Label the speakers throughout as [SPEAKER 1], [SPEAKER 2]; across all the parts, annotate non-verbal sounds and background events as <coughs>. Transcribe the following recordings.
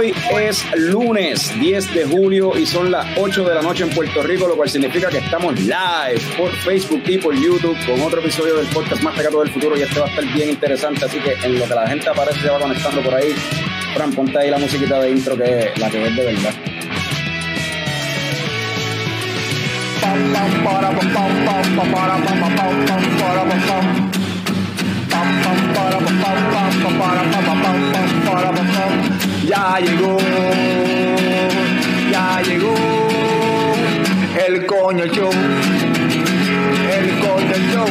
[SPEAKER 1] Hoy es lunes 10 de julio y son las 8 de la noche en Puerto Rico, lo cual significa que estamos live por Facebook y por YouTube con otro episodio del podcast más pegado del futuro y este va a estar bien interesante, así que en lo que la gente aparece se va conectando por ahí. Fran, ponte ahí la musiquita de intro que es la que es de verdad. Ya llegó, ya llegó el coño show, el coño show.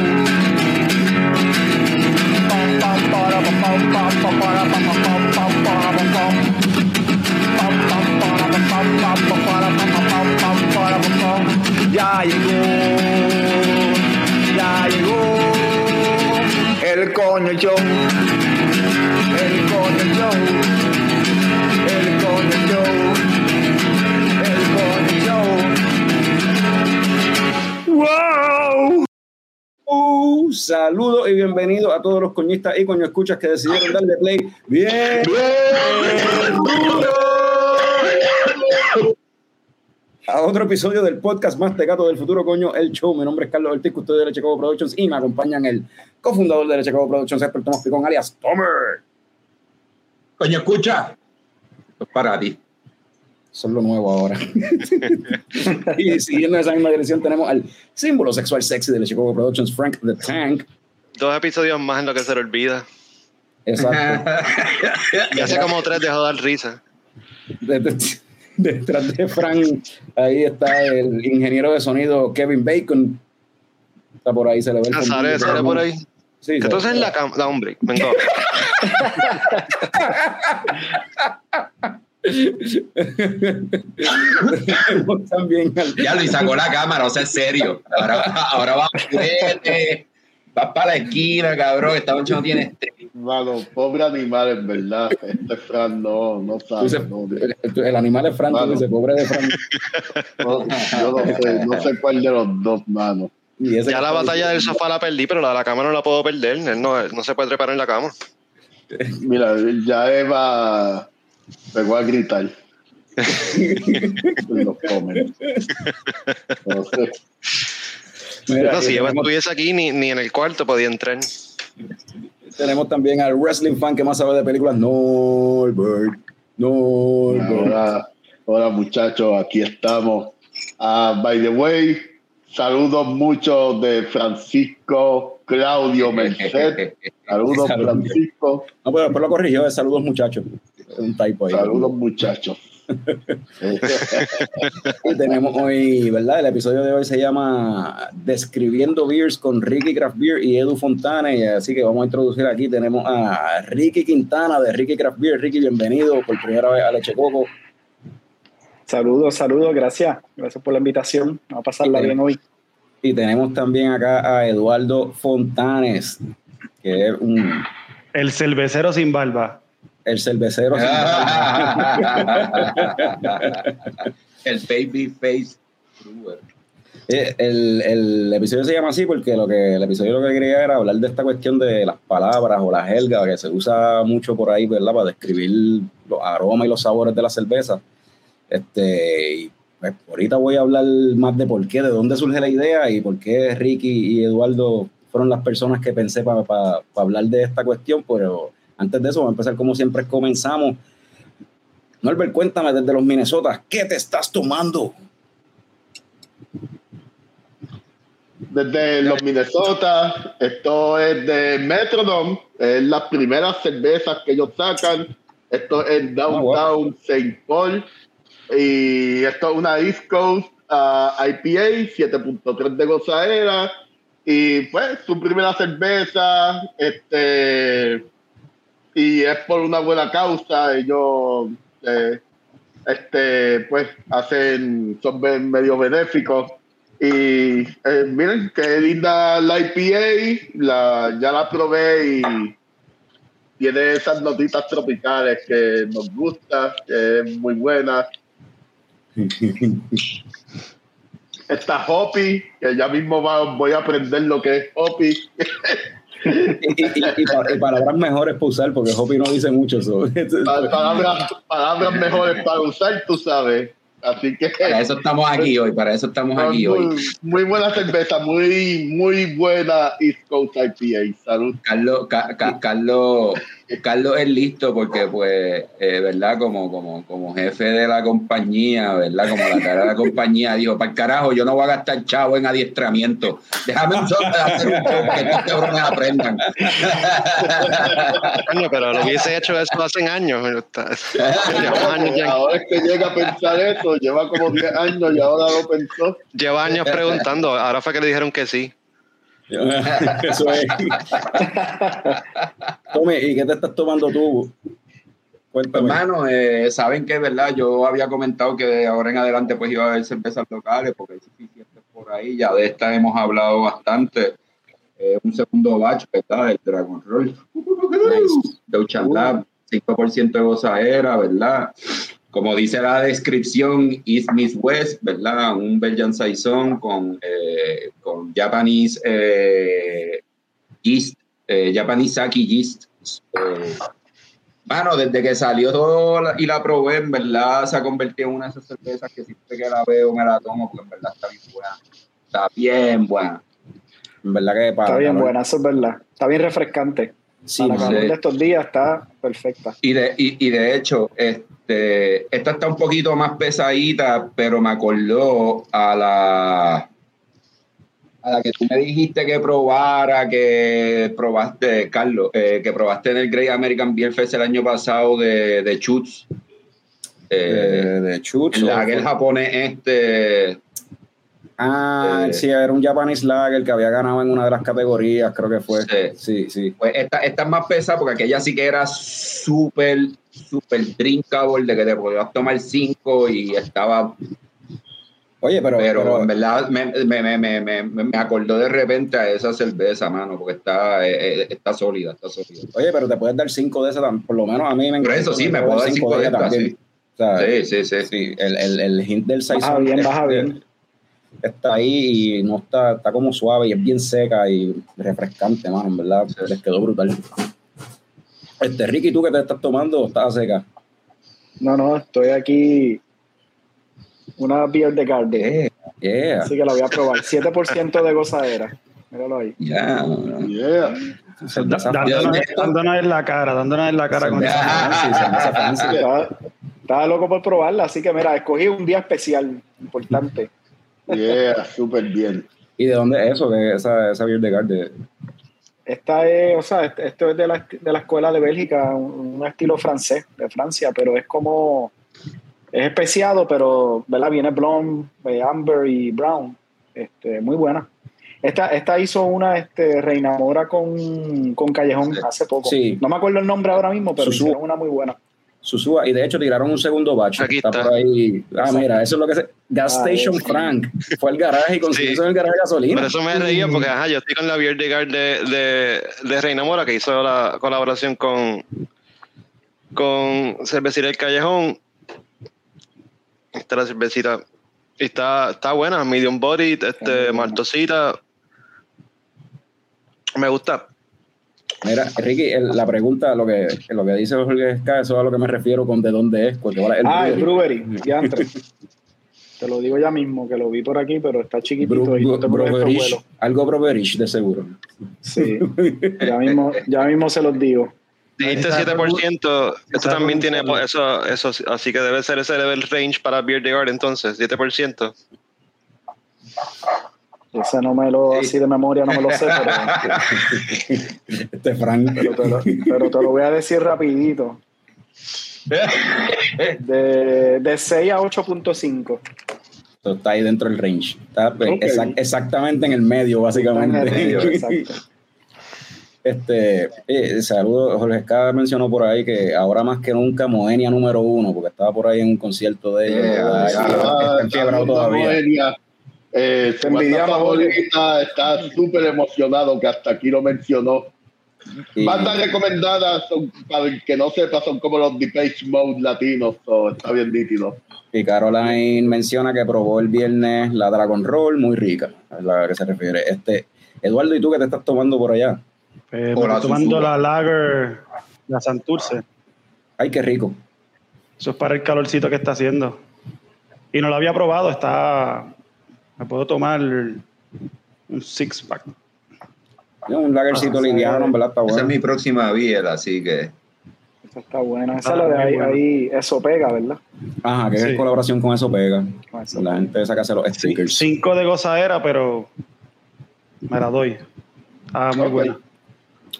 [SPEAKER 1] Ya llegó, ya llegó el coño show, el coño show, ¡Wow! Y bienvenidos a todos los coñistas y coño escuchas que decidieron darle play. Bien, a otro episodio del podcast más tecato del futuro, coño, el show. Mi nombre es Carlos Ortiz, custodio de Leche Cobo Productions y me acompañan el cofundador de Leche Cobo Productions, Expert Tomás Picón, alias Tomer.
[SPEAKER 2] Coño, escucha. Para ti.
[SPEAKER 1] Son lo nuevo ahora. <laughs> y siguiendo en esa misma dirección tenemos al símbolo sexual sexy de Leche Cobo Productions, Frank the Tank.
[SPEAKER 3] Dos episodios más en lo que se le olvida.
[SPEAKER 1] Exacto. <laughs>
[SPEAKER 3] Y hace como tres dejó de dar risa.
[SPEAKER 1] Detrás- de Frank, ahí está el ingeniero de sonido Kevin Bacon. Está por ahí, se le ve el
[SPEAKER 3] Ah, sale, sale por ahí.
[SPEAKER 1] Sí,
[SPEAKER 3] entonces en la cama. Da, hombre, vengo.
[SPEAKER 1] También al-
[SPEAKER 2] Ya lo y sacó la cámara, o sea, es serio. Ahora, ahora va fuerte. Va para la esquina, cabrón. Esta noche no tiene estrés.
[SPEAKER 4] Mano, pobre animal, en verdad. Este Fran no, no
[SPEAKER 1] Tú
[SPEAKER 4] sabe.
[SPEAKER 1] dices,
[SPEAKER 4] No,
[SPEAKER 1] el, el- animal es
[SPEAKER 4] Mano.
[SPEAKER 1] dices, pobre de Frank.
[SPEAKER 4] no, yo no sé, no sé cuál de los dos, mano.
[SPEAKER 1] Y
[SPEAKER 3] Ya la batalla del sofá la perdí, pero la de la cama no la puedo perder. Él no, no se puede trepar en la cama.
[SPEAKER 4] Mira, ya Eva pegó a gritar. <laughs> los sé.
[SPEAKER 1] Mira,
[SPEAKER 3] No, si Eva
[SPEAKER 1] tenemos,
[SPEAKER 3] estuviese aquí, ni, ni en el cuarto podía entrar.
[SPEAKER 1] tenemos también al wrestling fan que más sabe de películas, Norbert. Norbert.
[SPEAKER 4] Ahora, ahora muchachos, aquí estamos. Ah, by the way, saludos muchos de Francisco Claudio <laughs> Merced. Saludos,
[SPEAKER 1] Saludos.
[SPEAKER 4] Francisco.
[SPEAKER 1] No, pero después lo corrigió, es saludos muchachos. Un typo ahí.
[SPEAKER 4] Saludos, muchachos. <laughs>
[SPEAKER 1] Y tenemos hoy, ¿verdad? El episodio de hoy se llama Describiendo Beers con Ricky Craft Beer y Edu Fontana. Y así que vamos a introducir aquí. Tenemos a Ricky Quintana de Ricky Craft Beer. Ricky, bienvenido por primera vez a Leche Coco.
[SPEAKER 5] Saludos, saludos, gracias. Gracias por la invitación. Vamos a pasarla bien hoy.
[SPEAKER 1] Y tenemos también acá a Eduardo Fontanes, que es un,
[SPEAKER 6] El cervecero sin barba.
[SPEAKER 1] el cervecero. <laughs>
[SPEAKER 2] El baby face. brewer.
[SPEAKER 1] Eh, el, el episodio se llama así porque lo que el episodio lo que quería era hablar de esta cuestión de las palabras o la jerga que se usa mucho por ahí, ¿verdad? Para describir los aromas y los sabores de la cerveza. Este, y pues, ahorita voy a hablar más de por qué, de dónde surge la idea y por qué Ricky y Eduardo fueron las personas que pensé para hablar de esta cuestión, pero antes de eso, vamos a empezar como siempre comenzamos. Norbert, cuéntame desde los Minnesota, ¿qué te estás tomando?
[SPEAKER 4] Desde los Minnesota, esto es de Metrodome, es las primeras cervezas que ellos sacan. Esto es Downtown St. Paul. Y esto es una East Coast ah, IPA, 7.3 de gozadera. Y pues su primera cerveza, este, y es por una buena causa. Ellos, eh, este, pues, hacen, son medio benéficos. Y eh, miren, qué linda la IPA, la, ya la probé y tiene esas notitas tropicales que nos gusta, que es muy buena. <laughs> está Hopi, que ya mismo va- voy a aprender lo que es Hopi.
[SPEAKER 1] Y, y- y- y pa- y palabras mejores para usar, porque Hopi no dice mucho eso. <laughs>
[SPEAKER 4] Pa- Palabras, palabras mejores para usar, tú sabes. Así que
[SPEAKER 2] Para eso estamos aquí hoy, para eso estamos
[SPEAKER 4] son
[SPEAKER 2] aquí hoy.
[SPEAKER 4] muy, muy buena cerveza, muy, muy buena East Coast IPA. Salud.
[SPEAKER 2] Carlos, Ca- Ca- Carlos, Carlos es listo porque, pues, eh, ¿verdad? Como, como, como jefe de la compañía, ¿verdad? Como la cara de la compañía, dijo, para el carajo, yo no voy a gastar chavo en adiestramiento. Déjame un solo hacer un show que estos cabrones aprendan. <laughs>
[SPEAKER 3] Coño, pero lo hubiese hecho eso hace años.
[SPEAKER 4] Ahora es que llega a pensar eso, lleva como 10 años y ahora lo pensó.
[SPEAKER 3] lleva años preguntando. Ahora fue que le dijeron que sí. <laughs>
[SPEAKER 1] Eso es. Tommy, ¿y qué te estás tomando tú? Cuéntame.
[SPEAKER 2] Hermano, eh, saben que, ¿verdad? Yo había comentado que de ahora en adelante pues iba a haber cervezas locales porque hay suficientes por ahí. Ya de esta hemos hablado bastante. Eh, un segundo batch, ¿verdad? El Dragon Roll. De Ocean Lab, 5% de gozadera, ¿verdad? Como dice la descripción, East Miss West, ¿verdad? Un Belgian Saison con, eh, con Japanese eh, yeast, eh, Japanese Saki yeast. Eh, Mano, desde que salió todo y la probé, en verdad se ha convertido en una de esas cervezas que siempre que la veo me la tomo porque en verdad está bien buena. Está bien buena.
[SPEAKER 1] En verdad que para.
[SPEAKER 5] Está bien
[SPEAKER 1] calor-
[SPEAKER 5] buena, eso es verdad. Está bien refrescante.
[SPEAKER 1] Sí,
[SPEAKER 5] Para la calor de estos días está perfecta.
[SPEAKER 2] Y de, y, y de hecho, este, esta está un poquito más pesadita, pero me acordó a la a la que tú me dijiste que probara, que probaste, Carlos, eh, que probaste en el Great American Beer Fest el año pasado de, de Chutz. Eh,
[SPEAKER 1] de, de Chutz,
[SPEAKER 2] el japonés este
[SPEAKER 1] Ah,
[SPEAKER 2] Eh,
[SPEAKER 1] sí, era un Japanese Lager que había ganado en una de las categorías, creo que fue.
[SPEAKER 2] Sí.
[SPEAKER 1] Sí, sí.
[SPEAKER 2] Pues esta, esta es más pesada porque aquella sí que era súper, súper drinkable, de que te podías tomar cinco y estaba.
[SPEAKER 1] Oye, pero,
[SPEAKER 2] Pero,
[SPEAKER 1] pero-
[SPEAKER 2] en verdad me, me, me, me, me, me acordó de repente a esa cerveza, mano, porque está, eh, eh, está sólida, está sólida.
[SPEAKER 1] oye, pero te puedes dar cinco de esas, por lo menos a mí me
[SPEAKER 2] Por eso sí, me puedo dar cinco de estas, sí.
[SPEAKER 1] O sea,
[SPEAKER 2] Sí, sí, sí.
[SPEAKER 1] sí, el, el, el hint del
[SPEAKER 5] Baja
[SPEAKER 1] Saison
[SPEAKER 5] bien, baja
[SPEAKER 1] este,
[SPEAKER 5] bien.
[SPEAKER 1] Está ahí y no está, está como suave y es bien seca y refrescante, mano, en verdad, les quedó brutal. Este, Ricky, ¿tú qué te estás tomando o estás seca?
[SPEAKER 5] No, no, estoy aquí. Una beer de Garden.
[SPEAKER 1] Yeah.
[SPEAKER 5] Así que la voy a probar. 7% de gozadera. Míralo ahí.
[SPEAKER 2] ya.
[SPEAKER 4] Yeah.
[SPEAKER 2] ¿De
[SPEAKER 6] Dándonos, en la cara, dándonos en la cara con esa-
[SPEAKER 5] estaba loco por probarla, así que mira, escogí un día especial, importante.
[SPEAKER 4] Yeah, súper bien.
[SPEAKER 1] ¿Y de dónde es eso? Que esa, esa beer de garde.
[SPEAKER 5] Esta es, o sea, este- esto es de la, de la escuela de Bélgica, un, un estilo francés, de Francia, pero es como, es especiado, pero, ¿verdad? Viene blonde, eh, amber y brown. Este, muy buena. Esta, esta hizo una este, Reina Mora con, con Callejón hace poco.
[SPEAKER 1] Sí.
[SPEAKER 5] No me acuerdo el nombre ahora mismo, pero
[SPEAKER 1] Susu.
[SPEAKER 5] hicieron una muy buena.
[SPEAKER 1] Susúa, y de hecho tiraron un segundo batch.
[SPEAKER 3] Aquí
[SPEAKER 1] está,
[SPEAKER 3] está.
[SPEAKER 1] por ahí. Ah,
[SPEAKER 5] Exacto.
[SPEAKER 1] mira, eso es lo que se. Gas
[SPEAKER 5] Ah,
[SPEAKER 1] Station. Frank. Fue al garaje y consiguió
[SPEAKER 3] Sí.
[SPEAKER 1] eso en el garaje de gasolina.
[SPEAKER 3] Por eso me reía, porque ajá, yo estoy con la Beer de Guard de, de, de Reina Mora, que hizo la colaboración con, con Cervecería El Callejón. Esta es la cervecita. Y está, está buena, medium body, este,
[SPEAKER 5] buena.
[SPEAKER 3] maltosita. Me gusta.
[SPEAKER 1] Mira, Ricky, el- la pregunta, lo que, lo que dice Jorge Esca, eso es a lo que me refiero con de dónde es. Porque el
[SPEAKER 5] ah, el
[SPEAKER 1] brewery.
[SPEAKER 5] Brewery, diantre. Te lo digo ya mismo, que lo vi por aquí, pero está chiquitito
[SPEAKER 1] Bru-
[SPEAKER 5] y no te
[SPEAKER 1] algo Brewerish de seguro.
[SPEAKER 5] Sí, ya mismo, ya mismo se los digo.
[SPEAKER 3] Dijiste
[SPEAKER 2] Esa
[SPEAKER 3] 7%, esto también tiene eso, eso, así que debe ser ese level range para Beer de Guard entonces, 7%.
[SPEAKER 5] Ese no me lo,
[SPEAKER 2] Sí.
[SPEAKER 5] así de memoria no me lo sé, pero, <laughs>
[SPEAKER 1] Este Frank.
[SPEAKER 5] pero, te lo, pero te lo voy a decir rapidito. De, de 6 a 8.5.
[SPEAKER 1] Eso está ahí dentro del range. Está pues, exactamente en el medio, básicamente.
[SPEAKER 5] Está en el medio, <laughs> exacto.
[SPEAKER 1] Este, eh, saludo, Jorge Escada mencionó por ahí que ahora más que nunca Moenia número uno, porque estaba por ahí en un concierto de ellos.
[SPEAKER 2] Yeah,
[SPEAKER 1] ¿verdad?
[SPEAKER 2] yeah.
[SPEAKER 1] está, está enfiebrado todavía.
[SPEAKER 4] Moenia. Eh, banda
[SPEAKER 5] envidiamos,
[SPEAKER 4] favorita está súper emocionado que hasta aquí lo mencionó.
[SPEAKER 1] Y-
[SPEAKER 4] Bandas recomendadas, son, para el que no sepa, son como los Depeche Mode latinos, so, está bien nítido.
[SPEAKER 1] Y Caroline menciona que probó el viernes la Dragon Roll, muy rica, es la que se refiere. Este, Eduardo, ¿y tú qué te estás tomando por allá?
[SPEAKER 6] Eh, me estoy tomando la Lager, la Santurce.
[SPEAKER 1] Ay, qué rico.
[SPEAKER 6] Eso es para el calorcito que está haciendo. Y no lo había probado, está. Me puedo tomar un six pack.
[SPEAKER 1] Un lagercito
[SPEAKER 5] Ah, sí.
[SPEAKER 1] liviano, en verdad está
[SPEAKER 2] Esa es
[SPEAKER 1] bueno.
[SPEAKER 2] mi próxima biel, así que.
[SPEAKER 5] Esa está buena. Esa
[SPEAKER 6] Ah,
[SPEAKER 5] es la de ahí,
[SPEAKER 6] buena.
[SPEAKER 5] ahí, eso pega, ¿verdad?
[SPEAKER 1] Ajá, que es colaboración con eso pega.
[SPEAKER 5] Con eso
[SPEAKER 1] La
[SPEAKER 5] pega.
[SPEAKER 1] gente saca hace los stickers.
[SPEAKER 6] Cinco de gozadera, pero me la doy. Ah, muy buena.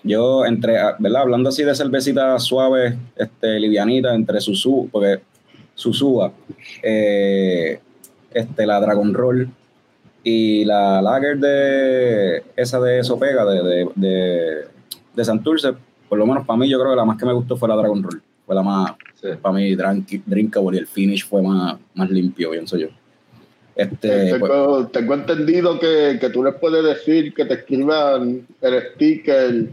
[SPEAKER 1] Yo entre, ah, ¿verdad? Hablando así de cervecitas suaves, este, livianitas, entre Susu, porque Susúa, eh, este, la Dragon Roll y la Lager de esa de Sopega, de, de, de, de Santurce, por lo menos para mí, yo creo que la más que me gustó fue la Dragon Roll. Fue la más,
[SPEAKER 2] sí.
[SPEAKER 1] para mí, drink- drinkable y el finish fue más, más limpio, pienso yo. Este, pues,
[SPEAKER 4] tengo, tengo entendido que, que tú les puedes decir que te escriban el sticker,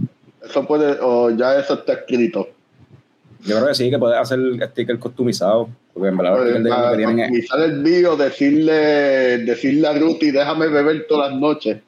[SPEAKER 4] eso puede, o ya eso está escrito.
[SPEAKER 1] Yo creo que sí, que puedes hacer stickers customizados, porque en verdad lo
[SPEAKER 4] para
[SPEAKER 1] que tienen es-
[SPEAKER 4] el mío, decirle, decirle a Ruti, déjame beber todas las noches.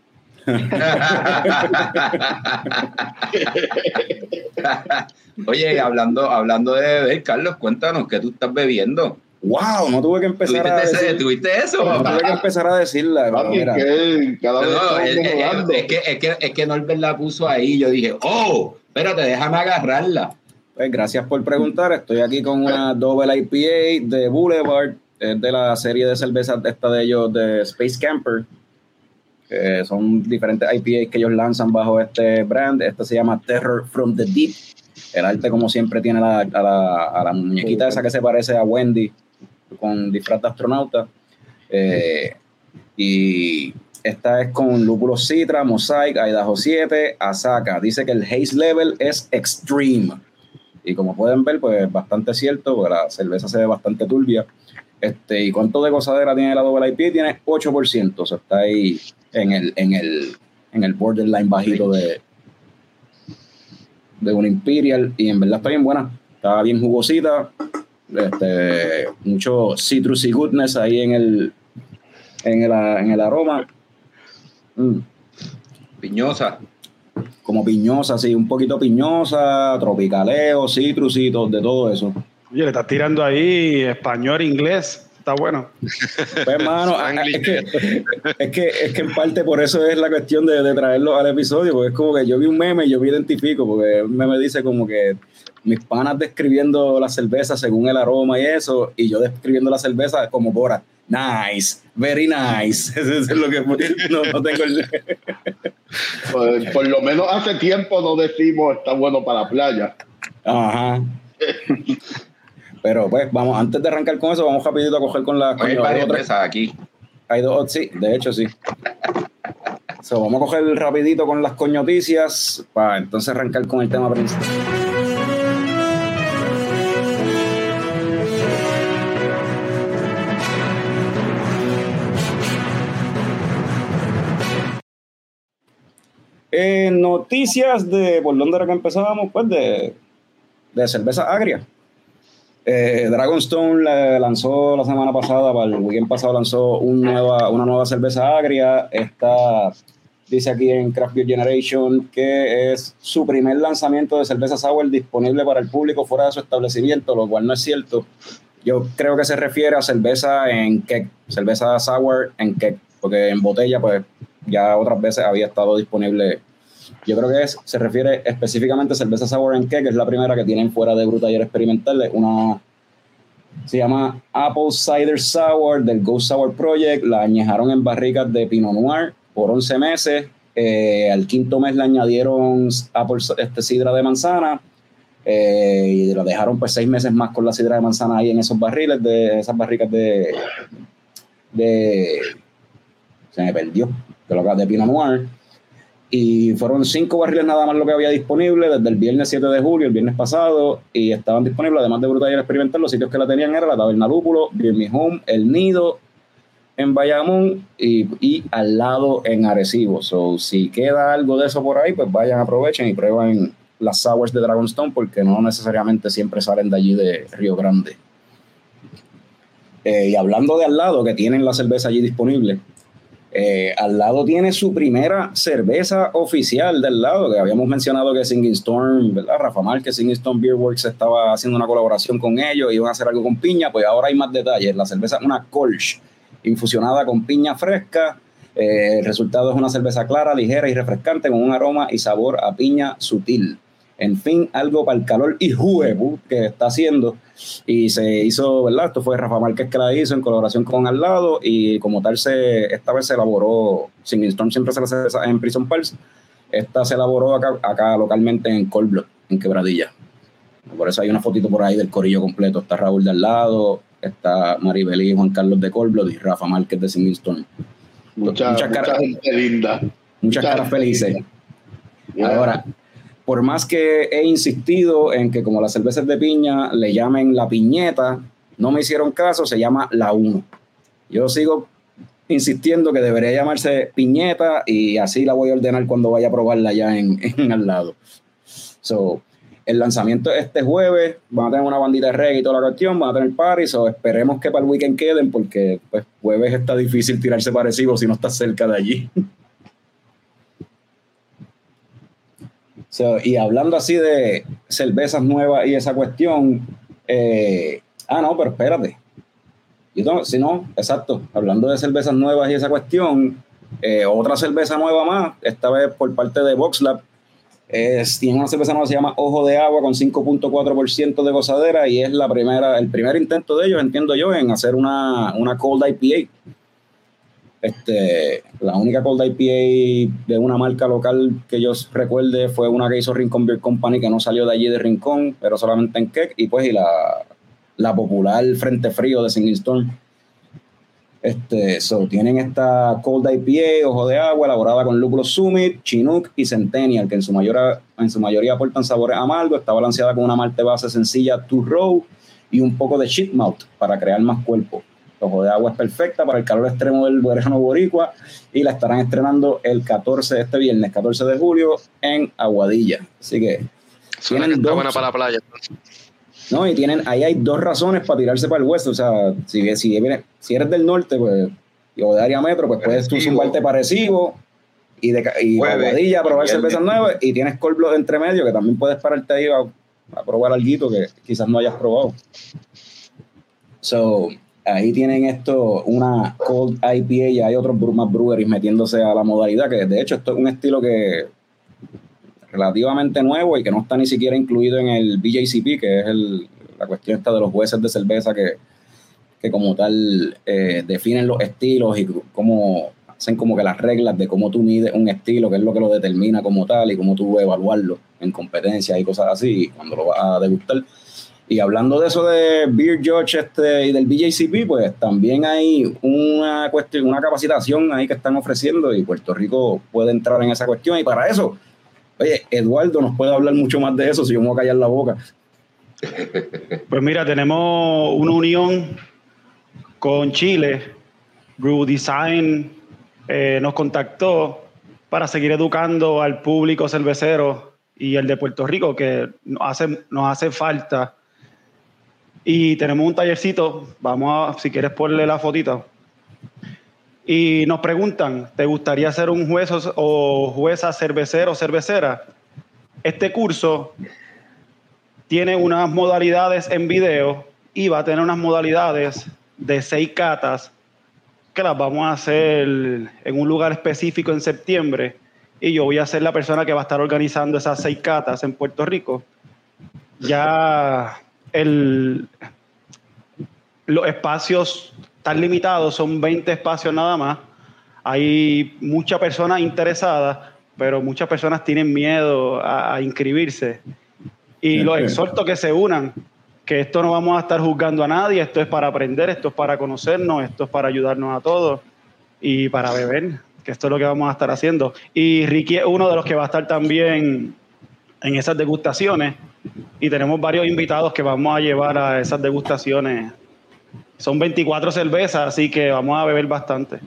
[SPEAKER 4] <laughs>
[SPEAKER 2] Oye, hablando, hablando de beber, Carlos, cuéntanos qué tú estás bebiendo.
[SPEAKER 1] ¡Wow! No tuve que empezar
[SPEAKER 2] ¿Tuviste,
[SPEAKER 1] a
[SPEAKER 2] ese-
[SPEAKER 1] decir,
[SPEAKER 2] ¿tuviste eso?
[SPEAKER 1] no tuve que empezar a decirla. pero
[SPEAKER 4] Papi,
[SPEAKER 1] mira,
[SPEAKER 4] que cada vez
[SPEAKER 2] No,
[SPEAKER 4] estamos
[SPEAKER 2] es, es-
[SPEAKER 4] mejorando.
[SPEAKER 2] es que, es, que, es que Norbert la puso ahí. Yo dije, oh, espérate, déjame agarrarla.
[SPEAKER 1] Pues, gracias por preguntar. Estoy aquí con una Double IPA de Boulevard, es de la serie de cervezas de esta de ellos, de Space Camper. que son diferentes IPAs que ellos lanzan bajo este brand. Este se llama Terror from the Deep. El arte, como siempre, tiene la- a, la, a la muñequita esa que se parece a Wendy con disfraz de astronauta. Eh, y esta es con lúpulo citra, mosaic, Idaho 7, Asaka. Dice que el haze level es extreme. Y como pueden ver, pues bastante cierto, la cerveza se ve bastante turbia. Este, ¿Y cuánto de gozadera tiene la doble IP? Tiene 8%. O sea, está ahí en el, en el, en el borderline bajito de, de un Imperial. Y en verdad está bien buena. Está bien jugosita. Este, mucho citrusy goodness ahí en el, en el, en el aroma. Mm,
[SPEAKER 2] Piñosa.
[SPEAKER 1] Como piñosa, así, un poquito piñosa, tropicaleo, citrusitos, de todo eso.
[SPEAKER 6] Oye, le estás tirando ahí español, inglés. Está bueno. <laughs>
[SPEAKER 1] Pues, hermano, es que, <laughs> es, que, es que en parte por eso es la cuestión de, de traerlo al episodio, porque es como que yo vi un meme y yo me identifico, porque un meme dice como que mis panas describiendo la cerveza según el aroma y eso, y yo describiendo la cerveza como Bora. Nice, very nice. <laughs> Eso es lo que no, no tengo el. <laughs>
[SPEAKER 4] Pues, por lo menos hace tiempo no decimos está bueno para la playa.
[SPEAKER 1] Ajá. Pero pues, vamos, antes de arrancar con eso, vamos rapidito a coger con la.
[SPEAKER 2] Hay
[SPEAKER 1] coño, hay
[SPEAKER 2] varias
[SPEAKER 1] otra-
[SPEAKER 2] empresas aquí.
[SPEAKER 1] Hay dos, sí, de hecho sí. So, vamos a coger rapidito con las coñoticias para entonces arrancar con el tema principal. Eh, noticias de por dónde era que empezábamos, pues de, de cerveza agria. Eh, Dragonstone lanzó la semana pasada, el weekend pasado lanzó un nueva, una nueva cerveza agria. Esta dice aquí en Craft Beer Generation que es su primer lanzamiento de cerveza sour disponible para el público fuera de su establecimiento, lo cual no es cierto. Yo creo que se refiere a cerveza en keg, cerveza sour en keg, porque en botella pues ya otras veces había estado disponible. Yo creo que es, se refiere específicamente a cerveza sour en keg, que es la primera que tienen fuera de Bruta Taller Experimental, una se llama Apple Cider Sour del Ghost Sour Project. La añejaron en barricas de Pinot Noir por 11 meses. Eh, al quinto mes le añadieron Apple este, sidra de manzana. eh, y la dejaron pues seis meses más con la sidra de manzana ahí en esos barriles, de esas barricas de. de se me perdió, de, lo de Pinot Noir. Y fueron cinco barriles nada más lo que había disponible desde el viernes 7 de julio, el viernes pasado, y estaban disponibles, además de Brutal y Experimental, los sitios que la tenían era la Taberna Lúpulo, Beer Me Home, El Nido, en Bayamón y, y, al lado en Arecibo. So, si queda algo de eso por ahí, pues vayan, aprovechen y prueben las sours de Dragonstone porque no necesariamente siempre salen de allí de Río Grande. Eh, y hablando de al lado, que tienen la cerveza allí disponible, eh, al lado tiene su primera cerveza oficial del lado, que habíamos mencionado que Singing Storm, ¿verdad? Rafa Márquez, Singing Storm Beer Works estaba haciendo una colaboración con ellos, iban a hacer algo con piña, pues ahora hay más detalles. La cerveza es una Kolsch infusionada con piña fresca. Eh, el resultado es una cerveza clara, ligera y refrescante con un aroma y sabor a piña sutil. En fin, algo para el calor y juego que está haciendo. Y se hizo, ¿verdad? Esto fue Rafa Márquez que la hizo en colaboración con Al lado y como tal, se, esta vez se elaboró, sin Storm siempre se hace en Prison Pulse, esta se elaboró acá, acá localmente en Cold en Quebradilla. Por eso hay una fotito por ahí del corillo completo. Está Raúl de al lado, está Maribel y Juan Carlos de Cold y Rafa Márquez de Singing Storm.
[SPEAKER 4] muchas caras, linda.
[SPEAKER 1] Muchas, caras felices. Ahora, por más que he insistido en que como las cervezas de piña le llamen la piñeta, no me hicieron caso, se llama la 1. Yo sigo insistiendo que debería llamarse piñeta y así la voy a ordenar cuando vaya a probarla ya en, <laughs> en al lado. So, el lanzamiento es este jueves, van a tener una bandita de reggae y toda la cuestión, van a tener parties, o esperemos que para el weekend queden, porque pues jueves está difícil tirarse parecido si no estás cerca de allí. <laughs> y hablando así de cervezas nuevas y esa cuestión, eh, ah, no, pero espérate. si no, exacto, hablando de cervezas nuevas y esa cuestión, eh, otra cerveza nueva más, esta vez por parte de VoxLab, es, tiene una cerveza nueva se llama Ojo de Agua con 5.4% de gozadera y es la primera, el primer intento de ellos, entiendo yo, en hacer una, una cold IPA. Este, la única cold IPA de una marca local que yo recuerde fue una que hizo Rincón Beer Company que no salió de allí de Rincón, pero solamente en Keck y pues y la, la popular Frente Frío de Singing Storm este, so, tienen esta Cold IPA, ojo de agua, elaborada con lúpulo Summit, Chinook y Centennial, que en su, mayoría, en su mayoría aportan sabores amargos. Está balanceada con una malte base sencilla Two Row y un poco de shit malt para crear más cuerpo. Ojo de agua es perfecta para el calor extremo del verano boricua y la estarán estrenando el 14, este viernes, 14 de julio, en Aguadilla. Así que.
[SPEAKER 3] Tienen buena para la playa.
[SPEAKER 1] ¿no? Y tienen, ahí hay dos razones para tirarse para el oeste. O sea, si, si, si eres del norte, pues, o de área metro, pues puedes tú zumbarte parecido y de y Guadilla, probar cervezas nuevas y tienes cold blood entre medio que también puedes pararte ahí a, probar algo que quizás no hayas probado. So, ahí tienen esto, una cold IPA y hay otros más breweries metiéndose a la modalidad, que de hecho esto es un estilo que relativamente nuevo y que no está ni siquiera incluido en el BJCP, que es el, la cuestión esta de los jueces de cerveza que, que como tal eh, definen los estilos y cómo hacen como que las reglas de cómo tú mides un estilo, que es lo que lo determina como tal y cómo tú evaluarlo en competencias y cosas así cuando lo vas a degustar. Y hablando de eso de Beer Judge este, y del BJCP, pues también hay una cuestión, una capacitación ahí que están ofreciendo y Puerto Rico puede entrar en esa cuestión. Y para eso Oye, Eduardo nos puede hablar mucho más de eso si yo me voy a callar la boca. <laughs>
[SPEAKER 6] Pues mira, tenemos una unión con Chile. Brew Design eh, nos contactó para seguir educando al público cervecero y el de Puerto Rico, que nos hace, nos hace falta. Y tenemos un tallercito, vamos a, si quieres ponerle la fotita y nos preguntan, ¿te gustaría ser un juez o jueza cervecero o cervecera? Este curso tiene unas modalidades en video y va a tener unas modalidades de seis catas que las vamos a hacer en un lugar específico en septiembre y yo voy a ser la persona que va a estar organizando esas seis catas en Puerto Rico. Ya el, los espacios están limitados, son 20 espacios nada más. Hay muchas personas interesadas, pero muchas personas tienen miedo a, inscribirse. Y los exhorto que se unan, que esto no vamos a estar juzgando a nadie, esto es para aprender, esto es para conocernos, esto es para ayudarnos a todos y para beber, que esto es lo que vamos a estar haciendo. Y Ricky es uno de los que va a estar también en esas degustaciones y tenemos varios invitados que vamos a llevar a esas degustaciones son 24 cervezas, así que vamos a beber bastante.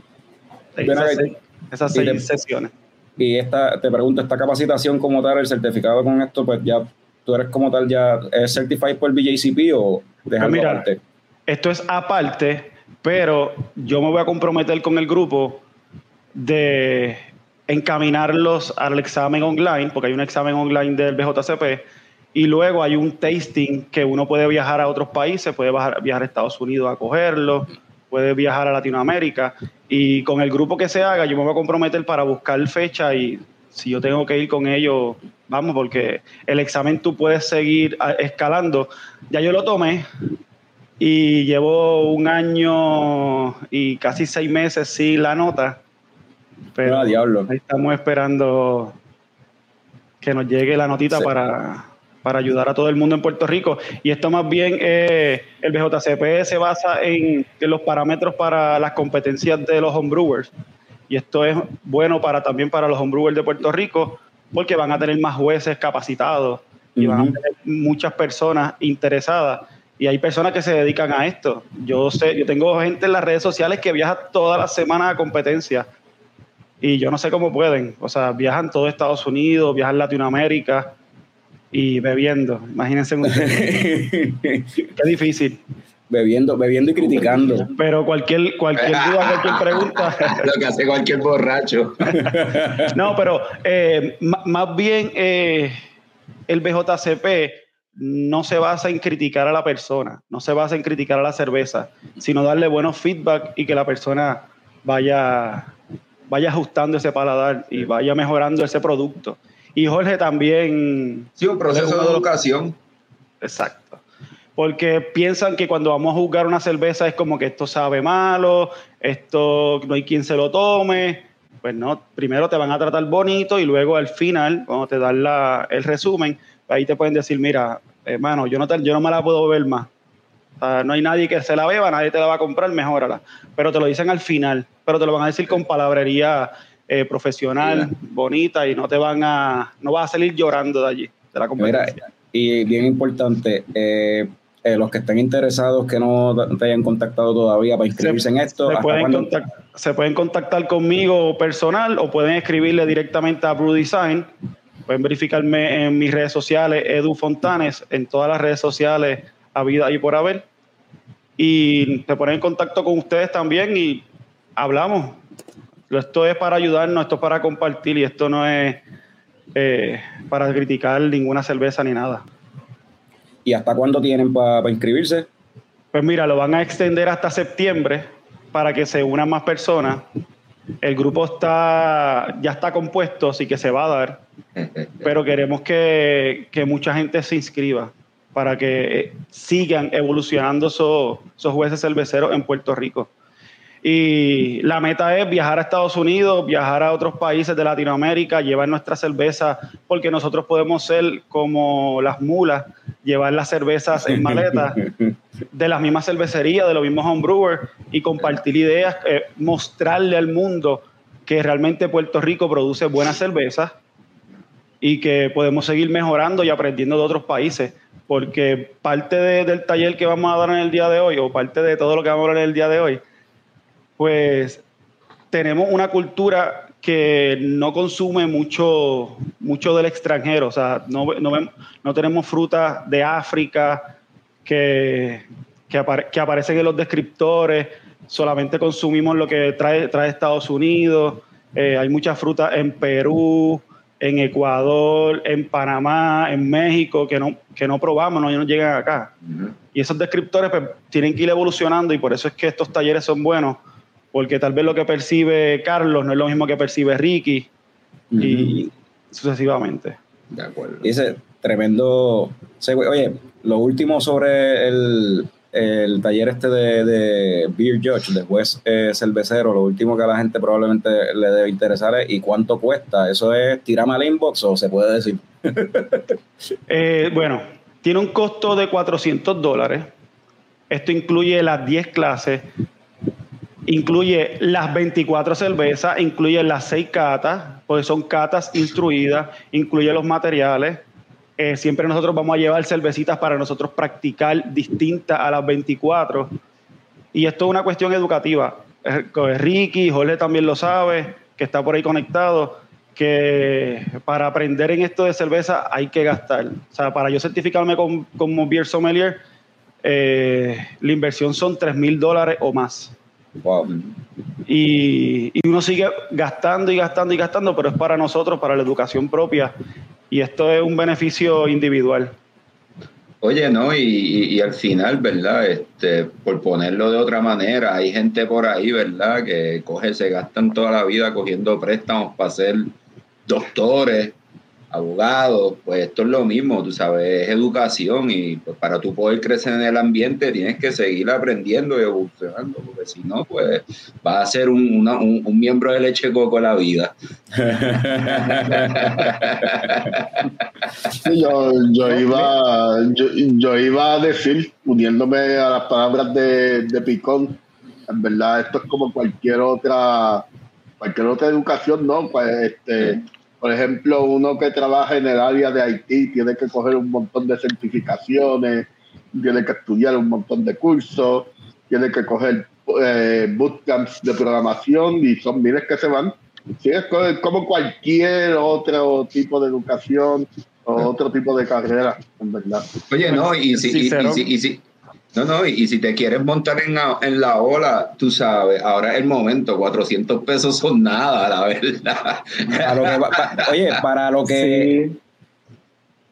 [SPEAKER 6] Esas, seis, sesiones.
[SPEAKER 1] Y esta, te pregunto, esta capacitación como tal, el certificado con esto, pues ya tú eres como tal, ya es certified por BJCP o dejarlo pues aparte.
[SPEAKER 6] Esto es aparte, pero yo me voy a comprometer con el grupo de encaminarlos al examen online, porque hay un examen online del BJCP, y luego hay un tasting que uno puede viajar a otros países, puede viajar a Estados Unidos a cogerlo, puede viajar a Latinoamérica, y con el grupo que se haga, yo me voy a comprometer para buscar fecha y si yo tengo que ir con ellos, vamos, porque el examen tú puedes seguir escalando. Ya yo lo tomé y llevo un año y casi seis meses sin la nota pero ah, diablo. ahí estamos esperando que nos llegue la notita para, para ayudar a todo el mundo en Puerto Rico. Y esto más bien, eh, el BJCP se basa en, los parámetros para las competencias de los homebrewers. Y esto es bueno para también para los homebrewers de Puerto Rico, porque van a tener más jueces capacitados y van a tener muchas personas interesadas. Y hay personas que se dedican a esto. Yo sé, yo tengo gente en las redes sociales que viaja todas las semanas a competencias y yo no sé cómo pueden. O sea, viajan todo Estados Unidos, viajan Latinoamérica y bebiendo. Imagínense <laughs> Qué difícil.
[SPEAKER 1] Bebiendo, bebiendo y criticando.
[SPEAKER 6] Pero cualquier, cualquier duda, <laughs> cualquier pregunta.
[SPEAKER 2] Lo que hace cualquier borracho. <laughs>
[SPEAKER 6] no, pero eh, más bien eh, el BJCP no se basa en criticar a la persona, no se basa en criticar a la cerveza, sino darle buenos feedback y que la persona vaya vaya ajustando ese paladar y vaya mejorando ese producto. Y Jorge también...
[SPEAKER 2] Sí, un proceso de educación.
[SPEAKER 6] Exacto. Porque piensan que cuando vamos a jugar una cerveza es como que esto sabe malo, esto no hay quien se lo tome. Pues no, primero te van a tratar bonito y luego al final, cuando te dan la, el resumen, ahí te pueden decir, mira, hermano, yo no, yo no me la puedo beber más no hay nadie que se la beba, nadie te la va a comprar, mejórala. Pero te lo dicen al final, pero te lo van a decir con palabrería eh, profesional, bonita, y no te van a, no vas a salir llorando de allí, de la competencia.
[SPEAKER 1] y bien importante, eh, eh, los que estén interesados que no te hayan contactado todavía para inscribirse en esto.
[SPEAKER 6] Se pueden, se pueden, contactar conmigo personal o pueden escribirle directamente a Brew Design. Pueden verificarme en mis redes sociales, Edu Fontanes, en todas las redes sociales, a vida y por haber y se ponen en contacto con ustedes también y hablamos. Esto es para ayudarnos, esto es para compartir y esto no es eh, para criticar ninguna cerveza ni nada.
[SPEAKER 1] ¿Y hasta cuándo tienen para inscribirse?
[SPEAKER 6] Pues mira, lo van a extender hasta septiembre para que se unan más personas. El grupo está ya está compuesto, así que se va a dar, <laughs> pero queremos que, que mucha gente se inscriba para que eh, sigan evolucionando esos, jueces cerveceros en Puerto Rico. Y la meta es viajar a Estados Unidos, viajar a otros países de Latinoamérica, llevar nuestra cerveza, porque nosotros podemos ser como las mulas, llevar las cervezas en maletas <laughs> de las mismas cervecerías, de los mismos homebrewers y compartir ideas, eh, mostrarle al mundo que realmente Puerto Rico produce buenas cervezas y que podemos seguir mejorando y aprendiendo de otros países. Porque parte del taller que vamos a dar en el día de hoy, o parte de todo lo que vamos a hablar en el día de hoy, pues tenemos una cultura que no consume mucho, mucho del extranjero, o sea, no, no, tenemos frutas de África que, que, aparecen en los descriptores, solamente consumimos lo que trae, trae Estados Unidos, eh, hay muchas frutas en Perú, en Ecuador, en Panamá, en México, que no, que no probamos, no, no llegan acá. Y esos descriptores pues, tienen que ir evolucionando y por eso es que estos talleres son buenos, porque tal vez lo que percibe Carlos no es lo mismo que percibe Ricky y sucesivamente.
[SPEAKER 1] De acuerdo. Dice, tremendo... Oye, lo último sobre el, el taller este de, Beer Judge, de juez eh, cervecero, lo último que a la gente probablemente le debe interesar es ¿y cuánto cuesta? ¿Eso es tirarme al inbox o se puede decir? <laughs>
[SPEAKER 6] Eh, bueno, tiene un costo de 400 dólares. Esto incluye las 10 clases, incluye las 24 cervezas, incluye las 6 catas, porque son catas instruidas, incluye los materiales, eh, siempre nosotros vamos a llevar cervecitas para nosotros practicar distintas a las 24. Y esto es una cuestión educativa. Ricky, Jorge también lo sabe, que está por ahí conectado, que para aprender en esto de cerveza hay que gastar. O sea, para yo certificarme como Beer Sommelier, eh, la inversión son 3 mil dólares o más. Y, y, uno sigue gastando y gastando y gastando, pero es para nosotros, para la educación propia. Y esto es un beneficio individual.
[SPEAKER 2] Oye, no, y, al final, ¿verdad? Este, por ponerlo de otra manera, hay gente por ahí, ¿verdad? Que coge, se gastan toda la vida cogiendo préstamos para ser doctores, abogados, pues esto es lo mismo, tú sabes, es educación y pues para tú poder crecer en el ambiente tienes que seguir aprendiendo y evolucionando, porque si no, pues vas a ser un, un, miembro de leche coco la vida. <laughs>
[SPEAKER 4] yo, yo, iba, yo, iba a decir, uniéndome a las palabras de, de Picón, en verdad esto es como cualquier otra cualquier otra educación, ¿no? Pues este por ejemplo, uno que trabaja en el área de Haití tiene que coger un montón de certificaciones, tiene que estudiar un montón de cursos, tiene que coger eh, bootcamps de programación y son miles que se van. Sí, es como cualquier otro tipo de educación o otro tipo de carrera, en verdad.
[SPEAKER 2] Oye, no, y si, y si no, no, y, si te quieres montar en la, en la ola, tú sabes, ahora es el momento, 400 pesos son nada, la verdad.
[SPEAKER 1] oye, para lo que...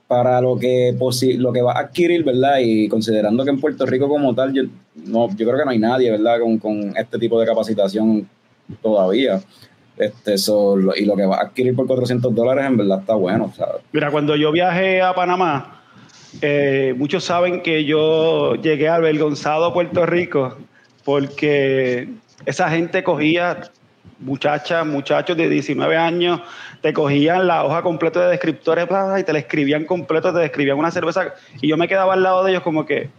[SPEAKER 1] Para lo que, lo que va a adquirir, ¿verdad? Y considerando que en Puerto Rico como tal, yo, no, yo creo que no hay nadie, ¿verdad? Con, con este tipo de capacitación todavía. Este, y lo que va a adquirir por 400 dólares en verdad está bueno. ¿sabes?
[SPEAKER 6] Mira, cuando yo viajé a Panamá, eh, muchos saben que yo llegué avergonzado a Puerto Rico porque esa gente cogía muchachas, muchachos de 19 años, te cogían la hoja completa de descriptores y te la escribían completo, te describían una cerveza y yo me quedaba al lado de ellos como que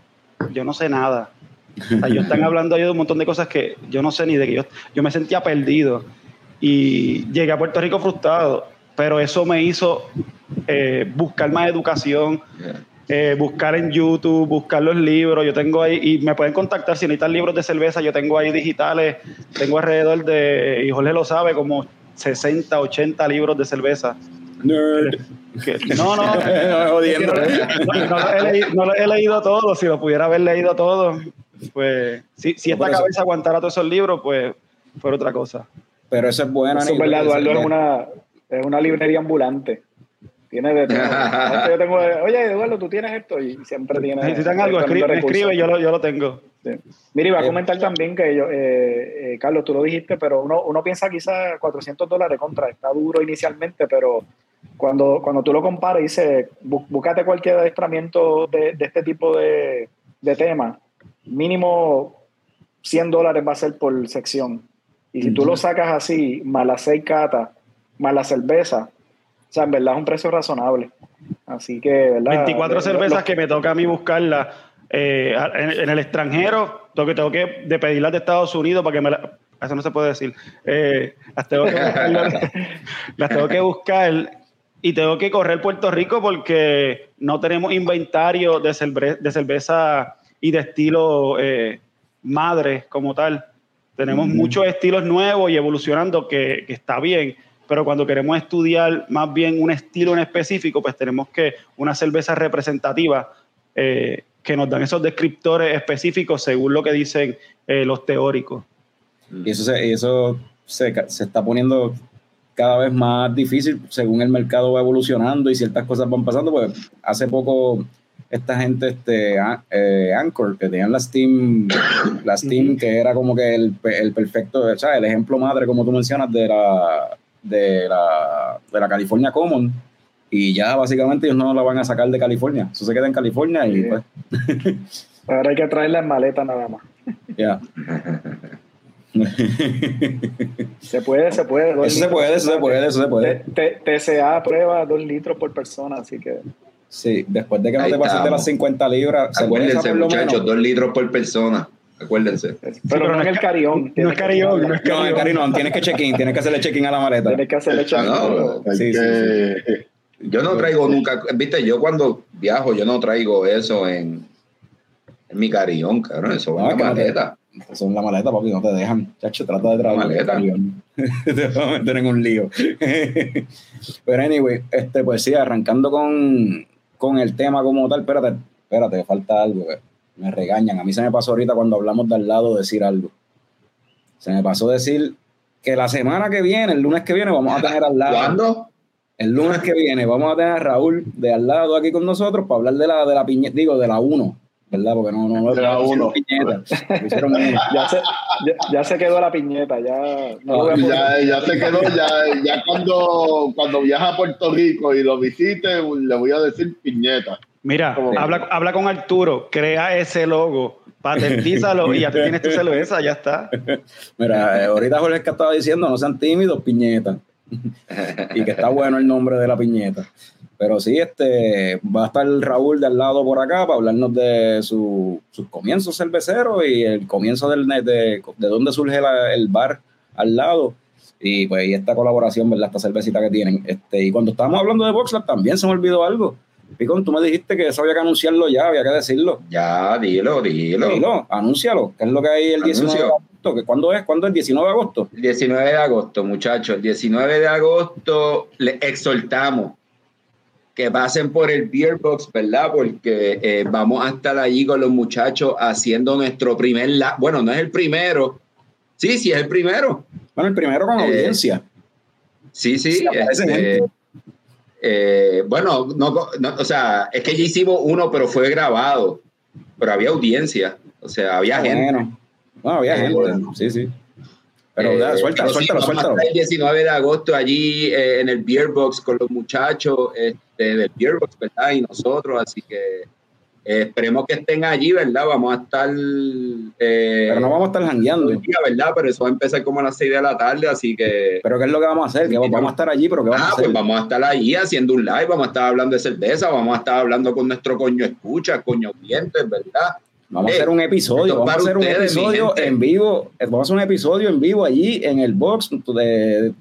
[SPEAKER 6] yo no sé nada. ellos están <laughs> hablando de un montón de cosas que yo no sé ni de que yo, yo me sentía perdido y llegué a Puerto Rico frustrado, pero eso me hizo eh, buscar más educación, eh, buscar en YouTube, buscar los libros. Yo tengo ahí, y me pueden contactar si necesitan libros de cerveza. Yo tengo ahí digitales, tengo alrededor de, y Jorge lo sabe, como 60, 80 libros de cerveza.
[SPEAKER 1] Nerd.
[SPEAKER 6] no, no, <laughs> no, no, he leído, todo. Si lo pudiera haber leído todo, pues si, si esta cabeza aguantara todos esos libros, pues fue otra cosa.
[SPEAKER 1] Pero eso es bueno.
[SPEAKER 5] Eso es verdad, Eduardo, es una, es una librería ambulante. Tiene de todo. <laughs> yo tengo, oye, Eduardo, tú tienes esto y siempre tienes.
[SPEAKER 6] Necesitan algo, escribe, escribe yo, lo, yo lo tengo.
[SPEAKER 5] Sí. Mira, iba a comentar también que yo, eh, eh, Carlos, tú lo dijiste, pero uno, uno piensa quizás 400 dólares contra, está duro inicialmente, pero cuando, cuando tú lo comparas y dices, búscate cualquier adiestramiento de, de este tipo de, de tema, mínimo 100 dólares va a ser por sección. Y si tú lo sacas así, más las seis catas, más la cerveza, o sea, en verdad es un precio razonable. Así que, ¿verdad?
[SPEAKER 6] 24 cervezas que me toca a mí buscarlas eh, en, el extranjero, tengo que, tengo que de pedirlas de Estados Unidos para que me las... Eso no se puede decir. Eh, las, tengo que buscar, <laughs> las tengo que buscar y tengo que correr Puerto Rico porque no tenemos inventario de, cerveza y de estilo eh, madre como tal. Tenemos muchos estilos nuevos y evolucionando que, que está bien pero cuando queremos estudiar más bien un estilo en específico, pues tenemos que una cerveza representativa eh, que nos dan esos descriptores específicos según lo que dicen eh, los teóricos.
[SPEAKER 1] Y eso, se, eso se, se, está poniendo cada vez más difícil según el mercado va evolucionando y ciertas cosas van pasando. Pues hace poco esta gente, este, eh, Anchor, que tenían la Steam, la Steam que era como que el, el perfecto, o sea, el ejemplo madre, como tú mencionas, de la, de la, de la California Common y ya básicamente ellos no la van a sacar de California. Eso se queda en California y pues. <laughs>
[SPEAKER 5] Ahora hay que traerla en maleta nada más.
[SPEAKER 1] Ya. <laughs>
[SPEAKER 5] se puede, se puede.
[SPEAKER 1] Eso se puede, eso se puede, eso se puede.
[SPEAKER 5] TCA prueba dos litros por persona, así que.
[SPEAKER 1] Sí, después de que no te pases de las 50 libras.
[SPEAKER 2] Acuérdense, muchachos, dos litros por persona. Acuérdense.
[SPEAKER 5] Pero, no, es el carión.
[SPEAKER 6] No es carión.
[SPEAKER 1] No es carión. Tienes que check-in. Tienes que hacerle check-in a la maleta.
[SPEAKER 5] Tienes que hacerle check-in. No,
[SPEAKER 2] sí, sí, Yo no traigo nunca. Viste, yo cuando viajo, yo no traigo eso en, en mi carión, cabrón. Eso va en la maleta.
[SPEAKER 1] Son la maleta, papi, no te dejan. Chacho, trata de trabajar.
[SPEAKER 2] maleta. <laughs>
[SPEAKER 1] te vas a meter en un lío. <laughs> Pero anyway, este, pues sí, arrancando con, con el tema como tal, espérate, espérate, falta algo. que Me regañan. A mí se me pasó ahorita cuando hablamos de al lado decir algo. Se me pasó decir que la semana que viene, el lunes que viene, vamos a tener al lado.
[SPEAKER 2] ¿Cuándo?
[SPEAKER 1] El lunes que viene vamos a tener a Raúl de al lado aquí con nosotros para hablar de la, de la piñeta, digo, de la 1, ¿verdad? Porque no, no, no,
[SPEAKER 4] De la
[SPEAKER 1] no
[SPEAKER 4] uno.
[SPEAKER 1] piñeta. <laughs>
[SPEAKER 5] Ya se, ya, ya se quedó la piñeta, ya no
[SPEAKER 4] ya, ya se quedó, ya, ya cuando, cuando viaja a Puerto Rico y lo visite, le voy a decir piñeta.
[SPEAKER 6] Mira, habla, habla con Arturo, crea ese logo, patentízalo y ya te tienes tu <laughs> cerveza, ya está.
[SPEAKER 1] Mira, eh, ahorita Jorge que estaba diciendo, no sean tímidos, piñeta. <laughs> y que está bueno el nombre de la piñeta. Pero sí, este, va a estar Raúl de al lado por acá para hablarnos de su- sus comienzos cerveceros y el comienzo del, de, de dónde surge la- el bar al lado. Y pues y esta colaboración, ¿verdad? Esta cervecita que tienen. Este, y cuando estábamos hablando de Boxlab también se me olvidó algo. Picón, tú me dijiste que eso había que anunciarlo ya, había que decirlo.
[SPEAKER 2] Ya, dilo, dilo.
[SPEAKER 1] Dilo, anúncialo, que es lo que hay el 19 de
[SPEAKER 2] Anuncio.
[SPEAKER 1] agosto. que ¿Cuándo es? ¿Cuándo es? 19 de agosto.
[SPEAKER 2] El 19 de agosto, muchachos. El 19 de agosto les exhortamos que pasen por el Beer Box, ¿verdad? Porque eh, vamos a estar allí con los muchachos haciendo nuestro primer... Bueno, no es el primero. Sí, sí, es el primero.
[SPEAKER 1] Bueno, el primero con
[SPEAKER 2] Eh,
[SPEAKER 1] audiencia.
[SPEAKER 2] Sí, sí.
[SPEAKER 1] Sí,
[SPEAKER 2] este. Eh, bueno, no, no, o sea, es que ya hicimos uno, pero fue grabado. Pero había audiencia. O sea, había
[SPEAKER 1] Ah,
[SPEAKER 2] gente.
[SPEAKER 1] bueno. No, había
[SPEAKER 2] Eh,
[SPEAKER 1] gente.
[SPEAKER 2] bueno.
[SPEAKER 1] Sí, sí. Pero
[SPEAKER 2] Eh,
[SPEAKER 1] ya, suéltalo,
[SPEAKER 2] sí,
[SPEAKER 1] suéltalo,
[SPEAKER 2] El 19 de agosto allí eh, en el Beer Box con los muchachos este, del Beer Box, ¿verdad? Y nosotros, así que eh, esperemos que estén allí, ¿verdad? Vamos a estar... eh,
[SPEAKER 1] Pero no vamos a estar jangueando.
[SPEAKER 2] ¿verdad? Pero eso va a empezar como a las 6 de la tarde, así que...
[SPEAKER 1] Pero ¿qué es lo que vamos a hacer? Que vamos a estar allí, pero ¿qué vamos
[SPEAKER 2] Ah,
[SPEAKER 1] a hacer?
[SPEAKER 2] pues vamos a estar allí haciendo un live, vamos a estar hablando de cerveza, vamos a estar hablando con nuestro coño escucha, coño clientes, ¿verdad?
[SPEAKER 1] Vamos a
[SPEAKER 2] Eh,
[SPEAKER 1] hacer un episodio, vamos a hacer un
[SPEAKER 2] ustedes,
[SPEAKER 1] episodio en vivo, eh, vamos a hacer un episodio en vivo allí en el box, de,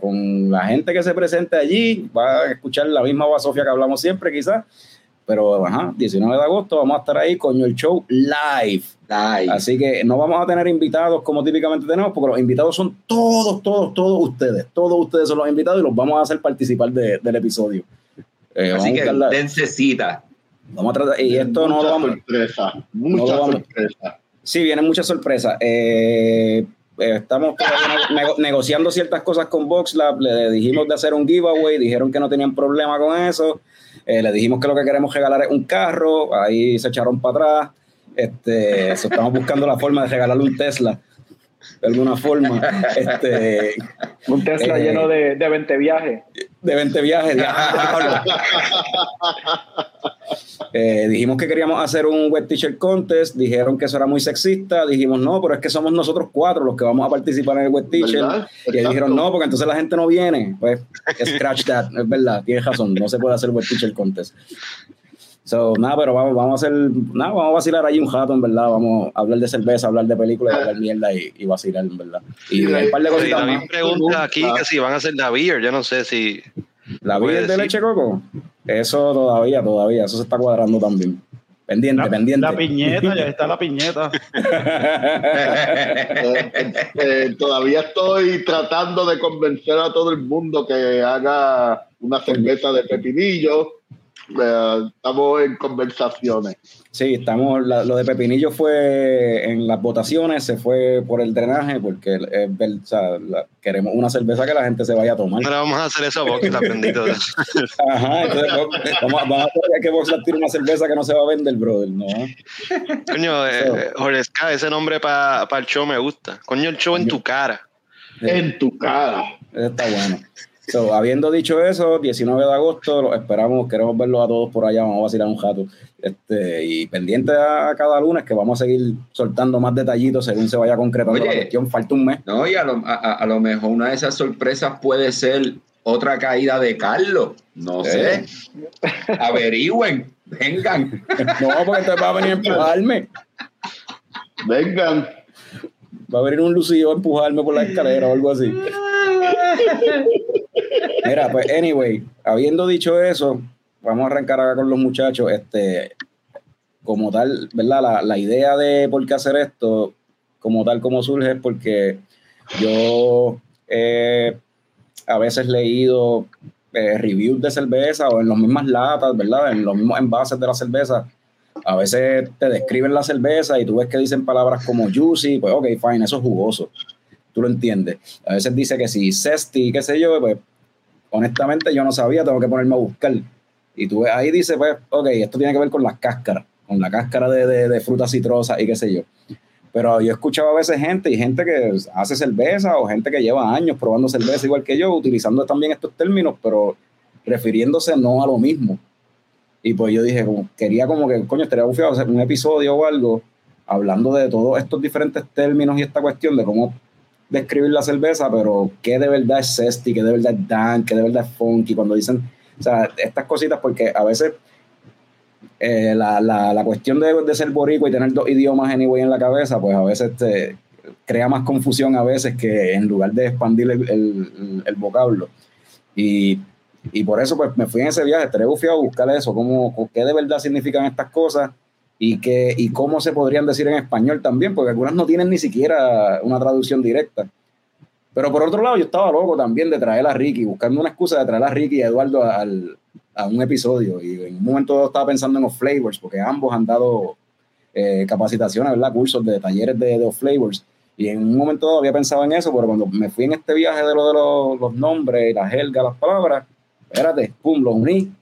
[SPEAKER 1] con la gente que se presente allí, va a escuchar la misma Sofía que hablamos siempre quizás, pero ajá, 19 de agosto vamos a estar ahí, coño, el show live.
[SPEAKER 2] Live.
[SPEAKER 1] Así que no vamos a tener invitados como típicamente tenemos, porque los invitados son todos, todos, todos ustedes. Todos ustedes son los invitados y los vamos a hacer participar de- del episodio. Eh,
[SPEAKER 2] Así
[SPEAKER 1] a
[SPEAKER 2] que
[SPEAKER 1] la-
[SPEAKER 2] dense cita.
[SPEAKER 1] vamos a tratar, y esto no lo vamos,
[SPEAKER 4] sorpresa,
[SPEAKER 1] no
[SPEAKER 4] mucha
[SPEAKER 1] lo vamos-
[SPEAKER 4] sorpresa.
[SPEAKER 1] Sí, vienen muchas sorpresas. Eh, estamos <laughs> nego- negociando ciertas cosas con VoxLab. Le dijimos de hacer un giveaway, dijeron que no tenían problema con eso. Eh, le dijimos que lo que queremos regalar es un carro. Ahí se echaron para atrás. Este, <laughs> eso, estamos buscando la forma de regalarle un Tesla. De alguna forma. Este, <laughs>
[SPEAKER 5] Un Tesla
[SPEAKER 1] Eh,
[SPEAKER 5] lleno de, de 20 viajes.
[SPEAKER 1] de 20 viajes. <laughs> diablo. Eh, dijimos que queríamos hacer un web teacher contest, dijeron que eso era muy sexista, dijimos no, pero es que somos nosotros cuatro los que vamos a participar en el web teacher.
[SPEAKER 4] ¿Verdad?
[SPEAKER 1] Y ellos dijeron no, porque entonces la gente no viene. Pues, <laughs> scratch that, es verdad, tienes razón, no se puede hacer web teacher contest. So, nada, pero vamos, vamos a hacer, nada, vamos a vacilar ahí un jato, en verdad, vamos a hablar de cerveza, hablar de películas, hablar mierda y, y vacilar, en verdad. Y
[SPEAKER 4] Sí,
[SPEAKER 1] hay un par de
[SPEAKER 3] Sí,
[SPEAKER 1] cositas
[SPEAKER 3] David
[SPEAKER 1] más.
[SPEAKER 3] pregunta aquí que si van a hacer la beer. Yo no sé si.
[SPEAKER 1] La vida de leche coco, eso todavía, todavía, eso se está cuadrando también. Pendiente,
[SPEAKER 6] La,
[SPEAKER 1] pendiente.
[SPEAKER 6] la piñeta, ya está la piñeta. <laughs>
[SPEAKER 4] Eh, eh, todavía estoy tratando de convencer a todo el mundo que haga una cerveza de pepinillo. Eh, estamos en conversaciones.
[SPEAKER 1] Sí, estamos, la- lo de Pepinillo fue en las votaciones, se fue por el drenaje, porque es ver- o sea, la- queremos una cerveza que la gente se vaya a tomar.
[SPEAKER 3] No le vamos a hacer eso a Box, la bendito.
[SPEAKER 1] Ajá, entonces vamos, vamos a tener que Boxlab tire una cerveza que no se va a vender, brother, ¿no?
[SPEAKER 3] Coño, eh, Jorge Ska, ese nombre para el show me gusta. Coño, el show en tu cara.
[SPEAKER 4] En tu cara.
[SPEAKER 1] Eso está bueno. So, habiendo dicho eso, 19 de agosto, los esperamos, queremos verlos a todos por allá, vamos a vacilar un jato. Este, y pendiente a cada lunes que vamos a seguir soltando más detallitos según se vaya concretando
[SPEAKER 2] Oye.
[SPEAKER 1] la cuestión. Falta un mes.
[SPEAKER 2] No, y a lo, a, a- lo mejor una de esas sorpresas puede ser otra caída de Carlos. No sé. Averigüen, vengan. <laughs>
[SPEAKER 1] No, porque entonces va a venir a empujarme.
[SPEAKER 4] Vengan.
[SPEAKER 1] Va a venir un lucido a empujarme por la <laughs> escalera o algo así. Mira, pues, anyway, habiendo dicho eso, vamos a arrancar acá con los muchachos. Este, como tal, ¿verdad? La, la idea de por qué hacer esto, como tal como surge es porque yo he a veces leído eh, reviews de cerveza o en las mismas latas, ¿verdad? En los mismos envases de la cerveza. A veces te describen la cerveza y tú ves que dicen palabras como juicy, pues ok, fine, eso es jugoso. Tú lo entiendes. A veces dice que si zesty, qué sé yo, pues honestamente yo no sabía, tengo que ponerme a buscar. Y tú ves, ahí dice, pues, ok, esto tiene que ver con las cáscaras, con la cáscara de, de, de frutas citrosas y qué sé yo. Pero yo he a veces gente y gente que hace cerveza o gente que lleva años probando cerveza igual que yo, utilizando también estos términos, pero refiriéndose no a lo mismo. Y pues yo dije, quería como que, coño, estaría bufiado hacer un episodio o algo hablando de todos estos diferentes términos y esta cuestión de cómo describir la cerveza, pero qué de verdad es zesty, qué de verdad es dan, qué de verdad es funky, cuando dicen, o sea, estas cositas, porque a veces eh, la, la, la, cuestión de, de, ser boricua y tener dos idiomas anyway en la cabeza, pues a veces te crea más confusión a veces que en lugar de expandir el, el, el vocablo. Y, y, por eso pues me fui en ese viaje, estaré bufiado a buscar eso, cómo, qué de verdad significan estas cosas y, que, y cómo se podrían decir en español también, porque algunas no tienen ni siquiera una traducción directa. Pero por otro lado, yo estaba loco también de traer a Ricky, buscando una excusa de traer a Ricky y a Eduardo al, a un episodio y en un momento estaba pensando en los flavors porque ambos han dado eh, capacitaciones, ¿verdad? Cursos de talleres de, de flavors y en un momento había pensado en eso, pero cuando me fui en este viaje de lo de los, los nombres, la jerga, las palabras, espérate, pum, lo uní.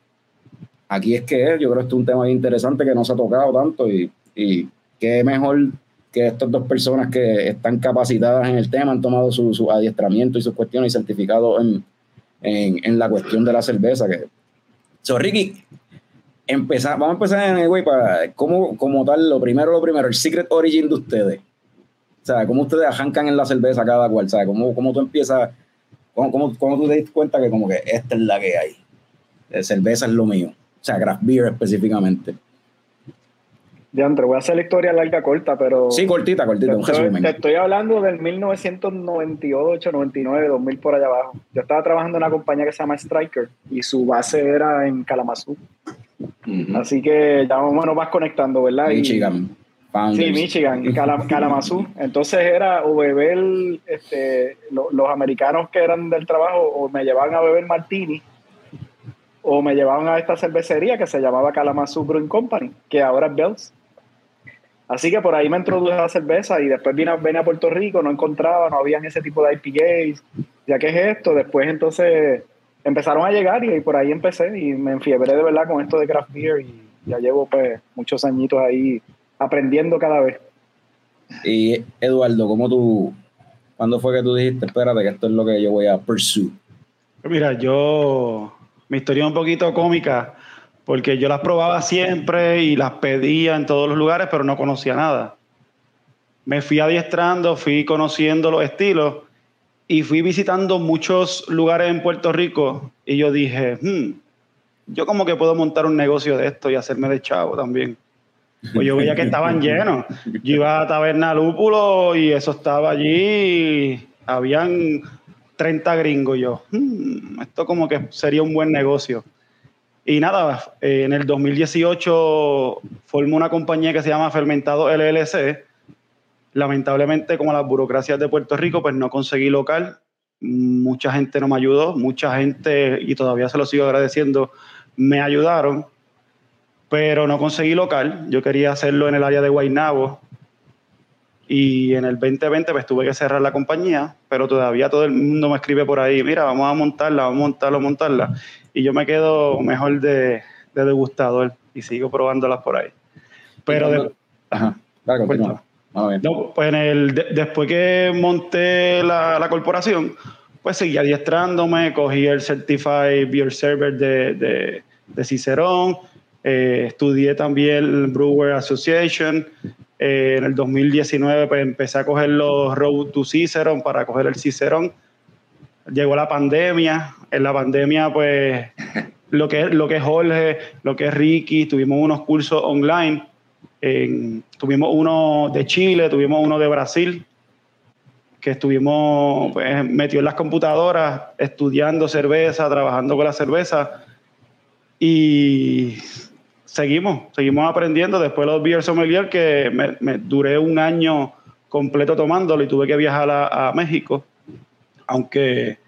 [SPEAKER 1] Aquí es que es, yo creo que este es un tema interesante que no se ha tocado tanto y, y qué mejor que estas dos personas que están capacitadas en el tema han tomado su, su adiestramiento y sus cuestiones y certificados en, en, en, la cuestión de la cerveza, que So, Ricky, empezar, vamos a empezar en el güey para cómo, como tal, lo primero, lo primero, el secret origin de ustedes. O sea, cómo ustedes arrancan en la cerveza cada cual, ¿sabes? ¿Cómo, cómo tú empiezas, cómo, cómo, cómo tú te das cuenta que como que esta es la que hay? La cerveza es lo mío. O sea, craft beer específicamente.
[SPEAKER 5] Ya, André, voy a hacer la historia larga, corta, pero...
[SPEAKER 1] Sí, cortita, cortita,
[SPEAKER 5] te estoy, te estoy hablando del 1998, 99, 2000 por allá abajo. Yo estaba trabajando en una compañía que se llama Striker y su base era en Kalamazoo. Uh -huh. Así que ya bueno, vas conectando, ¿verdad?
[SPEAKER 1] Michigan.
[SPEAKER 5] Sí, Michigan, Calam <laughs> Kalamazoo. Entonces era o beber, este, lo, los americanos que eran del trabajo o me llevaban a beber martini o me llevaban a esta cervecería que se llamaba Kalamazoo Brewing Company, que ahora es Bells. Así que por ahí me introduje a la cerveza y después vine a, vine a Puerto Rico, no encontraba, no habían ese tipo de IPAs, ya que es esto, después entonces empezaron a llegar y, y por ahí empecé y me enfiebré de verdad con esto de craft beer y ya llevo pues muchos añitos ahí aprendiendo cada vez.
[SPEAKER 1] Y Eduardo, ¿cómo tú, cuándo fue que tú dijiste, espérate que esto es lo que yo voy a pursue?
[SPEAKER 6] Mira, yo, mi historia es un poquito cómica porque yo las probaba siempre y las pedía en todos los lugares, pero no conocía nada. Me fui adiestrando, fui conociendo los estilos y fui visitando muchos lugares en Puerto Rico y yo dije, hmm, yo como que puedo montar un negocio de esto y hacerme de chavo también. Pues yo veía que estaban llenos. Yo iba a Taberna Lúpulo y eso estaba allí. Habían 30 gringos. Yo, hmm, esto como que sería un buen negocio. Y nada, eh, en el 2018 formó una compañía que se llama Fermentado LLC. Lamentablemente, como las burocracias de Puerto Rico, pues no conseguí local. Mucha gente no me ayudó, mucha gente, y todavía se lo sigo agradeciendo, me ayudaron, pero no conseguí local. Yo quería hacerlo en el área de Guaynabo. Y en el 2020 pues tuve que cerrar la compañía, pero todavía todo el mundo me escribe por ahí, mira, vamos a montarla, vamos a montarla, vamos a montarla y yo me quedo mejor de, de degustador y sigo probándolas por ahí. Pero de,
[SPEAKER 1] ajá, claro,
[SPEAKER 6] pues, no, no, pues en el, de, después que monté la, la, corporación, pues seguí adiestrándome, cogí el Certified Beer Server de, de, de Cicerón, eh, estudié también el Brewer Association. Eh, en el 2019 pues empecé a coger los Road to Cicerón para coger el Cicerón llegó la pandemia. En la pandemia, pues, <laughs> lo que, lo que es Jorge, lo que es Ricky, tuvimos unos cursos online. En, tuvimos uno de Chile, tuvimos uno de Brasil, que estuvimos pues, metidos en las computadoras, estudiando cerveza, trabajando con la cerveza. Y seguimos, seguimos aprendiendo. Después los Beer Sommelier, que me, me duré un año completo tomándolo y tuve que viajar a, México, aunque,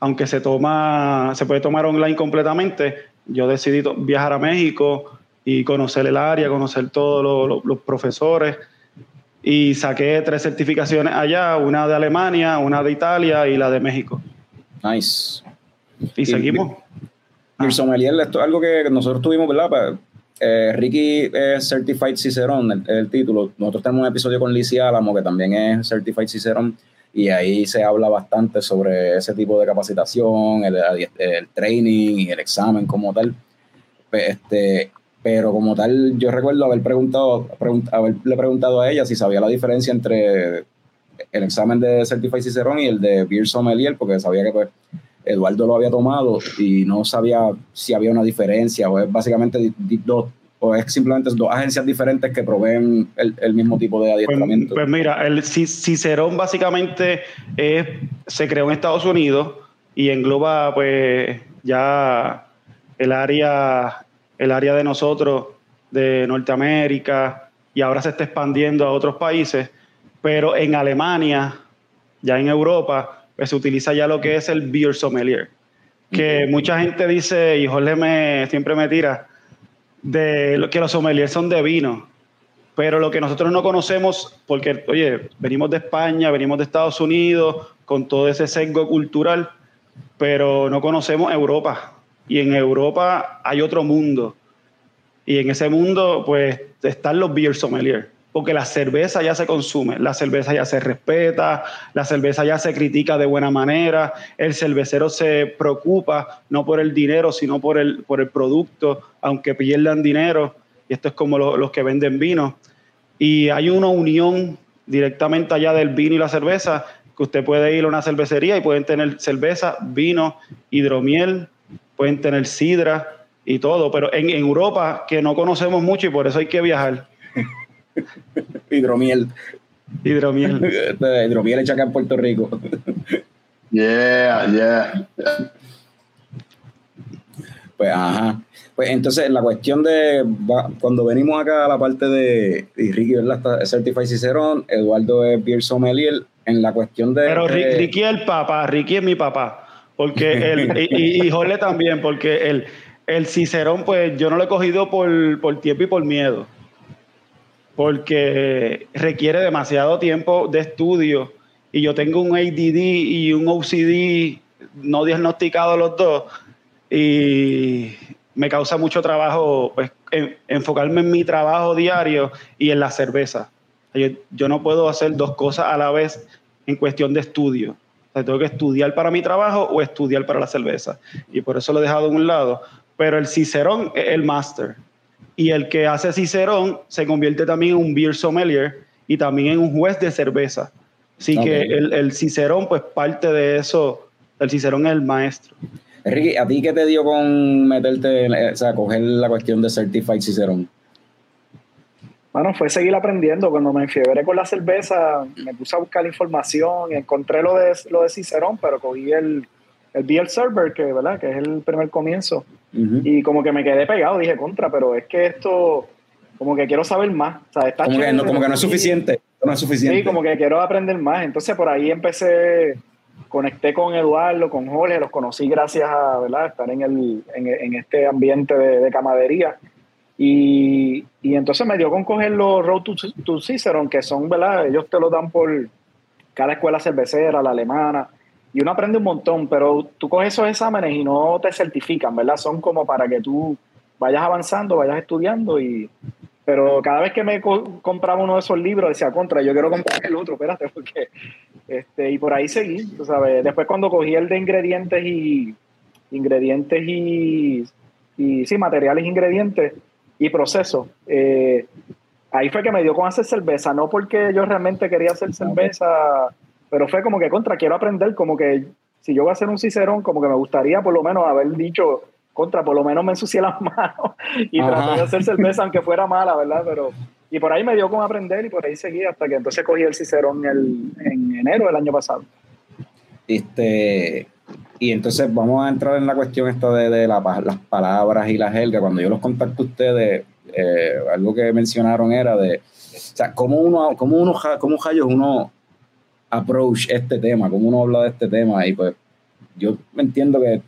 [SPEAKER 6] aunque se toma, se puede tomar online completamente, yo decidí viajar a México y conocer el área, conocer todos los, profesores y saqué tres certificaciones allá, una de Alemania, una de Italia y la de México.
[SPEAKER 1] Nice.
[SPEAKER 6] Y, seguimos.
[SPEAKER 1] Sommelier, esto es algo que nosotros tuvimos, ¿verdad? Eh, Ricky es Certified Cicerón, el, título. Nosotros tenemos un episodio con Lizzie Álamo, que también es Certified Cicerón, y ahí se habla bastante sobre ese tipo de capacitación, el, el training y el examen como tal. Este, pero como tal, yo recuerdo haber preguntado, haberle preguntado a ella si sabía la diferencia entre el examen de Certified Cicerón y el de Beer Sommelier, porque sabía que pues, Eduardo lo había tomado y no sabía si había una diferencia o es básicamente dos o es simplemente dos agencias diferentes que proveen el, mismo tipo de pues, adiestramiento.
[SPEAKER 6] Pues, mira, el Cicerón básicamente es, se creó en Estados Unidos y engloba pues ya el área el área de nosotros de Norteamérica y ahora se está expandiendo a otros países, pero en Alemania, ya en Europa, pues se utiliza ya lo que es el beer sommelier, que mucha gente dice, y Jorge me, siempre me tira, de que los sommeliers son de vino, pero lo que nosotros no conocemos, porque, oye, venimos de España, venimos de Estados Unidos, con todo ese sesgo cultural, pero no conocemos Europa. Y en Europa hay otro mundo. Y en ese mundo, pues, están los beer sommeliers. Porque la cerveza ya se consume, la cerveza ya se respeta, la cerveza ya se critica de buena manera, el cervecero se preocupa no por el dinero, sino por el, por el producto, aunque pierdan dinero. Y esto es como los que venden vino. Y hay una unión directamente allá del vino y la cerveza, que usted puede ir a una cervecería y pueden tener cerveza, vino, hidromiel, pueden tener sidra y todo, pero en, Europa que no conocemos mucho y por eso hay que viajar. <laughs>
[SPEAKER 1] Hidromiel.
[SPEAKER 6] Hidromiel. <laughs>
[SPEAKER 1] Hidromiel hecha acá en Puerto Rico. <laughs>
[SPEAKER 4] yeah, yeah.
[SPEAKER 1] Pues ajá. Pues entonces la cuestión de cuando venimos acá a la parte de y Ricky, ¿verdad? Está Certified Cicerón, Eduardo es Beer Sommelier, en la cuestión de.
[SPEAKER 6] Pero Ricky es el papá, Ricky es mi papá. Porque el, y, y Jorge también, porque el, el Cicerón, pues yo no lo he cogido por, por tiempo y por miedo. Porque requiere demasiado tiempo de estudio. Y yo tengo un ADD y un OCD no diagnosticado los dos. Y me causa mucho trabajo pues, enfocarme en mi trabajo diario y en la cerveza. Yo, yo, no puedo hacer dos cosas a la vez en cuestión de estudio tengo que estudiar para mi trabajo o estudiar para la cerveza. Y por eso lo he dejado a un lado. Pero el Cicerón es el máster. Y el que hace Cicerón se convierte también en un beer sommelier y también en un juez de cerveza. Así que el, el, Cicerón, pues parte de eso, el Cicerón es el maestro.
[SPEAKER 1] Enrique, ¿a ti qué te dio con meterte, o sea, coger la cuestión de Certified Cicerón?
[SPEAKER 5] Bueno, fue seguir aprendiendo. Cuando me enfiebré con la cerveza, me puse a buscar información, encontré lo de, lo de Cicerón, pero cogí el, el BL Server, que, ¿verdad? que es el primer comienzo, y como que me quedé pegado, dije contra, pero es que esto, como que quiero saber más. O sea, está
[SPEAKER 1] como, que no, como que no es suficiente. No es suficiente.
[SPEAKER 5] Sí, como que quiero aprender más. Entonces por ahí empecé, conecté con Eduardo, con Jorge, los conocí gracias a ¿verdad? estar en, el, en, en este ambiente de, de camadería. Y, y, entonces me dio con coger los Road to, to Cicerón, que son, ¿verdad? Ellos te lo dan por cada escuela cervecera, la alemana, y uno aprende un montón, pero tú coges esos exámenes y no te certifican, ¿verdad? Son como para que tú vayas avanzando, vayas estudiando y... Pero cada vez que me compraba uno de esos libros decía, contra, yo quiero comprar el otro, espérate, <laughs> porque... Este, y por ahí seguí, tú sabes. Después cuando cogí el de ingredientes y... Ingredientes y... Y sí, materiales ingredientes, y proceso. Eh, ahí fue que me dio con hacer cerveza, no porque yo realmente quería hacer cerveza, pero fue como que contra, quiero aprender, como que si yo voy a hacer un cicerón, como que me gustaría por lo menos haber dicho, contra, por lo menos me ensucié las <laughs> manos y traté de hacer cerveza aunque fuera mala, ¿verdad? Pero, y por ahí me dio con aprender y por ahí seguí hasta que entonces cogí el cicerón el, en enero del año pasado.
[SPEAKER 1] Este, y entonces vamos a entrar en la cuestión esta de, las palabras y la jerga. Cuando yo los contacto a ustedes, eh, algo que mencionaron era de, o sea, cómo uno, cómo uno, cómo uno approach este tema, cómo uno habla de este tema, y pues yo entiendo que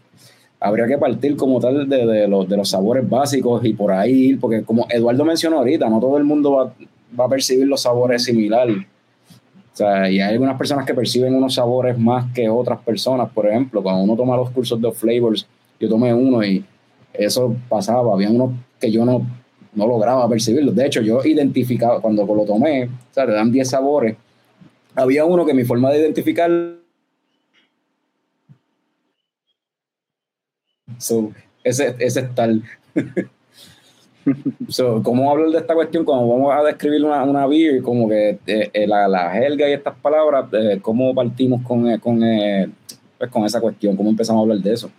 [SPEAKER 1] habría que partir como tal de, los, de los sabores básicos y por ahí, porque como Eduardo mencionó ahorita, no todo el mundo va, va a percibir los sabores similares. O sea, y hay algunas personas que perciben unos sabores más que otras personas. Por ejemplo, cuando uno toma los cursos de flavors, yo tomé uno y eso pasaba. Había unos que yo no, no lograba percibirlos. De hecho, yo identificaba, cuando lo tomé, o sea, le dan 10 sabores. Había uno que mi forma de identificar So, ese, ese es tal. <laughs> so, ¿Cómo hablar de esta cuestión? Cuando vamos a describir una, una beer, como que eh, eh, la, la, jerga y estas palabras, eh, ¿cómo partimos con, con, pues con esa cuestión? ¿Cómo empezamos a hablar de eso?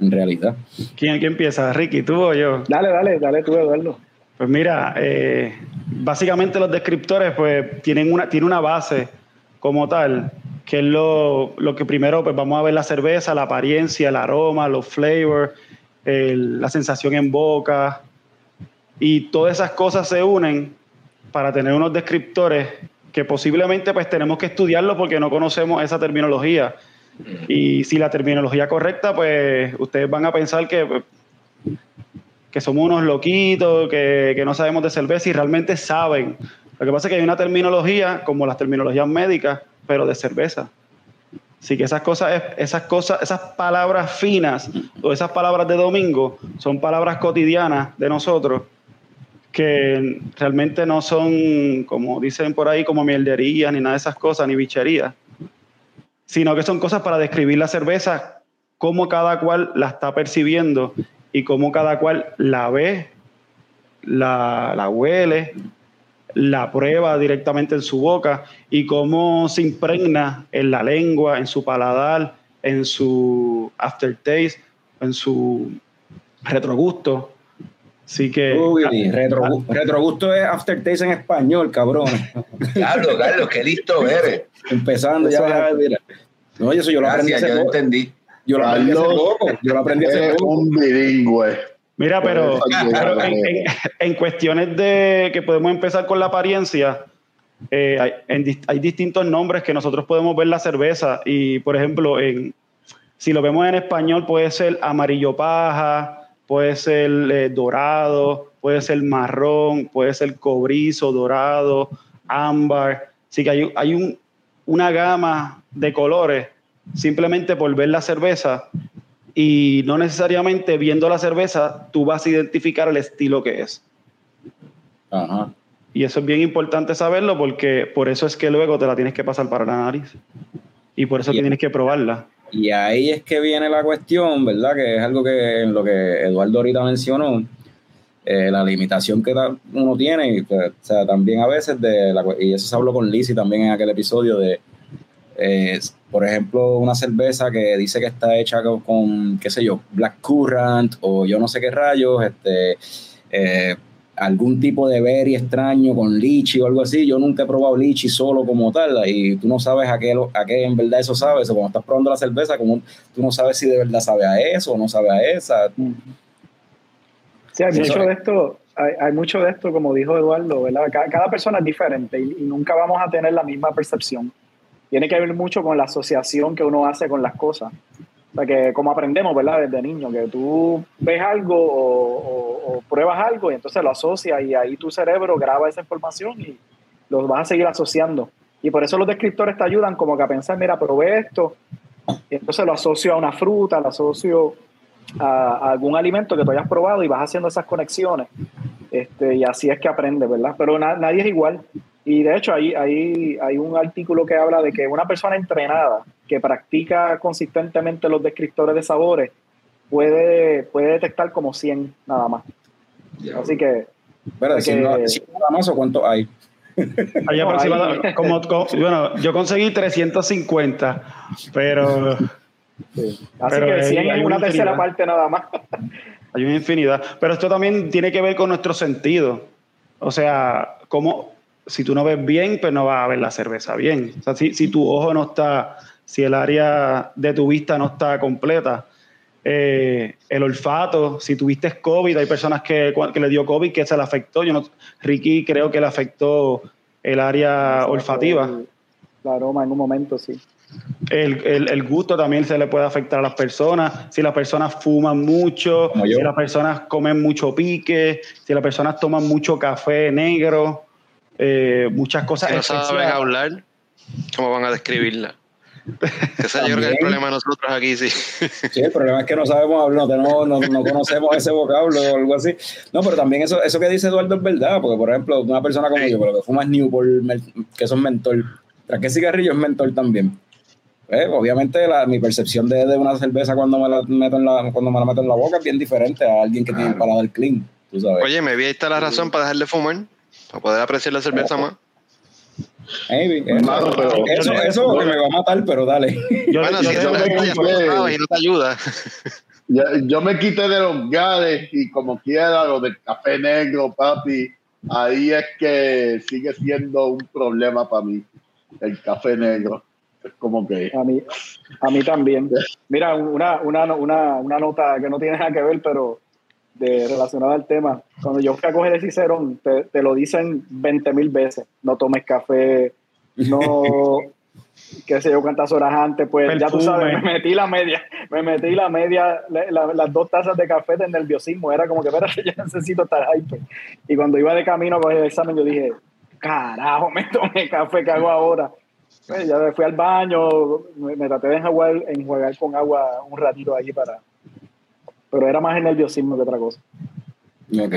[SPEAKER 1] En realidad.
[SPEAKER 6] ¿Quién, quién empieza? ¿Ricky, tú o yo?
[SPEAKER 5] Dale, dale, dale tú, Eduardo.
[SPEAKER 6] Pues mira, básicamente los descriptores pues tienen una, tienen una base como tal, que es lo, que primero pues vamos a ver la cerveza, la apariencia, el aroma, los flavors, la sensación en boca, y todas esas cosas se unen para tener unos descriptores que posiblemente pues tenemos que estudiarlo porque no conocemos esa terminología. Y si la terminología correcta, pues ustedes van a pensar que, pues, que somos unos loquitos, que, que no sabemos de cerveza y realmente saben. Lo que pasa es que hay una terminología, como las terminologías médicas, pero de cerveza. Así que esas cosas, esas cosas, esas palabras finas o esas palabras de domingo son palabras cotidianas de nosotros que realmente no son, como dicen por ahí, como mielderías ni nada de esas cosas, ni bicherías, sino que son cosas para describir la cerveza, cómo cada cual la está percibiendo y cómo cada cual la ve, la, la huele la prueba directamente en su boca y cómo se impregna en la lengua, en su paladar, en su aftertaste, en su retrogusto. Así que.
[SPEAKER 1] Uy, retrogusto es aftertaste en español, cabrón. <laughs>
[SPEAKER 2] Carlos, Carlos, qué listo eres.
[SPEAKER 1] Empezando ya, mira. No, eso yo lo aprendí
[SPEAKER 2] yo entendí.
[SPEAKER 1] Yo lo aprendí hace poco. Yo lo aprendí hace poco.
[SPEAKER 4] un bilingüe.
[SPEAKER 6] Mira, pero, en, cuestiones de que podemos empezar con la apariencia, eh, hay, distintos nombres que nosotros podemos ver la cerveza. Y, por ejemplo, en, si lo vemos en español puede ser amarillo paja, puede ser eh, dorado, puede ser marrón, puede ser cobrizo, dorado, ámbar. Así que hay, hay una gama de colores simplemente por ver la cerveza y no necesariamente viendo la cerveza tú vas a identificar el estilo que es. Ajá. Y eso es bien importante saberlo porque por eso es que luego te la tienes que pasar para la nariz. Y por eso tienes que probarla.
[SPEAKER 1] Y ahí es que viene la cuestión, ¿verdad? Que es algo que en lo que Eduardo ahorita mencionó, eh, la limitación que uno tiene, y, pues, o sea, también a veces de, la, y eso se habló con Lizzie también en aquel episodio de eh, por ejemplo, una cerveza que dice que está hecha con, qué sé yo, black currant o yo no sé qué rayos, este, eh, algún tipo de berry extraño con lichi o algo así. Yo nunca he probado lichi solo como tal y tú no sabes a qué, a qué en verdad eso sabe. O cuando estás probando la cerveza, como tú no sabes si de verdad sabe a eso o no sabe a esa.
[SPEAKER 5] Sí, hay mucho de esto, hay, mucho de esto, como dijo Eduardo, ¿verdad? Cada, persona es diferente y nunca vamos a tener la misma percepción tiene que ver mucho con la asociación que uno hace con las cosas. O sea, que como aprendemos, ¿verdad? Desde niño, que tú ves algo o, pruebas algo y entonces lo asocias y ahí tu cerebro graba esa información y lo vas a seguir asociando. Y por eso los descriptores te ayudan como que a pensar, mira, probé esto, y entonces lo asocio a una fruta, lo asocio a, algún alimento que tú hayas probado y vas haciendo esas conexiones. Este, y así es que aprendes, ¿verdad? Pero nadie es igual. Y de hecho, hay, hay, hay un artículo que habla de que una persona entrenada que practica consistentemente los descriptores de sabores puede, puede detectar como 100 nada más. Así que.
[SPEAKER 1] Pero si nada más o cuánto hay. <laughs>
[SPEAKER 6] Hay aproximadamente, como, bueno, yo conseguí 350, pero.
[SPEAKER 5] Así que 100 es una tercera parte nada más.
[SPEAKER 6] Hay una infinidad. Pero esto también tiene que ver con nuestro sentido. O sea, cómo, si tú no ves bien, pues no vas a ver la cerveza bien. O sea, si, tu ojo no está, si el área de tu vista no está completa, eh, el olfato, si tuviste COVID, hay personas que, que le dio COVID que se le afectó. Yo no, Ricky creo que le afectó el área olfativa.
[SPEAKER 5] El aroma en un momento, sí.
[SPEAKER 6] El, gusto también se le puede afectar a las personas. Si las personas fuman mucho, si las personas comen mucho pique, si las personas toman mucho café negro, eh, muchas cosas.
[SPEAKER 3] Si no saben hablar, ¿cómo van a describirla? <laughs> Ese yo creo que es el problema de nosotros aquí, sí.
[SPEAKER 1] Sí, el problema es que no sabemos hablar, no, no, no, conocemos ese vocablo o algo así. No, pero también eso, eso que dice Eduardo es verdad, porque por ejemplo, una persona como yo, que fuma Newport, que eso es mentor, tras que cigarrillo es mentor también. Eh, obviamente la, mi percepción de, de, una cerveza cuando me la meto en la cuando me la meto en la boca es bien diferente a alguien que tiene el paladar clean, tú sabes.
[SPEAKER 3] Oye, me vi ahí está la razón para dejar de fumar, para poder apreciar la cerveza más.
[SPEAKER 1] Hey, eso, eso, eso que me va a matar, pero dale.
[SPEAKER 3] Yo, bueno, si eso me y no te ayuda.
[SPEAKER 4] Yo, me quité de los gales y como quiera, lo del café negro, papi, ahí es que sigue siendo un problema para mí, el café negro. Es como que...
[SPEAKER 5] A mí, a mí también. Mira, una, una, una, una nota que no tiene nada que ver, pero de relacionada al tema. Cuando yo fui a coger el Cicerón, te, te lo dicen 20 mil veces. No tomes café, no, <laughs> qué sé yo, cuántas horas antes, pues ya tú sabes, me metí la media, me metí la media, las dos tazas de café de nerviosismo, era como que, espérate, <laughs> yo necesito estar ahí. Y cuando iba de camino a coger el examen, yo dije, carajo, me tomé café, ¿qué hago ahora? Pues ya fui al baño, me, traté de enjuagar, enjuagar con agua un ratito ahí para, pero era más el nerviosismo que otra cosa.
[SPEAKER 1] Ok.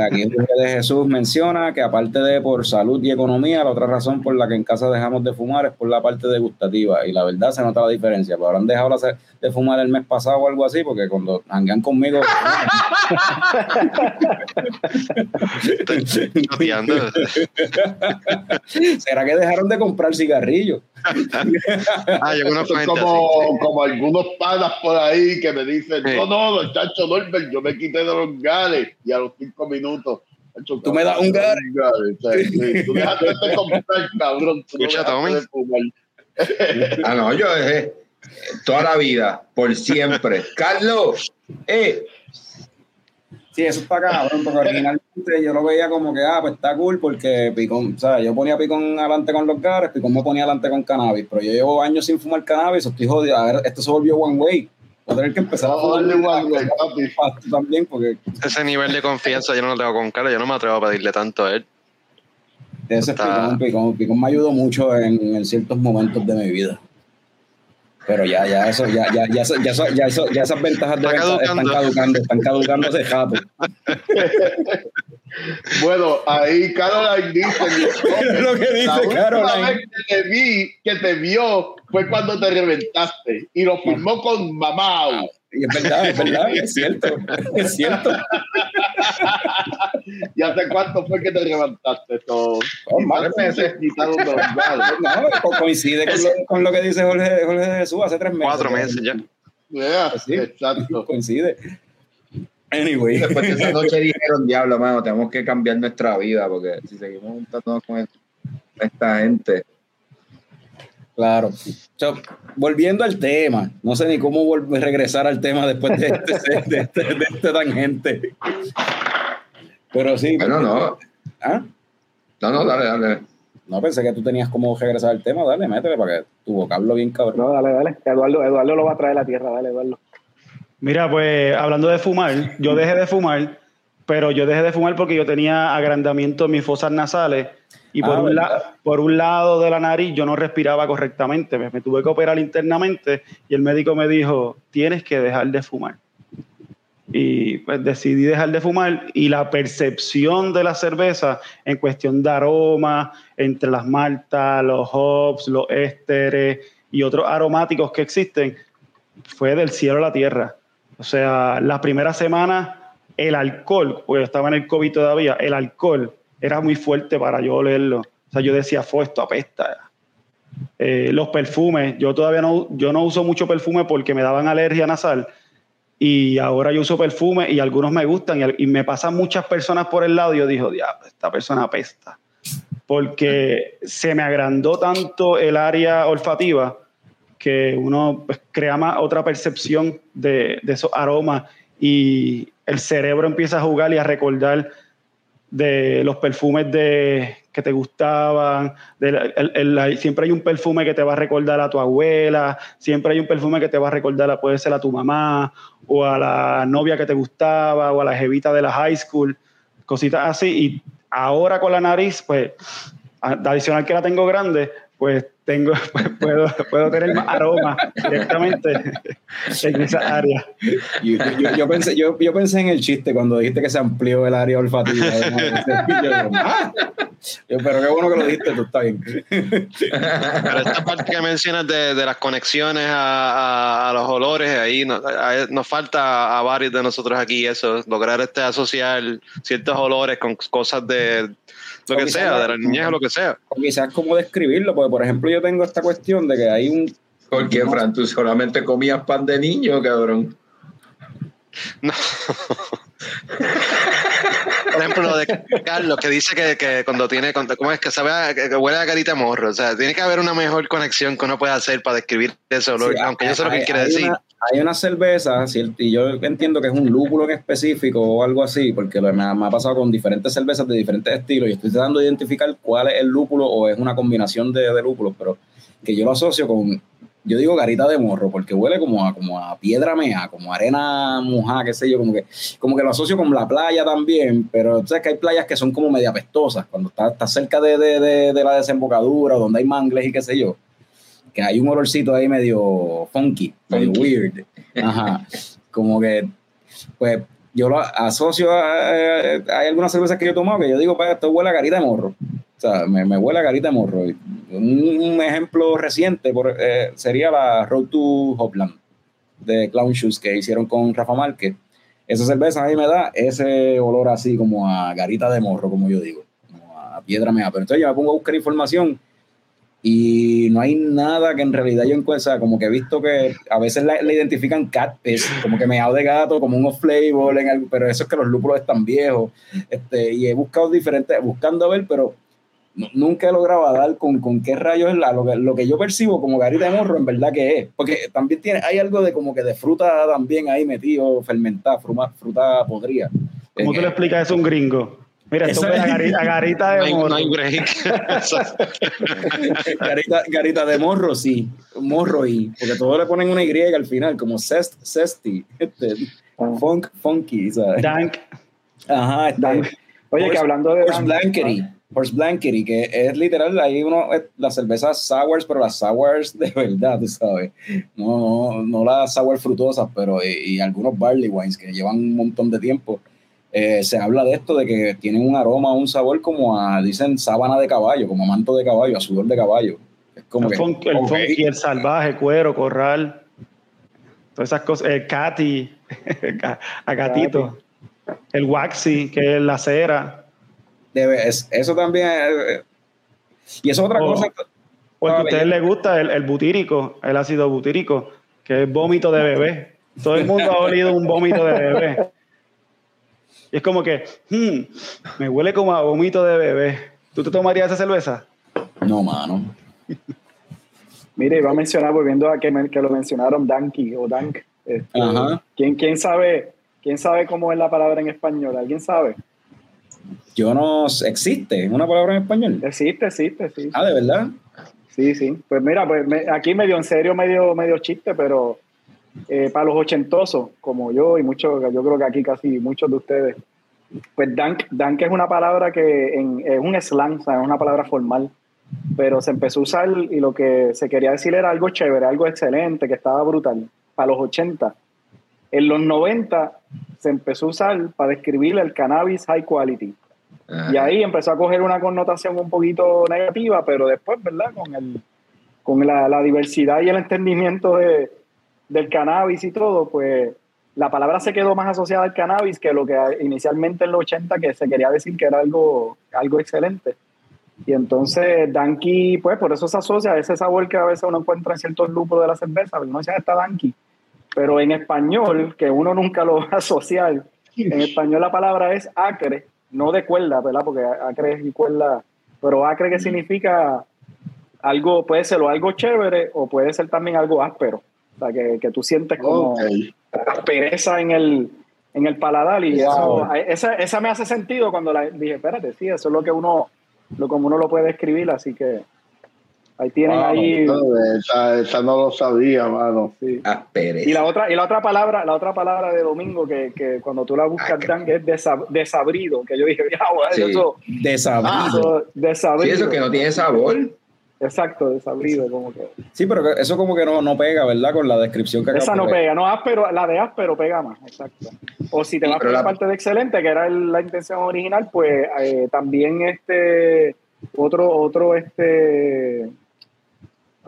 [SPEAKER 1] Aquí el de Jesús menciona que aparte de por salud y economía, la otra razón por la que en casa dejamos de fumar es por la parte degustativa. Y la verdad se nota la diferencia. Pero habrán dejado de fumar el mes pasado o algo así, porque cuando hangan conmigo. <laughs> ¿Será que dejaron de comprar cigarrillos? <laughs>
[SPEAKER 4] ah, como, como algunos panas por ahí que me dicen, no, no, chacho Norbert, yo me quité de los gales y a los cinco minutos.
[SPEAKER 1] tú me das un gale.
[SPEAKER 4] tú dejaste de comprar, cabrón. Escucha, <laughs>
[SPEAKER 2] ah, no, yo dejé toda la vida, por siempre. Carlos, eh,
[SPEAKER 1] Sí, eso está cabrón, porque originalmente yo lo veía como que, ah, pues está cool, porque Picón, o sea, yo ponía Picón adelante con los gares, Picón me ponía adelante con cannabis, pero yo llevo años sin fumar cannabis, estoy jodido, a ver, esto se volvió one way. Voy a tener que empezar a darle one way, también, porque...
[SPEAKER 3] Ese nivel de confianza yo no lo tengo con Carlos, yo no me atrevo a pedirle tanto a él.
[SPEAKER 1] Ese es Picón, Picón, Picón me ayudó mucho en, en ciertos momentos de mi vida. Pero ya, ya, eso, ya, ya, ya, ya, ya, eso, ya esas ventajas de venta están caducando, están caducando ese jato. <laughs>
[SPEAKER 4] bueno, ahí Caroline dice <laughs>
[SPEAKER 1] lo que dice Caroline.
[SPEAKER 4] Vez que te vi, que te vio, fue cuando te reventaste y lo firmó con mamá.
[SPEAKER 1] Y es verdad, es verdad, <laughs> es cierto, es cierto.
[SPEAKER 4] ¿Y hace cuánto fue que te levantaste todo? Oh,
[SPEAKER 1] más meses. <laughs> No, coincide con lo, con lo, que dice Jorge, Jorge Jesús hace tres meses.
[SPEAKER 3] Cuatro meses ya.
[SPEAKER 4] Yeah, sí, exacto.
[SPEAKER 1] Coincide. Anyway.
[SPEAKER 2] Después de esa noche dijeron, diablo, mano, tenemos que cambiar nuestra vida porque si seguimos juntándonos con esta gente,
[SPEAKER 1] Claro. volviendo al tema, no sé ni cómo volver, regresar al tema después de este, de, este, de este tangente. Pero sí.
[SPEAKER 2] Bueno, no. ¿Ah? No, no, dale, dale.
[SPEAKER 1] No, pensé que tú tenías como regresar al tema, dale, métele para que tu vocablo bien cabrón.
[SPEAKER 5] No, dale, dale. Eduardo, Eduardo lo va a traer a la tierra, dale, Eduardo.
[SPEAKER 6] Mira, pues hablando de fumar, yo dejé de fumar, pero yo dejé de fumar porque yo tenía agrandamiento en mis fosas nasales y por, ah, un por un lado de la nariz yo no respiraba correctamente, me, tuve que operar internamente y el médico me dijo, tienes que dejar de fumar. Y pues decidí dejar de fumar y la percepción de la cerveza en cuestión de aroma, entre las maltas, los hops, los ésteres y otros aromáticos que existen, fue del cielo a la tierra. O sea, las primeras semanas el alcohol, porque estaba en el COVID todavía, el alcohol era muy fuerte para yo olerlo. O sea, yo decía, fue esto apesta. Eh, los perfumes, yo todavía no, yo no uso mucho perfume porque me daban alergia nasal y ahora yo uso perfume y algunos me gustan y, me pasan muchas personas por el lado y yo digo, diablo, esta persona apesta. Porque se me agrandó tanto el área olfativa que uno pues, crea más otra percepción de, de esos aromas y el cerebro empieza a jugar y a recordar de los perfumes de, que te gustaban, siempre hay un perfume que te va a recordar a tu abuela, siempre hay un perfume que te va a recordar, a, puede ser a tu mamá, o a la novia que te gustaba, o a la jevita de la high school, cositas así. Y ahora con la nariz, pues, adicional que la tengo grande, pues tengo, <laughs> pues, puedo, puedo tener más aroma directamente en esa área.
[SPEAKER 1] Yo, yo, pensé, yo, yo, pensé en el chiste cuando dijiste que se amplió el área olfativa. <laughs> Ah". pero qué bueno que lo dijiste, tú está bien.
[SPEAKER 3] Pero esta parte que mencionas de, de las conexiones a, a, los olores, ahí nos, nos, falta a varios de nosotros aquí eso, lograr este asociar ciertos olores con cosas de lo que sea, de la niñez o lo que sea.
[SPEAKER 1] O quizás cómo describirlo, porque por ejemplo yo tengo esta cuestión de que hay un...
[SPEAKER 2] ¿Por qué, Fran? ¿Tú solamente comías pan de niño, cabrón? <laughs>
[SPEAKER 3] No. Por ejemplo, lo de Carlos, que dice que, que cuando tiene, ¿cómo es? Que sabe, que, huele a carita morro. O sea, tiene que haber una mejor conexión que uno puede hacer para describir ese olor, aunque yo sé lo que quiere decir.
[SPEAKER 1] hay una cerveza, y yo entiendo que es un lúpulo en específico o algo así, porque me, me ha pasado con diferentes cervezas de diferentes estilos y estoy tratando de identificar cuál es el lúpulo o es una combinación de, de lúpulos, pero que yo lo asocio con yo digo garita de morro porque huele como a, como a piedra mea, como arena mojada, qué sé yo, como que, como que lo asocio con la playa también, pero sabes que hay playas que son como media apestosas, cuando estás está cerca de, de, de, la desembocadura, donde hay mangles y qué sé yo, que hay un olorcito ahí medio funky, medio weird. Ajá. Como que, pues, yo lo asocio a, hay algunas cervezas que yo he tomado que yo digo, pues, esto huele a garita de morro. O sea, me, me huele a garita de morro. Un, ejemplo reciente por, eh, sería la Road to Hopland de Clown Shoes que hicieron con Rafa Márquez. Esa cerveza a mí me da ese olor así como a garita de morro, como yo digo, a piedra mea. Pero entonces yo me pongo a buscar información y no hay nada que en realidad yo encuentre, como que he visto que a veces le identifican cat es como que meado de gato, como un off flavor, en pero eso es que los lúpulos están viejos. Este, y he buscado diferentes, buscando a ver, pero nunca he logrado dar con, con qué rayos es la, lo, que, lo que yo percibo como garita de morro en verdad que es. Porque también tiene, hay algo de como que de fruta también ahí metido, fermentada, fruta, fruta podrida.
[SPEAKER 6] ¿Cómo tú le explicas eso a un gringo? Mira, esto es garita, garita de morro.
[SPEAKER 3] No hay break. <laughs>
[SPEAKER 1] garita, garita, de morro, sí. Morro y. Porque todos le ponen una Y al final, como cest, cesti. Este, funk, funky, ¿sabes?
[SPEAKER 6] Dank.
[SPEAKER 1] Ajá,
[SPEAKER 5] Dank. Oye, que hablando de.
[SPEAKER 1] Horse Blankery. Horse Blankery, que es literal, hay uno, eh, las cervezas sours, pero las sours de verdad, tú sabes. No, no, no las sour frutosas, pero y, y algunos barley wines que llevan un montón de tiempo eh, se habla de esto, de que tienen un aroma, un sabor como a, dicen, sábana de caballo, como manto de caballo, a sudor de caballo. Es como
[SPEAKER 6] el, funky, el salvaje, cuero, corral, todas esas cosas, el cati, <laughs> a gatito, el waxy, que es la cera.
[SPEAKER 1] Debe, es, eso también es, y eso es otra cosa.
[SPEAKER 6] Porque a ustedes les gusta el, el butírico, el ácido butírico, que es vómito de bebé. Todo el mundo ha olido un vómito de bebé. Y es como que, hmm, me huele como a vómito de bebé. ¿Tú te tomarías esa cerveza?
[SPEAKER 1] No, mano.
[SPEAKER 5] Mire, iba a mencionar, volviendo a que, que lo mencionaron, Danky o Dank. Este, ¿quién, ¿Quién sabe quién sabe cómo es la palabra en español? ¿Alguien sabe?
[SPEAKER 1] Yo no ¿Existe una palabra en español?
[SPEAKER 5] Existe, existe, sí.
[SPEAKER 1] Ah, ¿de verdad?
[SPEAKER 5] Sí, sí. Pues mira, pues aquí medio en serio, medio, medio chiste, pero eh, para los ochentosos, como yo y muchos, yo creo que aquí casi muchos de ustedes, pues dank, dank es una palabra que es un slang, es una palabra formal, pero se empezó a usar y lo que se quería decir era algo chévere, algo excelente, que estaba brutal, para los 80. En los 90 se empezó a usar para describir el cannabis high quality. Y ahí empezó a coger una connotación un poquito negativa, pero después, ¿verdad? Con, el, con la, la diversidad y el entendimiento de, del cannabis y todo, pues la palabra se quedó más asociada al cannabis que lo que inicialmente en los 80 que se quería decir que era algo, algo excelente. Y entonces Danky, pues por eso se asocia a ese sabor que a veces uno encuentra en ciertos lúpulos de la cerveza, uno dice está Danky. Pero en español, que uno nunca lo <laughs> va a asociar, en español la palabra es acre, no de cuerda, ¿verdad? Porque acre es y cuerda, pero acre que significa algo, puede ser o algo chévere o puede ser también algo áspero. O sea, que, que tú sientes como
[SPEAKER 4] Ok.
[SPEAKER 5] aspereza en el, en el paladar y eso, esa, esa me hace sentido cuando la dije, espérate, sí, eso es lo que uno, lo como uno lo puede escribir, así que ahí tienen
[SPEAKER 1] Wow.
[SPEAKER 5] ahí.
[SPEAKER 4] Esa, esa no lo sabía, mano.
[SPEAKER 5] sí.
[SPEAKER 2] Aspereza.
[SPEAKER 5] Y la otra, y la otra palabra, la otra palabra de domingo que, que cuando tú la buscas,
[SPEAKER 2] Ah,
[SPEAKER 5] Dan, es desa- desabrido, que yo dije, ya,
[SPEAKER 2] Sí.
[SPEAKER 5] eso,
[SPEAKER 1] Desabrido.
[SPEAKER 5] eso, desabrido.
[SPEAKER 2] Sí, eso que no tiene sabor.
[SPEAKER 5] Exacto, desabrido, como que.
[SPEAKER 1] Sí, pero eso como que no, no pega, ¿verdad? Con la descripción que
[SPEAKER 5] Esa no
[SPEAKER 1] de-
[SPEAKER 5] pega, no áspero, la de áspero pega más, exacto. O si te
[SPEAKER 2] Sí,
[SPEAKER 5] vas por la
[SPEAKER 2] la-
[SPEAKER 5] parte de excelente, que era el- la intención original, pues eh, también este otro, otro este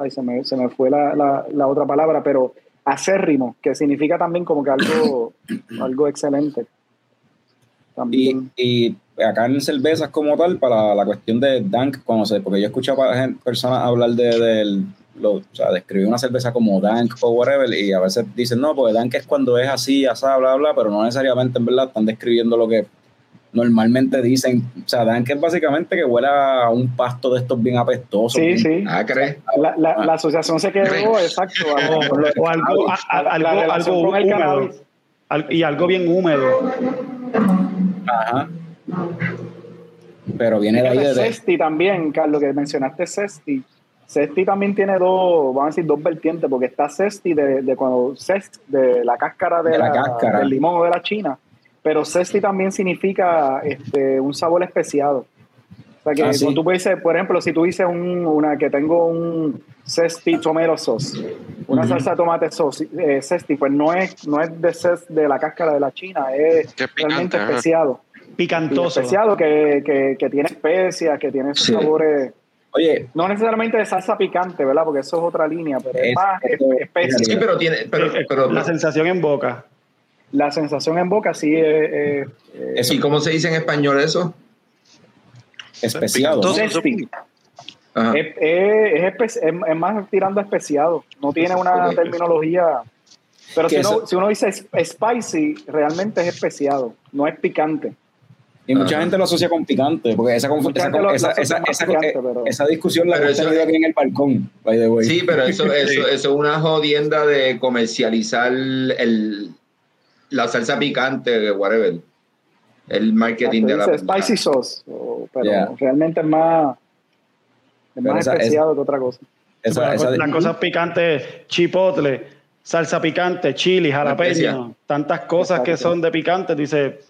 [SPEAKER 5] ay se me, se me fue la, la, la otra palabra, pero acérrimo, que significa también como que algo, <coughs> algo excelente.
[SPEAKER 1] Y,
[SPEAKER 5] También.
[SPEAKER 1] y acá en cervezas como tal, para la cuestión de dank, se, porque yo he escuchado a gen- personas hablar de, del- lo- o sea, de escribir una cerveza como dank o whatever, y a veces dicen, no, porque dank es cuando es así, asá, bla, bla, pero no necesariamente en verdad están describiendo lo que normalmente dicen. O sea, dank es básicamente que huela a un pasto de estos bien apestosos.
[SPEAKER 5] Sí,
[SPEAKER 1] bien-
[SPEAKER 5] sí.
[SPEAKER 2] Acre.
[SPEAKER 5] La, la, la asociación se quedó, exacto. <laughs> a-
[SPEAKER 6] O, o algo, a- algo, algo
[SPEAKER 5] con el
[SPEAKER 6] húmedo. Al- y algo bien húmedo.
[SPEAKER 1] Ajá. Pero viene de ahí de...
[SPEAKER 5] Cesti también, Carlos, que mencionaste Cesti. Cesti también tiene dos, vamos a decir, dos vertientes, porque está Cesti de, de cuando Cest, de la cáscara de,
[SPEAKER 1] De la
[SPEAKER 5] la-
[SPEAKER 1] cáscara.
[SPEAKER 5] del limón o de la china, pero Cesti también significa este, un sabor especiado. O sea que
[SPEAKER 1] Ah, sí.
[SPEAKER 5] cuando tú puedes decir, por ejemplo, si tú dices un- una que tengo un Cesti tomato sauce, una
[SPEAKER 1] Ujú.
[SPEAKER 5] salsa de tomate sauce, eh, Cesti, pues no es, no es de, cest- de la cáscara de la china, es
[SPEAKER 3] es
[SPEAKER 5] realmente
[SPEAKER 3] picante, ajá.
[SPEAKER 5] especiado. Y
[SPEAKER 6] Picantoso.
[SPEAKER 5] especiado que, que, que tiene especias, que tiene esos
[SPEAKER 2] Sí.
[SPEAKER 5] sabores,
[SPEAKER 1] Oye,
[SPEAKER 5] no necesariamente de salsa picante, ¿verdad? Porque eso es otra línea, pero es,
[SPEAKER 1] Es-
[SPEAKER 5] más
[SPEAKER 1] es-
[SPEAKER 5] espe- especia.
[SPEAKER 2] Sí, pero tiene. Pero, pero,
[SPEAKER 6] la sensación en boca.
[SPEAKER 5] La sensación en boca sí es...
[SPEAKER 2] ¿Y cómo se dice en español eso?
[SPEAKER 1] especiado.
[SPEAKER 5] Es, es- es espe- es- es más tirando a especiado. No tiene una terminología... Pero si uno, si uno dice spicy, realmente es especiado, no es picante.
[SPEAKER 1] Y mucha
[SPEAKER 2] Ajá.
[SPEAKER 1] gente lo asocia con picante, porque esa, esa,
[SPEAKER 5] lo-
[SPEAKER 1] esa,
[SPEAKER 5] lo picante,
[SPEAKER 1] eh,
[SPEAKER 5] pero-
[SPEAKER 1] esa discusión la
[SPEAKER 2] eso
[SPEAKER 1] tenido aquí en el balcón, by the way.
[SPEAKER 2] Sí, pero eso, <laughs> eso, eso es una jodienda de comercializar el, la salsa picante, whatever. El marketing de la.
[SPEAKER 5] Dice spicy sauce, o- pero
[SPEAKER 1] Yeah.
[SPEAKER 5] realmente es más, es más
[SPEAKER 1] esa- esa-
[SPEAKER 5] especiado que otra cosa.
[SPEAKER 1] Esa-
[SPEAKER 6] Las
[SPEAKER 1] esa-
[SPEAKER 6] cosas- las cosas picantes, chipotle, salsa picante, chili, jalapeño, tantas cosas que son de picante. Dice,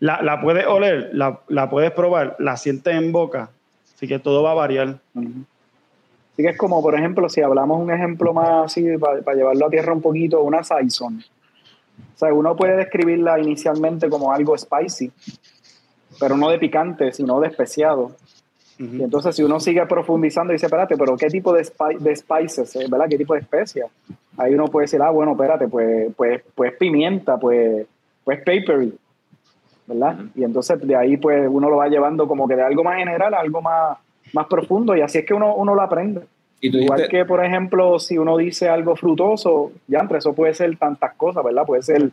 [SPEAKER 6] la, la puedes oler, la, la puedes probar, la sientes en boca. Así que todo va a variar.
[SPEAKER 5] Así que es como, por ejemplo, si hablamos un ejemplo más así, para, llevarlo a tierra un poquito, una Saison. O sea, uno puede describirla inicialmente como algo spicy, pero no de picante, sino de especiado. Y entonces, si uno sigue profundizando y dice, espérate, pero ¿qué tipo de, spi- de spices, eh, verdad? ¿Qué tipo de especias? Ahí uno puede decir, ah, bueno, espérate, pues, pues, pues pimienta, pues, pues papery, ¿verdad? Y entonces de ahí, pues, uno lo va llevando como que de algo más general a algo más, más profundo y así es que uno, uno lo aprende.
[SPEAKER 1] Y tú
[SPEAKER 5] Igual
[SPEAKER 1] dijiste,
[SPEAKER 5] que, por ejemplo, si uno dice algo frutoso, ya entre eso puede ser tantas cosas, ¿verdad? Puede ser,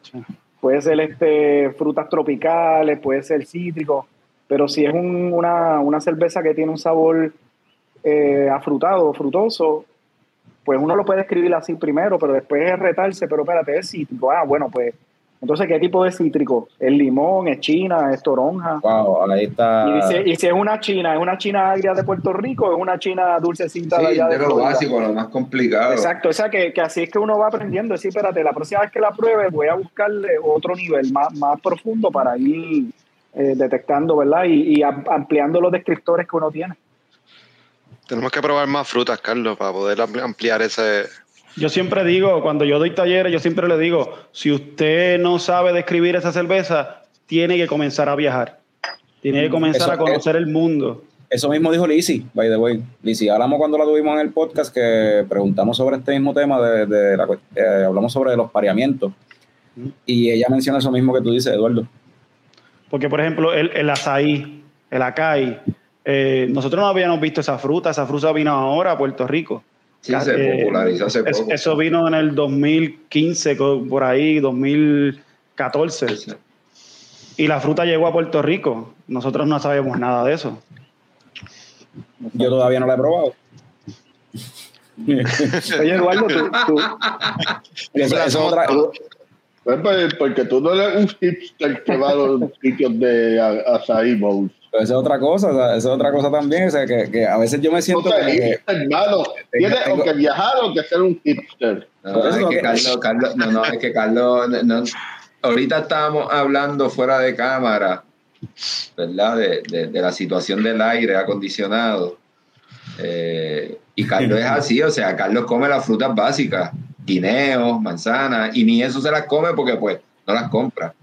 [SPEAKER 5] puede ser este, frutas tropicales, puede ser cítrico, pero si es un- una, una cerveza que tiene un sabor eh, afrutado, frutoso, pues uno lo puede escribir así primero, pero después es retarse, pero espérate, es cítrico. Ah, bueno, pues, entonces, ¿qué tipo de cítrico? ¿Es limón, es china, es toronja?
[SPEAKER 1] wow, ahí está.
[SPEAKER 5] Y, dice- y si es una china, ¿es una china agria de Puerto Rico o es una china dulcecita de
[SPEAKER 2] Sí,
[SPEAKER 5] allá de
[SPEAKER 2] de lo
[SPEAKER 5] Florida?
[SPEAKER 2] básico, lo más complicado.
[SPEAKER 5] Exacto, o sea que, que así es que uno va aprendiendo. Decir, espérate, la próxima vez que la pruebe voy a buscarle otro nivel más, más profundo para ir eh, detectando, ¿verdad? Y, y am- ampliando los descriptores que uno tiene.
[SPEAKER 3] Tenemos que probar más frutas, Carlos, para poder ampli- ampliar ese.
[SPEAKER 6] Yo siempre digo, cuando yo doy talleres, yo siempre le digo, si usted no sabe describir esa cerveza, tiene que comenzar a viajar. Tiene que comenzar
[SPEAKER 1] Eso
[SPEAKER 6] a conocer el mundo.
[SPEAKER 1] Eso mismo dijo Lizzy, by the way. Lizzy, hablamos cuando la tuvimos en el podcast que preguntamos sobre este mismo tema, de, de la, eh, hablamos sobre los pareamientos. Y ella menciona eso mismo que tú dices, Eduardo.
[SPEAKER 6] Porque, por ejemplo, el, el azaí, el acai, eh, nosotros no habíamos visto esa fruta, esa fruta vino ahora a Puerto Rico.
[SPEAKER 2] Sí, se
[SPEAKER 6] Eh,
[SPEAKER 2] popularizó hace
[SPEAKER 6] es-
[SPEAKER 2] poco.
[SPEAKER 6] Eso vino en el 2015, co- por ahí, 2014.
[SPEAKER 2] Sí.
[SPEAKER 6] Y la fruta llegó a Puerto Rico. Nosotros no sabemos nada de eso.
[SPEAKER 1] Yo todavía no la he probado. <laughs>
[SPEAKER 5] Oye, Eduardo, tú, tú <laughs>
[SPEAKER 1] Eso- eso es otra-
[SPEAKER 4] Pues, pues, Porque tú no eres un hipster que va a los sitios de a- acai bowls.
[SPEAKER 1] Esa es otra cosa, o sea, esa es otra cosa también, o sea, que, que a veces yo me
[SPEAKER 4] No
[SPEAKER 1] siento que,
[SPEAKER 4] hipster, hermano. Tienes o que viajar o que ser un hipster.
[SPEAKER 2] No,
[SPEAKER 1] eso
[SPEAKER 2] es
[SPEAKER 1] no
[SPEAKER 2] que Carlos, Carlos, no, no, es que Carlos, no, no. ahorita estábamos hablando fuera de cámara, ¿verdad? De, de- de la situación del aire acondicionado. Eh, y Carlos es así, o sea, Carlos come las frutas básicas, guineos, manzanas, y ni eso se las come porque pues no las compra.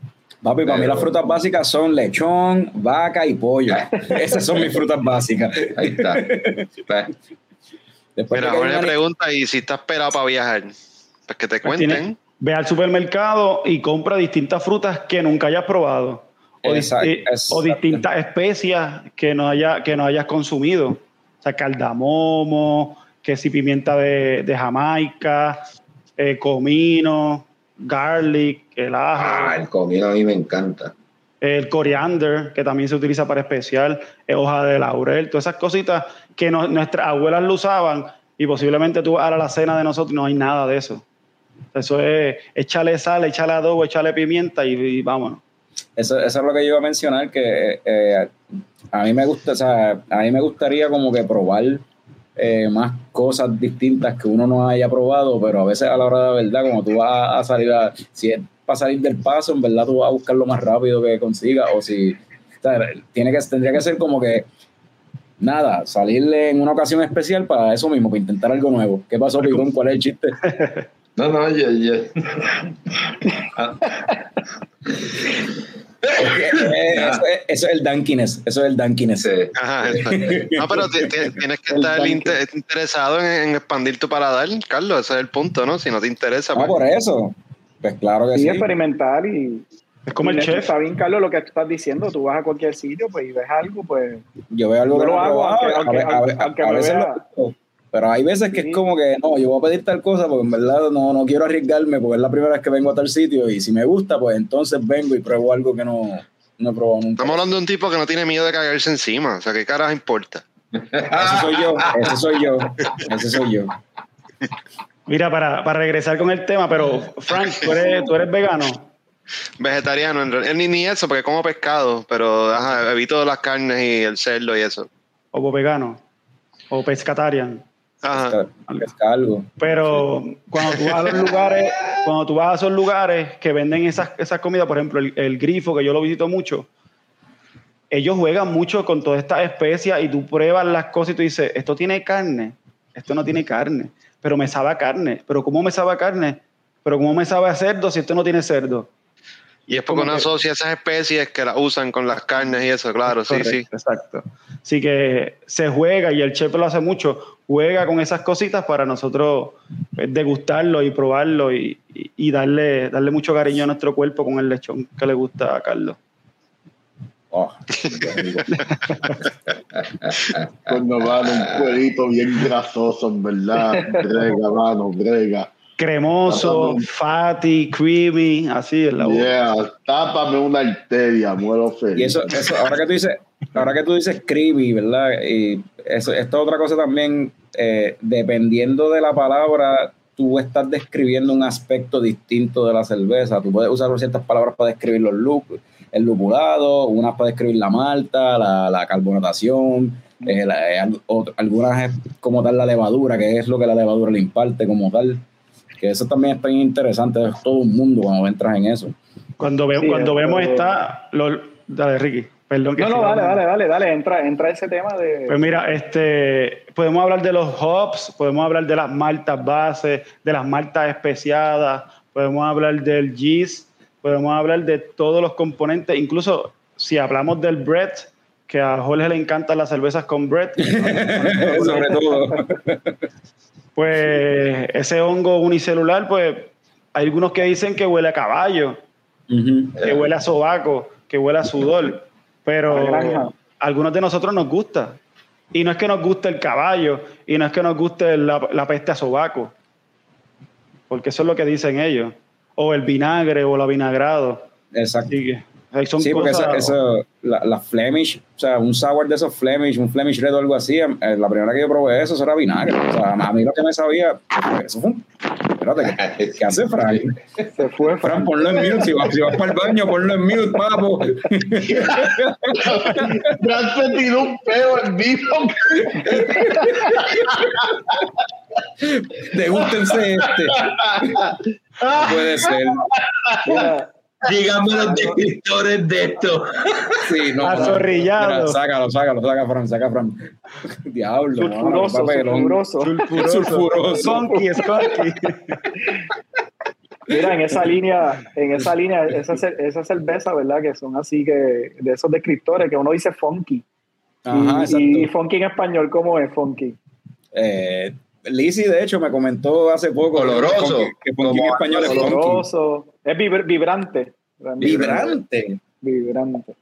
[SPEAKER 1] Papi, para mí las frutas básicas son lechón, vaca y pollo. <laughs> Esas son mis frutas básicas.
[SPEAKER 2] Ahí está. Pues,
[SPEAKER 1] Después
[SPEAKER 3] Mira,
[SPEAKER 1] hay una-
[SPEAKER 3] pregunta, ¿y si estás esperado para viajar? Pues que te
[SPEAKER 6] Pues
[SPEAKER 3] cuenten.
[SPEAKER 6] tiene- ve al supermercado y compra distintas frutas que nunca hayas probado. O,
[SPEAKER 1] Exacto,
[SPEAKER 6] eh, o distintas especias que no, haya, que no hayas consumido. O sea, cardamomo, que si pimienta de, de Jamaica, eh, comino, garlic, el ajo,
[SPEAKER 2] ah, el comino a mí me encanta.
[SPEAKER 6] el coriander, que también se utiliza para especial, hoja de laurel, todas esas cositas que no- nuestras abuelas lo usaban y posiblemente tú vas a la cena de nosotros no hay nada de eso. Eso es échale sal, échale adobo, échale pimienta y, y vámonos.
[SPEAKER 1] Eso, eso es lo que yo iba a mencionar, que eh, a mí me gusta, o sea, a mí me gustaría como que probar eh, más cosas distintas que uno no haya probado, pero a veces a la hora de la verdad, como tú vas a salir a, si es para salir del paso, en verdad tú vas a buscar lo más rápido que consigas, o si, o sea, tiene que, tendría que ser como que, nada, salirle en una ocasión especial para eso mismo, para intentar algo nuevo. ¿Qué pasó, Picón? ¿Cuál es el chiste? <laughs>
[SPEAKER 2] No, no, yo, yo. <laughs> Ah,
[SPEAKER 1] Eh, eso, es, eso es el Dankines, eso es el Dankines.
[SPEAKER 2] sí.
[SPEAKER 3] Ajá, eso. No, pero ti- ti- tienes que
[SPEAKER 1] El
[SPEAKER 3] estar interesado en, en expandir tu paladar, Carlos. Ese es el punto, ¿no? Si no te interesa,
[SPEAKER 1] Ah,
[SPEAKER 3] pues.
[SPEAKER 1] por eso. Pues claro que
[SPEAKER 5] sí,
[SPEAKER 1] sí.
[SPEAKER 5] experimentar y.
[SPEAKER 6] Es como
[SPEAKER 5] y
[SPEAKER 6] el chef.
[SPEAKER 5] Está bien, Carlos, lo que tú estás diciendo. Tú vas a cualquier sitio pues, y ves algo, pues.
[SPEAKER 1] Yo veo algo que
[SPEAKER 5] lo
[SPEAKER 1] no he
[SPEAKER 5] hago,
[SPEAKER 1] probado,
[SPEAKER 5] aunque-
[SPEAKER 1] a veces lo hago. Pero hay veces que
[SPEAKER 5] Sí.
[SPEAKER 1] es como que no, yo voy a pedir tal cosa porque en verdad no, no quiero arriesgarme porque es la primera vez que vengo a tal sitio y si me gusta, pues entonces vengo y pruebo algo que no, no he probado nunca.
[SPEAKER 3] Estamos hablando de un tipo que no tiene miedo de cagarse encima. O sea, ¿qué carajo importa?
[SPEAKER 1] Ese soy yo, ese soy yo, ese soy yo. <laughs>
[SPEAKER 6] Mira, para, para regresar con el tema, pero Frank, ¿tú eres, tú eres vegano?
[SPEAKER 3] Vegetariano, en realidad. Ni, ni eso, porque como pescado, pero ajá, evito las carnes y el cerdo y eso.
[SPEAKER 6] ¿O vegano? ¿O pescatarian?
[SPEAKER 3] Ajá.
[SPEAKER 1] Pesca algo.
[SPEAKER 6] Pero cuando tú vas a los lugares, cuando tú vas a esos lugares que venden esas, esas comidas, por ejemplo, el, el grifo, que yo lo visito mucho, ellos juegan mucho con todas estas especias y tú pruebas las cosas y tú dices, esto tiene carne, esto no tiene carne, pero me sabe a carne, pero ¿cómo me sabe a carne? Pero ¿cómo me sabe a cerdo si esto no tiene cerdo?
[SPEAKER 3] Y es porque uno asocia esas especies que las usan con las carnes y eso, claro, sí,
[SPEAKER 6] Correcto,
[SPEAKER 3] sí.
[SPEAKER 6] Exacto. Así que se juega y el chef lo hace mucho, juega con esas cositas para nosotros eh, degustarlo y probarlo y, y- y darle, darle mucho cariño a nuestro cuerpo con el lechón que le gusta a Carlos.
[SPEAKER 1] Oh. <laughs>
[SPEAKER 4] Cuando van un cuerito bien grasoso, en verdad. Brega, <laughs> mano, brega.
[SPEAKER 6] Cremoso,
[SPEAKER 4] Pasando-
[SPEAKER 6] fatty, creamy, así en la boca.
[SPEAKER 4] Yeah, tápame una arteria, muero feliz.
[SPEAKER 1] Y eso, eso, ahora que tú dices, ahora que tú dices creepy, ¿verdad? Y eso, esta es otra cosa también, eh, dependiendo de la palabra, tú estás describiendo un aspecto distinto de la cerveza. Tú puedes usar ciertas palabras para describir los lúpulos, el lupulado, unas para describir la malta, la, la carbonatación, eh, la- eh, otro- algunas es como tal la levadura, que es lo que la levadura le imparte como tal. Que eso también está bien interesante, es todo un mundo cuando entras en eso.
[SPEAKER 6] Cuando, ve-
[SPEAKER 5] Sí,
[SPEAKER 6] cuando vemos esta... lo- dale, Ricky. Perdón que
[SPEAKER 5] No, no, dale, dale, dale, dale. Entra, entra ese tema de.
[SPEAKER 6] Pues mira, este, podemos hablar de los hops, podemos hablar de las maltas bases, de las maltas especiadas, podemos hablar del yeast, podemos hablar de todos los componentes, incluso si hablamos del bread, que a Jorge le encantan las cervezas con bread, <laughs>
[SPEAKER 1] Sobre todo.
[SPEAKER 6] pues ese hongo unicelular, pues hay algunos que dicen que huele a caballo, que huele a sobaco, que huele a sudor, pero algunos de nosotros nos gusta. Y no es que nos guste el caballo, y no es que nos guste la, la peste a sobaco, porque eso es lo que dicen ellos, o el vinagre o la vinagrado.
[SPEAKER 1] Exacto.
[SPEAKER 6] Así que Son
[SPEAKER 1] Sí, porque
[SPEAKER 6] cosas-
[SPEAKER 1] eso, eso- la, la Flemish, o sea, un sour de esos Flemish, un Flemish Red o algo así, eh, la primera que yo probé eso, eso era vinagre. O sea, a mí lo que me sabía, eso fue un... Espérate, ¿qué, qué hace Frank? <laughs>
[SPEAKER 5] Se fue
[SPEAKER 1] Fran, ponlo en mute, si vas, si vas para el baño, ponlo en mute, papo. <laughs>
[SPEAKER 4] Brad se tiró un peo en vivo. <laughs>
[SPEAKER 1] Degústense este. No puede ser.
[SPEAKER 5] Mira,
[SPEAKER 2] Dígame los descriptores de esto.
[SPEAKER 1] Sí, no, no.
[SPEAKER 6] Azorrillado.
[SPEAKER 1] Mira, sácalo, sácalo, saca Fran, saca Fran. Diablo, mano,
[SPEAKER 5] sulfuroso,
[SPEAKER 1] papelón.
[SPEAKER 5] sulfuroso.
[SPEAKER 1] Sulfuroso.
[SPEAKER 6] Funky, funky.
[SPEAKER 5] Mira, en esa línea, en esa línea, esa, esa cerveza, ¿verdad? Que son así que, de esos descriptores que uno dice funky.
[SPEAKER 1] Ajá,
[SPEAKER 5] y, y funky en español, ¿cómo es funky?
[SPEAKER 1] Eh, Lizzie, de hecho, me comentó hace poco
[SPEAKER 2] Oloroso.
[SPEAKER 1] que, que funky en español es funky.
[SPEAKER 5] Oloroso. Es vibr- vibrante.
[SPEAKER 1] Vibrante.
[SPEAKER 5] Vibrante.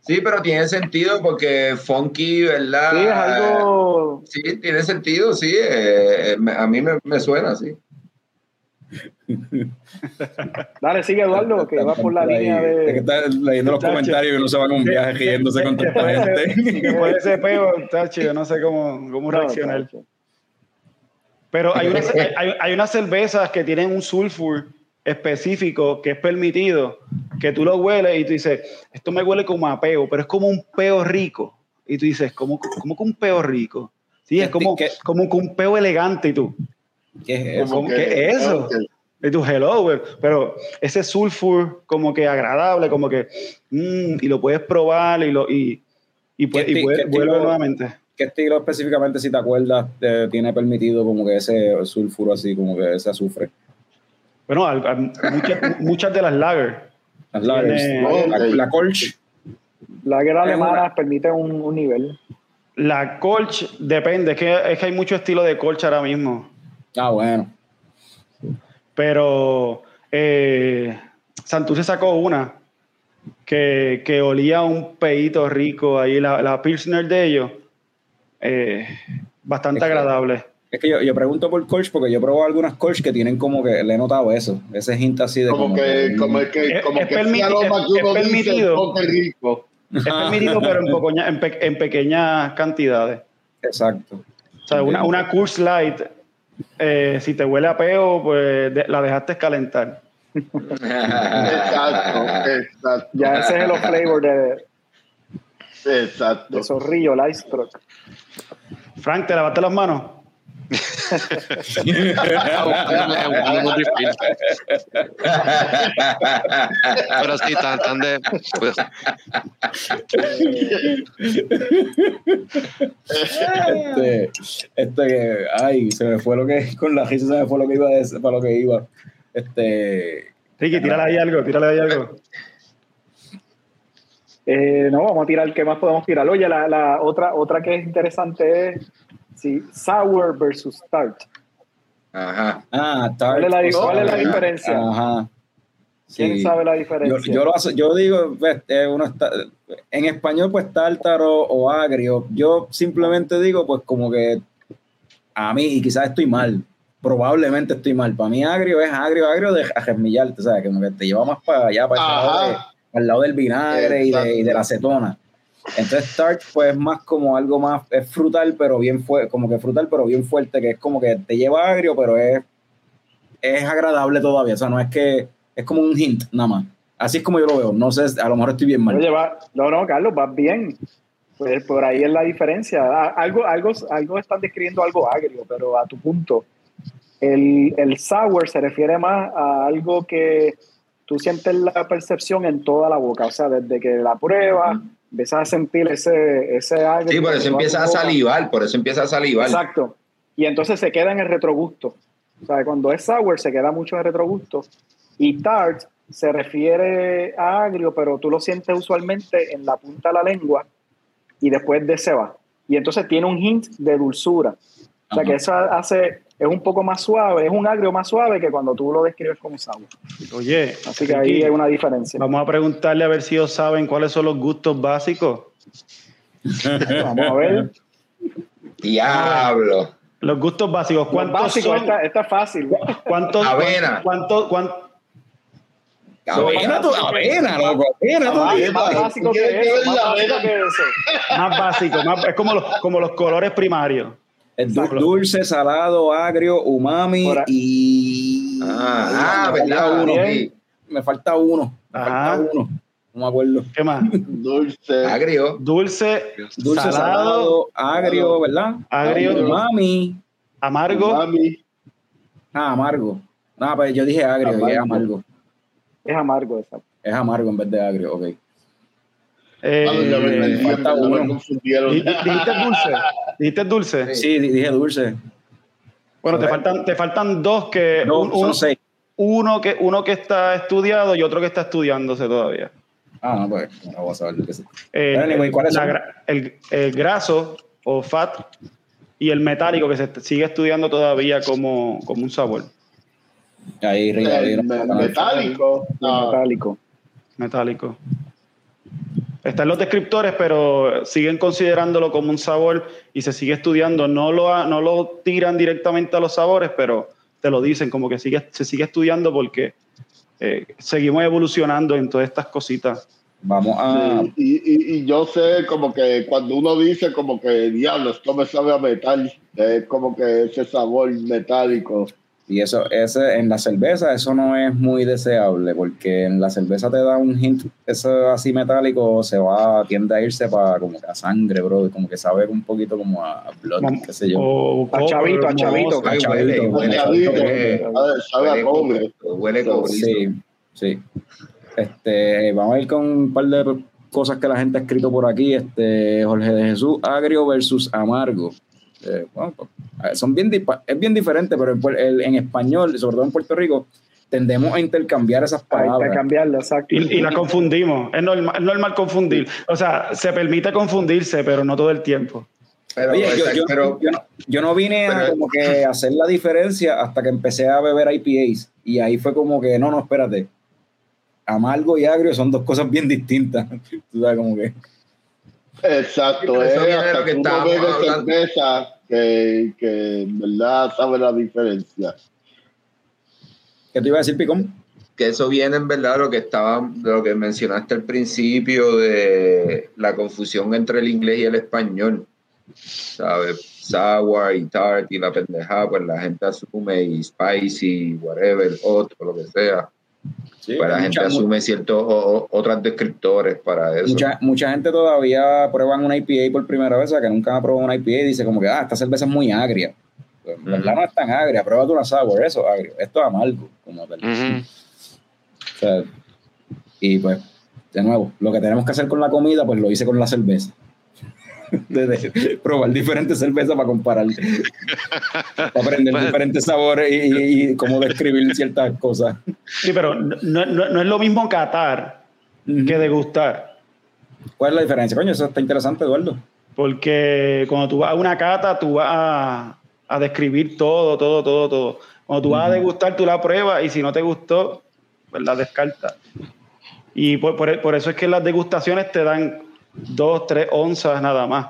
[SPEAKER 2] Sí, pero tiene sentido porque funky, ¿verdad?
[SPEAKER 5] Sí, es algo.
[SPEAKER 2] Sí, tiene sentido, sí. eh, me- a mí me, me suena así. <laughs>
[SPEAKER 5] Dale, sigue Eduardo, que va por la
[SPEAKER 1] Ahí,
[SPEAKER 5] línea
[SPEAKER 1] es que
[SPEAKER 5] de.
[SPEAKER 1] está leyendo los comentarios y uno se va en un viaje riéndose con tanta
[SPEAKER 6] de <laughs>
[SPEAKER 1] gente.
[SPEAKER 6] de ese peo, tacho, yo no sé cómo, cómo
[SPEAKER 5] No,
[SPEAKER 6] reaccionar.
[SPEAKER 5] chacho.
[SPEAKER 6] Pero hay, unas, <laughs> hay, hay unas cervezas que tienen un sulfur específico que es permitido, que tú lo hueles y tú dices, esto me huele como a peo, pero es como un peo rico. Y tú dices, ¿cómo, cómo que un peo rico? Sí, es como,
[SPEAKER 1] ¿Qué-
[SPEAKER 6] como que un peo elegante y tú.
[SPEAKER 1] ¿Qué es eso?
[SPEAKER 6] ¿Cómo que eso? Y tú, hello, güey. Pero ese sulfur como que agradable, como que, mm, y lo puedes probar y, lo, y, y, pues-
[SPEAKER 1] ¿Qué
[SPEAKER 6] y vuelve
[SPEAKER 1] qué
[SPEAKER 6] nuevamente.
[SPEAKER 1] ¿Qué estilo específicamente, si te acuerdas, tiene permitido como que ese sulfuro así, como que ese azufre?
[SPEAKER 6] Bueno, al- al- muchas, muchas de las lager.
[SPEAKER 1] Las lagers.
[SPEAKER 6] Tiene-
[SPEAKER 1] La, la Kolsch.
[SPEAKER 5] La guerra
[SPEAKER 1] Es
[SPEAKER 5] alemana permite un, un nivel.
[SPEAKER 6] La Colch depende, es que, es que hay mucho estilo de Colch ahora mismo.
[SPEAKER 1] Ah, bueno.
[SPEAKER 6] Pero eh, Santurce sacó una que, que olía a un peito rico ahí, la, la Pilsner de ellos. Eh, bastante
[SPEAKER 1] Es que-
[SPEAKER 6] agradable.
[SPEAKER 1] Es que yo, yo pregunto por Kolsch porque yo he probado algunas Kolsch que tienen como que le he notado eso, ese hint así de
[SPEAKER 4] Como que, como
[SPEAKER 1] que-
[SPEAKER 4] que,
[SPEAKER 6] Es-
[SPEAKER 4] como
[SPEAKER 6] es
[SPEAKER 4] que aroma
[SPEAKER 6] es-
[SPEAKER 4] que
[SPEAKER 6] es
[SPEAKER 4] dice,
[SPEAKER 6] permitido.
[SPEAKER 4] "Oh, qué rico.
[SPEAKER 6] Es permitido, pero en, pocoña- en, pe- en pequeñas cantidades.
[SPEAKER 1] Exacto.
[SPEAKER 6] O sea, una, una Curse Light, eh, si te huele a peo, pues de- la dejaste calentar. <laughs>
[SPEAKER 4] Exacto, exacto,
[SPEAKER 5] Ya ese es el flavor de,
[SPEAKER 4] exacto.
[SPEAKER 5] de Zorrillo, el Ice Truck.
[SPEAKER 6] Frank, ¿te lavaste las manos? <laughs>
[SPEAKER 3] Pero sí, tan, tan de. pues,
[SPEAKER 1] este, este, ay, se me fue lo que, con la risa se me fue lo que iba a decir, para lo que iba. Este,
[SPEAKER 6] Ricky, tírale ahí algo, tírale ahí algo.
[SPEAKER 5] Eh, no, vamos a tirar, ¿qué más podemos tirar? Oye, la, la otra, otra que es interesante es sí, Sour versus Tart.
[SPEAKER 2] Ajá.
[SPEAKER 1] ah, tart,
[SPEAKER 5] ¿Cuál es la, cuál es diferencia?
[SPEAKER 1] Ajá.
[SPEAKER 5] ¿Quién
[SPEAKER 1] Sí.
[SPEAKER 5] sabe la diferencia?
[SPEAKER 1] yo, lo aso- yo digo, pues, eh, uno está, en español, pues tártaro o agrio. Yo simplemente digo, pues como que a mí, y quizás estoy mal, probablemente estoy mal. Para mí, agrio es agrio, agrio de ajesmillarte, ¿sabes? Como que te lleva más para allá, para ese lado de-
[SPEAKER 4] Ajá.
[SPEAKER 1] Al lado del vinagre y de, y de la acetona. Entonces, tart, pues es más como algo más, es frutal, pero bien fuerte, como que frutal, pero bien fuerte, que es como que te lleva agrio, pero es, es agradable todavía. O sea, no es que es como un hint nada más. Así es como yo lo veo. No sé, a lo mejor estoy bien mal.
[SPEAKER 5] Oye, va, no, no, Carlos, vas bien. Pues por ahí es la diferencia. Algo, algo, algo están describiendo algo agrio, pero a tu punto. El, el sour se refiere más a algo que tú sientes la percepción en toda la boca. O sea, desde que la pruebas, empiezas a sentir ese, ese agrio.
[SPEAKER 2] Sí, por eso empieza a salivar, por eso empieza a salivar.
[SPEAKER 5] Exacto. Y entonces se queda en el retrogusto. O sea, cuando es sour se queda mucho en el retrogusto. Y tart se refiere a agrio, pero tú lo sientes usualmente en la punta de la lengua y después de se va. Y entonces tiene un hint de dulzura. O sea, que eso hace, es un poco más suave, es un agrio más suave que cuando tú lo describes como sour.
[SPEAKER 6] Oye,
[SPEAKER 5] Así que ahí hay una diferencia.
[SPEAKER 6] vamos a preguntarle a ver si ellos saben cuáles son los gustos básicos.
[SPEAKER 5] Vamos a ver.
[SPEAKER 2] Diablo.
[SPEAKER 6] Los gustos básicos, ¿cuántos
[SPEAKER 5] básico,
[SPEAKER 6] son?
[SPEAKER 5] esta, esta es fácil.
[SPEAKER 6] ¿Cuántos?
[SPEAKER 2] Avena.
[SPEAKER 6] ¿Cuántos? cuántos-
[SPEAKER 1] Avena, avena, loco, avena, tú.
[SPEAKER 5] Más, más básico que eso, más básico que eso.
[SPEAKER 6] Más básico, más- es como los, como los colores primarios.
[SPEAKER 1] Es du- dulce, salado, agrio, umami y.
[SPEAKER 2] Ah, ah,
[SPEAKER 1] me falta
[SPEAKER 2] verdad,
[SPEAKER 1] uno. Me falta uno. Me
[SPEAKER 6] Ajá.
[SPEAKER 1] falta uno. No me acuerdo.
[SPEAKER 6] ¿Qué más? <laughs>
[SPEAKER 4] Dulce.
[SPEAKER 2] Agrio.
[SPEAKER 6] Dulce,
[SPEAKER 1] Dulce,
[SPEAKER 6] salado,
[SPEAKER 1] salado, agrio, ¿verdad?
[SPEAKER 6] Agrio.
[SPEAKER 1] Umami.
[SPEAKER 6] amargo.
[SPEAKER 1] Ah, amargo. No, pues yo dije agrio, y es
[SPEAKER 4] Amargo.
[SPEAKER 1] amargo.
[SPEAKER 5] Es amargo, exacto.
[SPEAKER 1] Es amargo en vez de agrio, ok.
[SPEAKER 6] Eh,
[SPEAKER 1] falta uno.
[SPEAKER 6] ¿Dijiste dulce? ¿Dijiste dulce?
[SPEAKER 1] Sí, di- dije dulce.
[SPEAKER 6] Bueno, te faltan, te faltan dos que
[SPEAKER 1] No,
[SPEAKER 6] un-
[SPEAKER 1] son
[SPEAKER 6] uno,
[SPEAKER 1] seis.
[SPEAKER 6] uno que uno que está estudiado y otro que está estudiándose todavía.
[SPEAKER 1] Ah, no, pues no voy a saber de qué se-
[SPEAKER 6] Eh, el, el graso o fat y el metálico que se sigue estudiando todavía como, como un sabor
[SPEAKER 1] Ahí, ahí,
[SPEAKER 4] El metálico.
[SPEAKER 5] El
[SPEAKER 4] No,
[SPEAKER 5] metálico.
[SPEAKER 6] metálico. Están los descriptores, pero siguen considerándolo como un sabor y se sigue estudiando. No lo, no lo tiran directamente a los sabores, pero te lo dicen, como que sigue, se sigue estudiando porque eh, seguimos evolucionando en todas estas cositas.
[SPEAKER 1] Vamos a.
[SPEAKER 4] Sí, y, y, y yo sé como que cuando uno dice como que diablo, esto me sabe a metal, es como que ese sabor metálico.
[SPEAKER 1] Y eso, ese, en la cerveza, eso no es muy deseable, porque en la cerveza te da un hint, eso así metálico se va, tiende a irse para como que a sangre, bro, como que sabe un poquito como a blood, qué sé yo.
[SPEAKER 6] O
[SPEAKER 5] A chavito, a chavito.
[SPEAKER 2] Ay,
[SPEAKER 1] chavito,
[SPEAKER 2] huele, huele,
[SPEAKER 4] chavito,
[SPEAKER 2] huele,
[SPEAKER 4] a a
[SPEAKER 2] huele
[SPEAKER 4] cobre.
[SPEAKER 2] Huele cobrizo.
[SPEAKER 1] Sí, sí. Este, vamos a ir con un par de cosas que la gente ha escrito por aquí. Este, Jorge de Jesús, agrio versus amargo. Eh, bueno, pues, eh, son bien, es bien diferente, pero en, puer- el- en español, sobre todo en Puerto Rico, tendemos a intercambiar esas palabras.
[SPEAKER 5] cambiarlo, exacto.
[SPEAKER 6] Y, y la confundimos. Es normal, es normal confundir. O sea, se permite confundirse, pero no todo el tiempo.
[SPEAKER 2] Pero,
[SPEAKER 1] Oye, yo,
[SPEAKER 2] pero
[SPEAKER 1] yo no, yo no vine a como que hacer la diferencia hasta que empecé a beber IPAs y ahí fue como que, no, no, espérate. Amargo y agrio son dos cosas bien distintas. <laughs> Tú sabes, como que...
[SPEAKER 4] Exacto, es
[SPEAKER 2] de
[SPEAKER 4] hasta
[SPEAKER 2] lo que
[SPEAKER 4] que uno
[SPEAKER 2] estábamos
[SPEAKER 4] bebe
[SPEAKER 2] hablando.
[SPEAKER 4] cerveza que, que en verdad sabe la diferencia.
[SPEAKER 1] ¿Qué te iba a decir, Picón?
[SPEAKER 2] que eso viene en verdad de lo que estaba, de lo que mencionaste al principio de la confusión entre el inglés y el español. ¿Sabes? Sour y tart y la pendejada, pues la gente asume y spicy, whatever, otro, lo que sea.
[SPEAKER 1] Sí,
[SPEAKER 2] Pues la gente
[SPEAKER 1] mucha-
[SPEAKER 2] asume ciertos otros descriptores para eso.
[SPEAKER 1] Mucha, mucha gente todavía prueban una IPA por primera vez, o sea, que nunca ha probado una IPA y dice como que, ah, esta cerveza es muy agria. Pues, en verdad no es tan agria, pruébate una sour, eso es agrio. Esto es amargo, como tal.
[SPEAKER 3] Ujú.
[SPEAKER 1] O sea, y pues, de nuevo, lo que tenemos que hacer con la comida, pues lo hice con la cerveza. <laughs> De, de probar diferentes cervezas para comparar, para aprender
[SPEAKER 3] Pues-
[SPEAKER 1] diferentes sabores y, y- y cómo describir ciertas cosas.
[SPEAKER 6] Sí, pero no, no- no es lo mismo catar que degustar.
[SPEAKER 1] ¿Cuál es la diferencia? Coño, eso está interesante, Eduardo.
[SPEAKER 6] Porque cuando tú vas a una cata, tú vas a, a describir todo, todo, todo, todo. Cuando tú vas a degustar, tú la pruebas y si no te gustó, pues la descartas. Y por, por- por eso es que las degustaciones te dan dos, tres onzas nada más.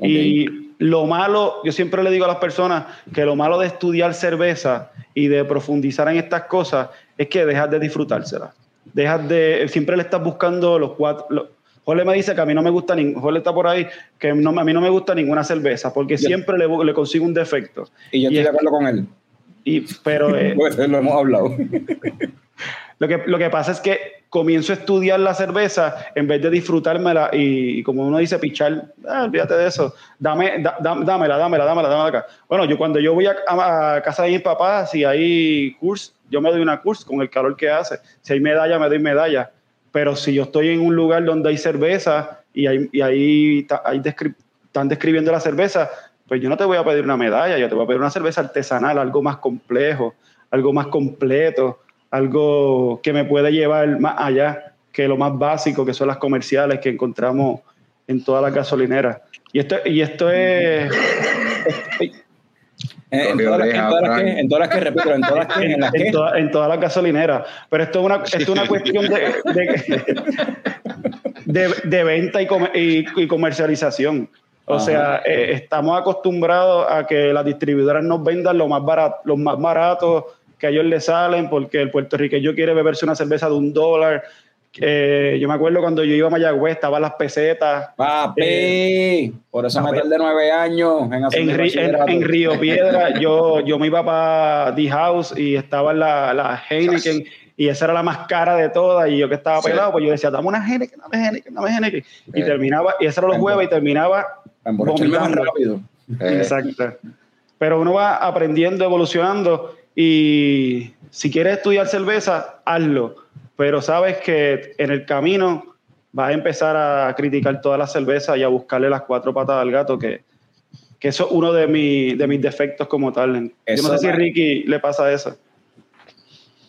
[SPEAKER 6] Y lo malo, yo siempre le digo a las personas que lo malo de estudiar cerveza y de profundizar en estas cosas es que dejas de disfrutársela. Dejas de, siempre le estás buscando los cuatro. los- Jorge me dice que a mí no me gusta, nin- Jorge está por ahí, que no, a mí no me gusta ninguna cerveza porque
[SPEAKER 1] Yo-
[SPEAKER 6] siempre le, consigo un defecto.
[SPEAKER 1] Y yo
[SPEAKER 6] Y
[SPEAKER 1] estoy de acuerdo con él.
[SPEAKER 6] Y, pero eh, <laughs>
[SPEAKER 1] Pues, lo hemos hablado. <laughs>
[SPEAKER 6] lo, que, lo que pasa es que comienzo a estudiar la cerveza en vez de disfrutármela y, y como uno dice, pichar, ah, olvídate de eso, dame, da- dámela, dámela, dámela, dámela acá. Bueno, yo cuando yo voy a, casa de mis papás, si hay curso, yo me doy una curso con el calor que hace. Si hay medalla, me doy medalla. Pero si yo estoy en un lugar donde hay cerveza y hay, y están describiendo la cerveza, pues yo no te voy a pedir una medalla, yo te voy a pedir una cerveza artesanal, algo más complejo, algo más completo, algo que me puede llevar más allá que lo más básico, que son las comerciales que encontramos en todas las gasolineras. Y esto, y esto es
[SPEAKER 1] En, en todas las- que,
[SPEAKER 2] Frank.
[SPEAKER 1] en todas las que, repito, en todas las que, en
[SPEAKER 6] en, <laughs> toda- en todas las gasolineras. Pero esto es una, esto es una cuestión de, de, de- de venta y, comer- y- y comercialización. O
[SPEAKER 1] Ajá.
[SPEAKER 6] sea, eh, estamos acostumbrados a que las distribuidoras nos vendan lo más barato, los más baratos que a ellos les salen porque el puertorriqueño quiere beberse una cerveza de un dólar. Eh, yo me acuerdo cuando yo iba a Mayagüez, estaban las pesetas.
[SPEAKER 1] Papi, eh, por eso me tardé nueve años
[SPEAKER 6] en, en, Río <laughs> Piedra. yo, yo me iba para The House y estaba la, la Heineken y esa era la más cara de todas y yo que estaba pelado, pues yo decía, dame una Heineken, dame Heineken, dame Heineken. Y terminaba, y eso era los jueves y terminaba
[SPEAKER 1] vomitando. rápido.
[SPEAKER 6] Exacto. Pero uno va aprendiendo, evolucionando y si quieres estudiar cerveza, hazlo. Pero sabes que en el camino vas a empezar a criticar todas las cervezas y a buscarle las cuatro patas al gato, que, que eso es uno de, de mis defectos como tal. yo no sé si a Ricky le pasa eso.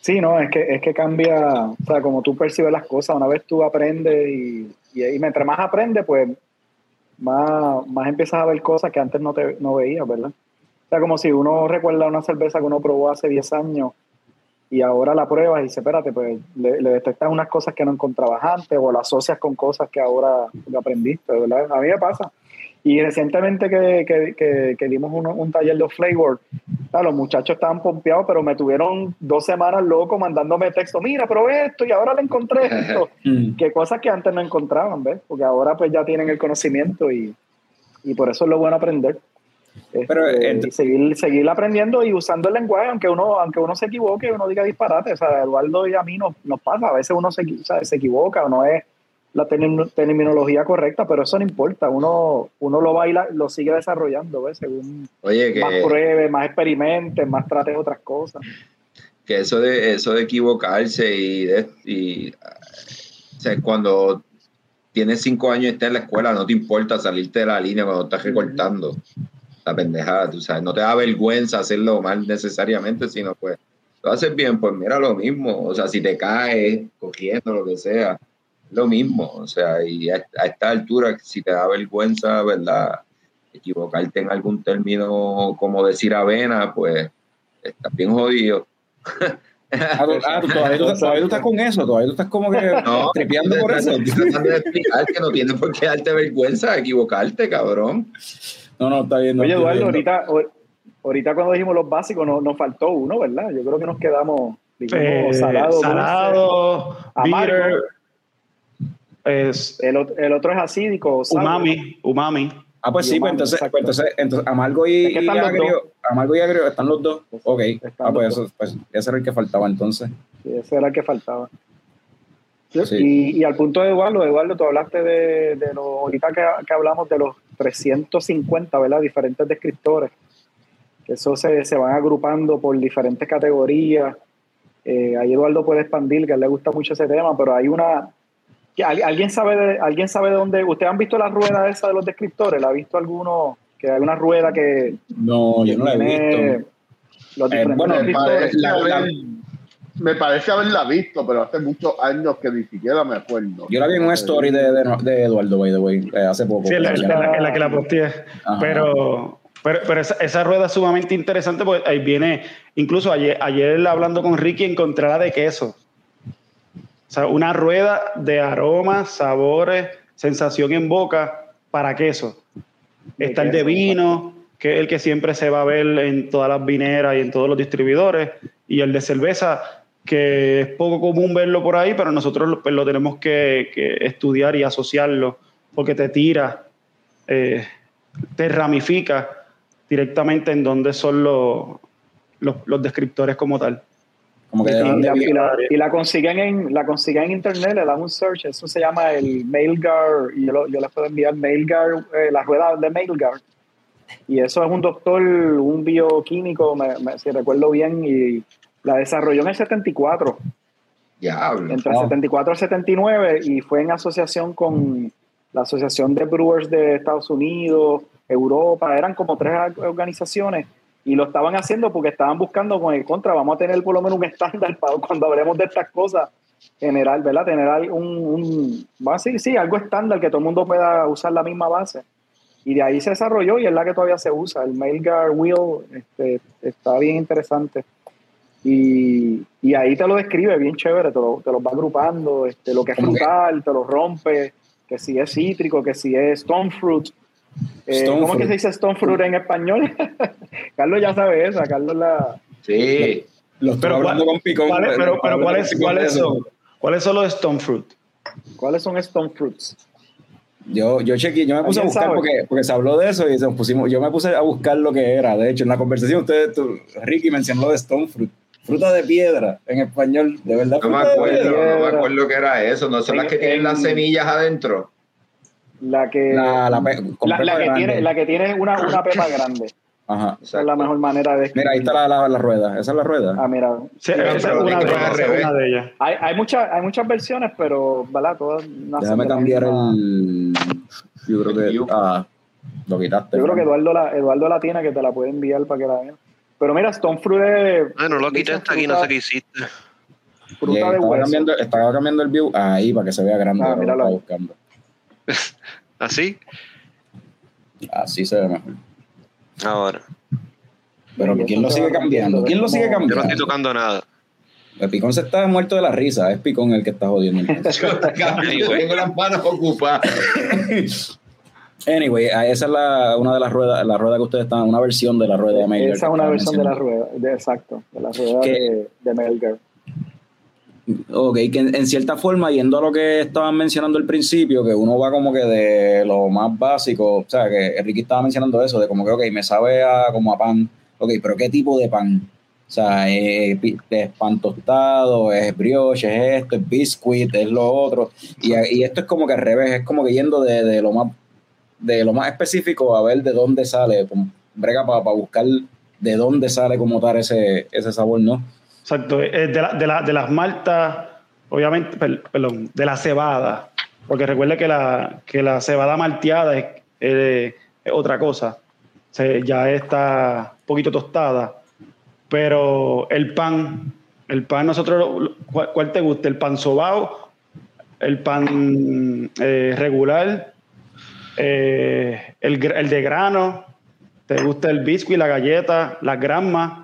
[SPEAKER 5] Sí, no, es que, es que cambia, o sea, como tú percibes las cosas, una vez tú aprendes y, y, mientras más aprendes, pues más, más empiezas a ver cosas que antes no, te, no veías, ¿verdad? Sea, como si uno recuerda una cerveza que uno probó hace 10 años y ahora la pruebas y dice, espérate, pues le, le, detectas unas cosas que no encontrabas antes o la asocias con cosas que ahora aprendiste, ¿verdad? A mí me pasa. Y recientemente que, que, que, dimos un, un, taller de flavor, los muchachos estaban pompeados, pero me tuvieron dos semanas loco mandándome texto, mira, probé esto y ahora le encontré esto. <laughs> Mm. que cosas que antes no encontraban, ¿ves? Porque ahora pues ya tienen el conocimiento y, y por eso es lo bueno aprender. Pero, este, y seguir, seguir aprendiendo y usando el lenguaje, aunque uno, aunque uno se equivoque, uno diga disparate. O sea, Eduardo y a mí nos, nos pasa, a veces uno se, se equivoca o no es la terminología correcta, pero eso no importa, uno, uno lo baila, lo sigue desarrollando, ¿ves? Según más pruebes, más experimentes, más trate otras cosas.
[SPEAKER 2] Que eso de eso de equivocarse y, y o sea, cuando tienes cinco años y estás en la escuela, no te importa salirte de la línea cuando estás recortando la pendejada, tú sabes, no te da vergüenza hacerlo mal necesariamente, sino pues lo haces bien, pues mira lo mismo, o sea, si te caes cogiendo lo que sea, lo mismo, o sea, y a, esta altura, si te da vergüenza, ¿verdad? Equivocarte en algún término como decir avena, pues estás bien jodido.
[SPEAKER 1] Ah, ah, todavía, tú, estás con eso, todavía tú estás como que no, tripeando por eso.
[SPEAKER 2] explicar que no tienes por qué darte vergüenza equivocarte, cabrón.
[SPEAKER 1] No, no, está bien.
[SPEAKER 5] Oye, Eduardo, ahorita, ahorita cuando dijimos los básicos nos, nos faltó uno, ¿verdad? Yo creo que nos quedamos
[SPEAKER 6] digamos, eh, salado,
[SPEAKER 5] salado
[SPEAKER 6] bitter,
[SPEAKER 5] es, el, el otro es acídico.
[SPEAKER 6] Umami, umami.
[SPEAKER 1] Ah, pues sí, pues entonces, pues entonces, entonces, amargo y, y agrio, amargo y agrio están los dos. Ok. ah, pues, eso, pues ese era el que faltaba entonces.
[SPEAKER 5] Sí, ese era el que faltaba. Y, y, al punto de Eduardo, Eduardo, tú hablaste de, de lo, ahorita que, que, hablamos de los 350, ¿verdad? Diferentes descriptores. Eso se, se van agrupando por diferentes categorías. Eh, ahí Eduardo puede expandir, que a él le gusta mucho ese tema, pero hay una, ¿Alguien sabe, de, ¿Alguien sabe de dónde? ¿Ustedes han visto la rueda esa de los descriptores? ¿La ha visto alguno? Que hay una rueda que.
[SPEAKER 1] No, yo no la he visto.
[SPEAKER 4] Los eh, bueno, me parece, me parece, haberla visto, pero hace muchos años que ni siquiera me acuerdo.
[SPEAKER 1] Yo la vi en una story de, de, Eduardo, by the way, eh, hace poco.
[SPEAKER 6] Sí, en la, la, que la posteé. Pero, pero, pero esa, esa, rueda es sumamente interesante porque ahí viene. Incluso ayer, ayer hablando con Ricky encontré la de queso sea, una rueda de aromas, sabores, sensación en boca para queso. Está el de vino, que es el que siempre se va a ver en todas las vineras y en todos los distribuidores, y el de cerveza, que es poco común verlo por ahí, pero nosotros lo, pues, tenemos que, estudiar y asociarlo, porque te tira, eh, te ramifica directamente en dónde son los, los descriptores como tal
[SPEAKER 5] y, la, consiguen en, la consiguen en internet, le dan un search, eso se llama el Mailgar, y yo, yo les puedo enviar Mailgar, eh, la rueda de Mailgar. Y eso es un doctor, un bioquímico, me, si recuerdo bien, y la desarrolló en el 74.
[SPEAKER 2] Diablo.
[SPEAKER 5] Entre el 74 y el 79, y fue en asociación con la Asociación de Brewers de Estados Unidos, Europa, eran como tres organizaciones y lo estaban haciendo porque estaban buscando con el contra, vamos a tener por lo menos un estándar <laughs> para cuando hablemos de estas cosas general, ¿verdad? Tener un, un sí, sí, algo estándar que todo el mundo pueda usar la misma base. Y de ahí se desarrolló y es la que todavía se usa. El Mailguard Wheel este, está bien interesante. Y, y, ahí te lo describe bien chévere, te lo, te lo va agrupando, este, lo que es frutal, te lo rompe, que si es cítrico, que si es stone fruit, eh, ¿Cómo es que se dice stone fruit en español? <laughs> Carlos ya sabe eso, Carlos la...
[SPEAKER 2] Sí.
[SPEAKER 1] Lo estoy
[SPEAKER 6] Pero,
[SPEAKER 1] hablando
[SPEAKER 6] ¿cuál-
[SPEAKER 1] con Picón.
[SPEAKER 6] cuáles-
[SPEAKER 1] pues,
[SPEAKER 6] pero, pero ¿cuáles, son? ¿Cuáles son los Stone Fruit?
[SPEAKER 5] ¿Cuáles son Stone Fruits?
[SPEAKER 1] Yo, yo chequeé, yo me puse a
[SPEAKER 5] ¿Alguien
[SPEAKER 1] buscar
[SPEAKER 5] sabe?
[SPEAKER 1] porque, porque se habló de eso y se nos pusimos, yo me puse a buscar lo que era. De hecho, en la conversación, ustedes, tú, Ricky mencionó lo de Stone Fruit, fruta de piedra en español, de verdad.
[SPEAKER 2] No me acuerdo, no me acuerdo qué era eso. ¿No son las que
[SPEAKER 5] En-
[SPEAKER 2] tienen las semillas adentro?
[SPEAKER 5] La que,
[SPEAKER 1] La,
[SPEAKER 5] que tiene, la que tiene una, una pepa grande.
[SPEAKER 1] Ajá.
[SPEAKER 5] Esa es la mejor manera de
[SPEAKER 1] Mira, ahí está la, la, la rueda. Esa es la rueda.
[SPEAKER 5] Ah, mira.
[SPEAKER 6] Sí, esa es una de, una de ellas.
[SPEAKER 5] Hay, hay, muchas, hay muchas versiones, pero, ¿verdad? Todas
[SPEAKER 1] Déjame cambiar el. Yo creo que. Ah, lo quitaste.
[SPEAKER 5] Yo creo que. Eduardo la, Eduardo la tiene, que te la puede enviar para que la vean. Pero mira, Stone Fruit es
[SPEAKER 3] Ah, no lo quité hasta aquí, no sé qué hiciste.
[SPEAKER 5] fruta
[SPEAKER 1] Yeah,
[SPEAKER 5] de
[SPEAKER 1] estaba,
[SPEAKER 5] hueso.
[SPEAKER 1] cambiando, estaba cambiando el view ahí para que se vea grande.
[SPEAKER 5] Ah, míralo
[SPEAKER 1] buscando. <laughs>
[SPEAKER 3] ¿Así?
[SPEAKER 1] Así se ve mejor.
[SPEAKER 3] Ahora.
[SPEAKER 1] Pero ¿quién lo sigue cambiando? ¿Quién lo sigue
[SPEAKER 5] como-
[SPEAKER 3] Yo no
[SPEAKER 1] cambiando?
[SPEAKER 3] estoy tocando nada.
[SPEAKER 1] El Picón se está muerto de la risa. Es Picón el que está jodiendo. <laughs>
[SPEAKER 2] Yo tengo las manos ocupadas. <laughs>
[SPEAKER 1] anyway, esa es la, una de las ruedas, la rueda que ustedes están, una versión de la rueda de Mayer.
[SPEAKER 5] Esa es una versión de la rueda, de, exacto, de la rueda de, de Melgar.
[SPEAKER 1] Ok, que en, en cierta forma, yendo a lo que estaban mencionando al principio, que uno va como que de lo más básico, o sea, que Ricky estaba mencionando eso, de como que, ok, me sabe a, como a pan, ok, pero ¿qué tipo de pan? O sea, es, es pan tostado, es brioche, es esto, es biscuit, es lo otro, y, y esto es como que al revés, es como que yendo de, de lo más de lo más específico a ver de dónde sale, brega para buscar de dónde sale como tal ese, ese sabor, ¿no?
[SPEAKER 6] Exacto. eh, De, la- de, la- de las maltas, obviamente, per- perdón, de la cebada. Porque recuerde que la, que la cebada malteada es, eh, otra cosa. Ya está un poquito tostada. Pero el pan, el pan, nosotros, lo- lo- ¿cuál, cuál te gusta? ¿El pan sobao? ¿El pan eh, regular? Eh, el, el de grano? ¿Te gusta el biscuit, la galleta, las gramas?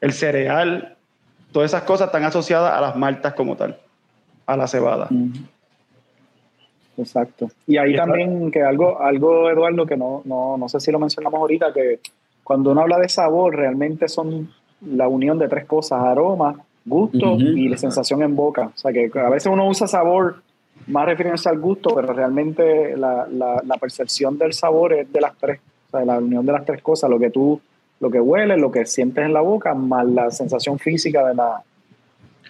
[SPEAKER 6] el cereal, todas esas cosas están asociadas a las maltas como tal, a la cebada.
[SPEAKER 5] Exacto. Y ahí
[SPEAKER 6] Y está-
[SPEAKER 5] también que algo, algo Eduardo, que no, no, no sé si lo mencionamos ahorita, que cuando uno habla de sabor, realmente son la unión de tres cosas, aroma, gusto y la sensación en boca. O sea que a veces uno usa sabor más refiriéndose al gusto, pero realmente la, la, la percepción del sabor es de las tres, o sea, la unión de las tres cosas, lo que tú, lo que hueles, lo que sientes en la boca, más la sensación física de la,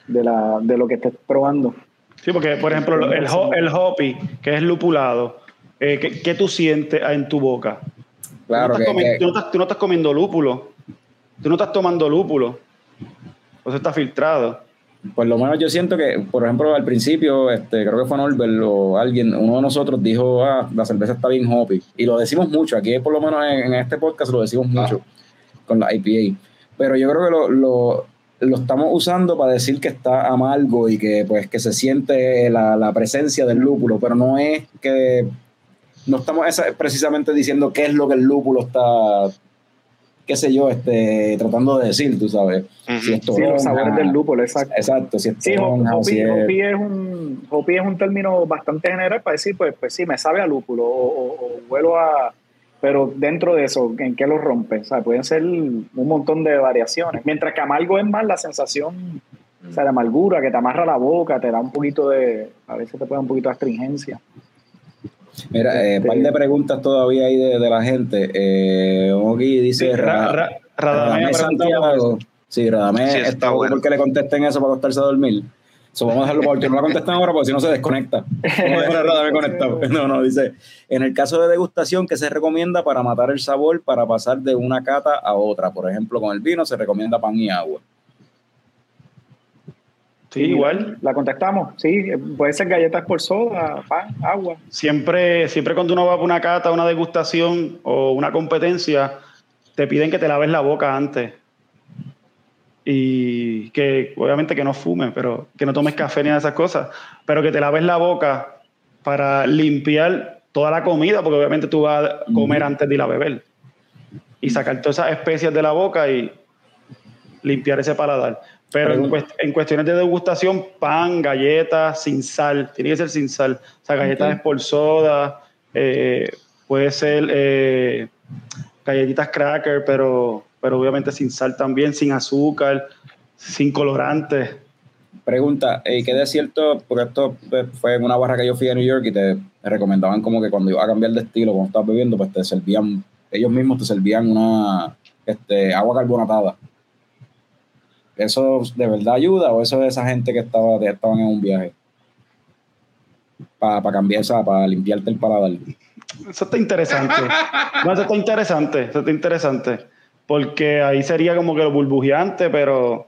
[SPEAKER 5] de la, de lo que estés probando.
[SPEAKER 6] Sí, porque, por ejemplo, lo- el, el hoppy, que es lupulado, eh, ¿qué, qué tú sientes en tu boca?
[SPEAKER 1] Claro
[SPEAKER 6] tú, no
[SPEAKER 1] que,
[SPEAKER 6] estás
[SPEAKER 1] que-
[SPEAKER 6] tú no estás, tú no estás comiendo lúpulo, tú no estás tomando lúpulo, eso está filtrado.
[SPEAKER 1] Por lo menos yo siento que, por ejemplo, al principio, este, creo que fue Norbert o alguien, uno de nosotros dijo, ah, la cerveza está bien hoppy. Y lo decimos mucho, aquí por lo menos en, en este podcast lo decimos mucho con la IPA. Pero yo creo que lo, lo, lo estamos usando para decir que está amargo y que pues que se siente la, la presencia del lúpulo, pero no es que no estamos esa- precisamente diciendo qué es lo que el lúpulo está, qué sé yo, este, tratando de decir, tú sabes.
[SPEAKER 3] Ujú.
[SPEAKER 1] Si es
[SPEAKER 5] Sí, los sabores
[SPEAKER 1] toronja,
[SPEAKER 5] del lúpulo, exacto.
[SPEAKER 1] Exacto, si es
[SPEAKER 5] Sí, ho-
[SPEAKER 1] toronja, si
[SPEAKER 5] hoppy,
[SPEAKER 1] es-
[SPEAKER 5] un, hoppy es un término bastante general para decir, pues, pues sí, me sabe a lúpulo o, o- o huelo a... Pero dentro de eso, ¿en qué lo rompe? O sea, pueden ser un montón de variaciones. Mientras que amargo es más la sensación, o sea, de amargura, que te amarra la boca, te da un poquito de... A veces te puede dar un poquito de astringencia.
[SPEAKER 1] Mira, un
[SPEAKER 5] Este-
[SPEAKER 1] par de preguntas todavía ahí de, de la gente. Eh, Ogi dice...
[SPEAKER 6] Sí, Ra- Ra- por
[SPEAKER 1] Santiago. Sí, Radamés
[SPEAKER 3] Sí, está bueno.
[SPEAKER 1] porque le contesten eso para acostarse a dormir. So, vamos a dejarlo para último. No la contestan ahora porque si no se desconecta. Vamos a conectado. <laughs> No, no, dice, en el caso de degustación, ¿qué se recomienda para matar el sabor para pasar de una cata a otra? Por ejemplo, con el vino se recomienda pan y agua.
[SPEAKER 6] Sí, igual.
[SPEAKER 5] La contestamos, sí, puede ser galletas por soda, pan, agua.
[SPEAKER 6] Siempre, siempre cuando uno va para una cata, una degustación o una competencia, te piden que te laves la boca antes. Y que obviamente que no fumes, pero que no tomes café ni esas cosas, pero que te laves la boca para limpiar toda la comida, porque obviamente tú vas a comer antes de ir a beber. Y sacar todas esas especias de la boca y limpiar ese paladar. Pero en, cuest- en cuestiones de degustación, pan, galletas, sin sal, tiene que ser sin sal. O sea, galletas
[SPEAKER 1] Ok.
[SPEAKER 6] por soda, eh, puede ser eh, galletitas cracker, pero, pero obviamente sin sal también, sin azúcar. sin colorantes.
[SPEAKER 1] Pregunta, ¿y qué de cierto? Porque esto pues, fue en una barra que yo fui a New York y te recomendaban como que cuando iba a cambiar de estilo, cuando estabas bebiendo, pues te servían, ellos mismos te servían una este, agua carbonatada. ¿Eso de verdad ayuda o eso de esa gente que estaba, estaban en un viaje? Para cambiar, esa, para limpiarte el paladar.
[SPEAKER 6] Eso está interesante. No, eso está interesante, eso está interesante. Porque ahí sería como que lo burbujeante, pero.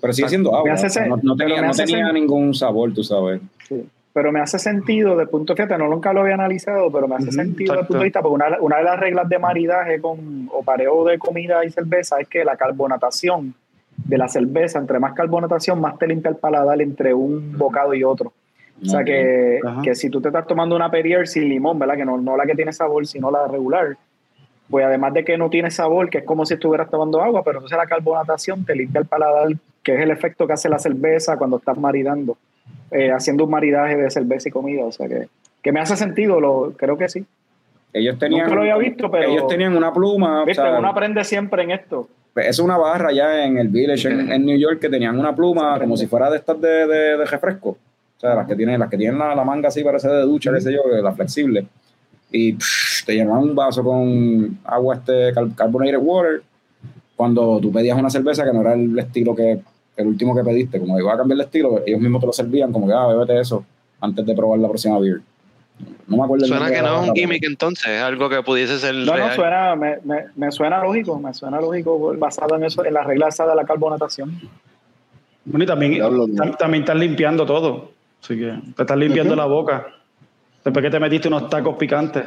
[SPEAKER 1] Pero sigue siendo agua. no, tenía, ningún sabor, tú sabes.
[SPEAKER 5] Sí. Pero me hace sentido, de punto de vista, no nunca lo había analizado, pero me hace sentido de punto de vista, porque una, una, de las reglas de maridaje con, o pareo de comida y cerveza es que la carbonatación de la cerveza, entre más carbonatación, más te limpia el paladar entre un bocado y otro. O sea que, que, si tú te estás tomando una Perrier sin limón, ¿verdad? Que no, no la que tiene sabor, sino la regular, pues además de que no tiene sabor, que es como si estuvieras tomando agua, pero entonces la carbonatación te limpia el paladar, que es el efecto que hace la cerveza cuando estás maridando, eh, haciendo un maridaje de cerveza y comida. O sea que, que me hace sentido, lo, creo que sí.
[SPEAKER 1] Ellos tenían,
[SPEAKER 5] lo había visto, pero
[SPEAKER 1] ellos tenían una pluma.
[SPEAKER 5] Viste, uno aprende siempre en esto.
[SPEAKER 1] Es una barra ya en el Village en, New York que tenían una pluma como si fuera de estas de, de, refresco. O sea, las que tienen, las que tienen la, manga así parece de ducha, qué sé yo, la flexible. Y te llenaban un vaso con agua este carbonated water cuando tú pedías una cerveza que no era el estilo que el último que pediste, como iba a cambiar el estilo, ellos mismos te lo servían como que, ah, bébete eso antes de probar la próxima beer.
[SPEAKER 3] No me acuerdo. Suena que no es un gimmick entonces, es algo que pudiese ser.
[SPEAKER 5] No, no, suena, me, me, me, suena lógico, me suena lógico basado en eso, en la regla esa de la carbonatación.
[SPEAKER 6] Bueno, y también, también estás limpiando todo. Así que te estás limpiando la boca. Después que te metiste unos tacos picantes.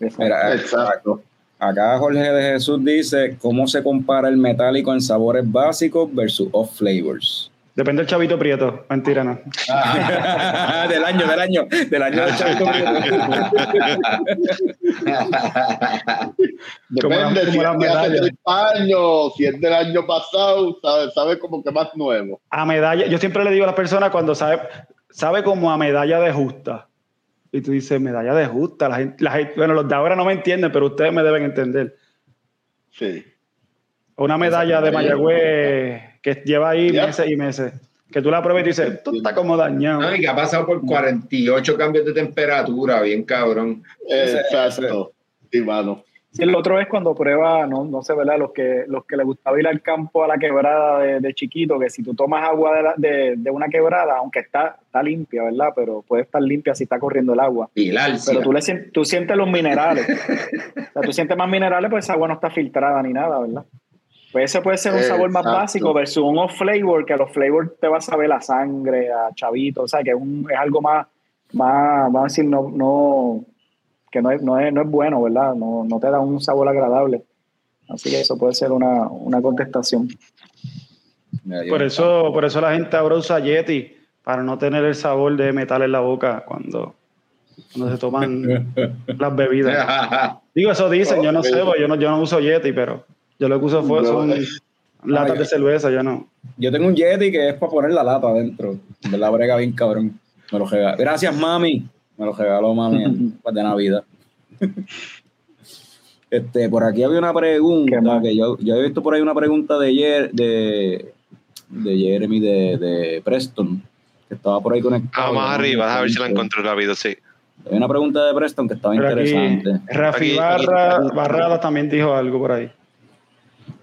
[SPEAKER 1] exacto. Acá Jorge de Jesús dice: ¿Cómo se compara el metálico en sabores básicos versus off flavors?
[SPEAKER 6] Depende del chavito prieto. Mentira, no. <laughs>
[SPEAKER 1] del año, del año. Del año del chavito prieto.
[SPEAKER 4] Depende si es de hace años, si es del año pasado, sabe, sabe como que más nuevo.
[SPEAKER 6] A medalla, yo siempre le digo a las personas cuando sabe, sabe como a medalla de justa. Y tú dices, medalla de justa. La gente, la bueno, los de ahora no me entienden, pero ustedes me deben entender.
[SPEAKER 4] Sí.
[SPEAKER 6] Una medalla de Mayagüez que lleva ahí meses y meses. Que tú la pruebas y dices, tú estás como dañado.
[SPEAKER 2] No, y que ha pasado por 48 cambios de temperatura, bien cabrón.
[SPEAKER 4] Exacto. Sí, mano.
[SPEAKER 5] Sí, el otro es cuando prueba, no, no sé, ¿verdad? Los que, los que les gustaba ir al campo a la quebrada de, chiquito, que si tú tomas agua de, de, una quebrada, aunque está, está limpia, ¿verdad? Pero puede estar limpia si está corriendo el agua. Pero tú, le, tú sientes los minerales. <laughs> o sea, tú sientes más minerales, pues esa agua no está filtrada ni nada, ¿verdad? Pues ese puede ser un sabor más básico versus un off flavor, que a los flavors te va a saber la sangre, a chavito, o sea, que es, un, es algo más, más, vamos a decir, no, no, que no es, no es, no es bueno, ¿verdad? No, no te da un sabor agradable. Así que eso puede ser una, una contestación.
[SPEAKER 6] Por eso, por eso la gente ahora usa Yeti, para no tener el sabor de metal en la boca cuando, cuando se toman <laughs> las bebidas. <laughs> Digo, eso dicen, yo no sé, pues yo no, yo no uso Yeti, pero yo lo que uso fue, son latas de cerveza, ya no.
[SPEAKER 1] Yo tengo un Yeti que es para poner la lata adentro. De la brega bien cabrón. Me lo regaló. Gracias, mami. Me lo regaló mami <laughs> de Navidad. <laughs> Este, por aquí había una pregunta que yo, yo he visto por ahí una pregunta de ayer de, de Jeremy de, de Preston, que estaba por ahí conectado.
[SPEAKER 3] Ah, más arriba, a ver si la encuentro rápido, sí.
[SPEAKER 1] Hay una pregunta de Preston que estaba interesante.
[SPEAKER 6] Rafi Barra, Barrada también dijo algo por ahí.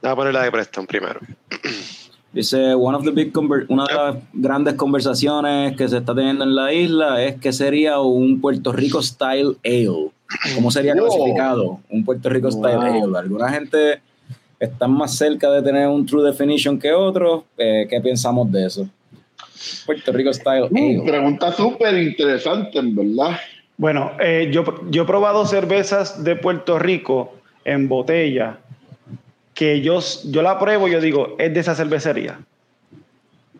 [SPEAKER 3] Voy a poner la de Preston primero. <clears throat>
[SPEAKER 1] Dice, one of the big una de las grandes conversaciones que se está teniendo en la isla es que sería un Puerto Rico style ale. ¿Cómo sería <clears throat> clasificado un Puerto Rico style ale? Alguna gente está más cerca de tener un true definition que otros. Eh, ¿Qué pensamos de eso? Puerto Rico style
[SPEAKER 4] mm, ale. Pregunta súper interesante, en verdad.
[SPEAKER 6] Bueno, eh, yo, yo he probado cervezas de Puerto Rico en botella que yo, yo la pruebo y yo digo, es de esa cervecería.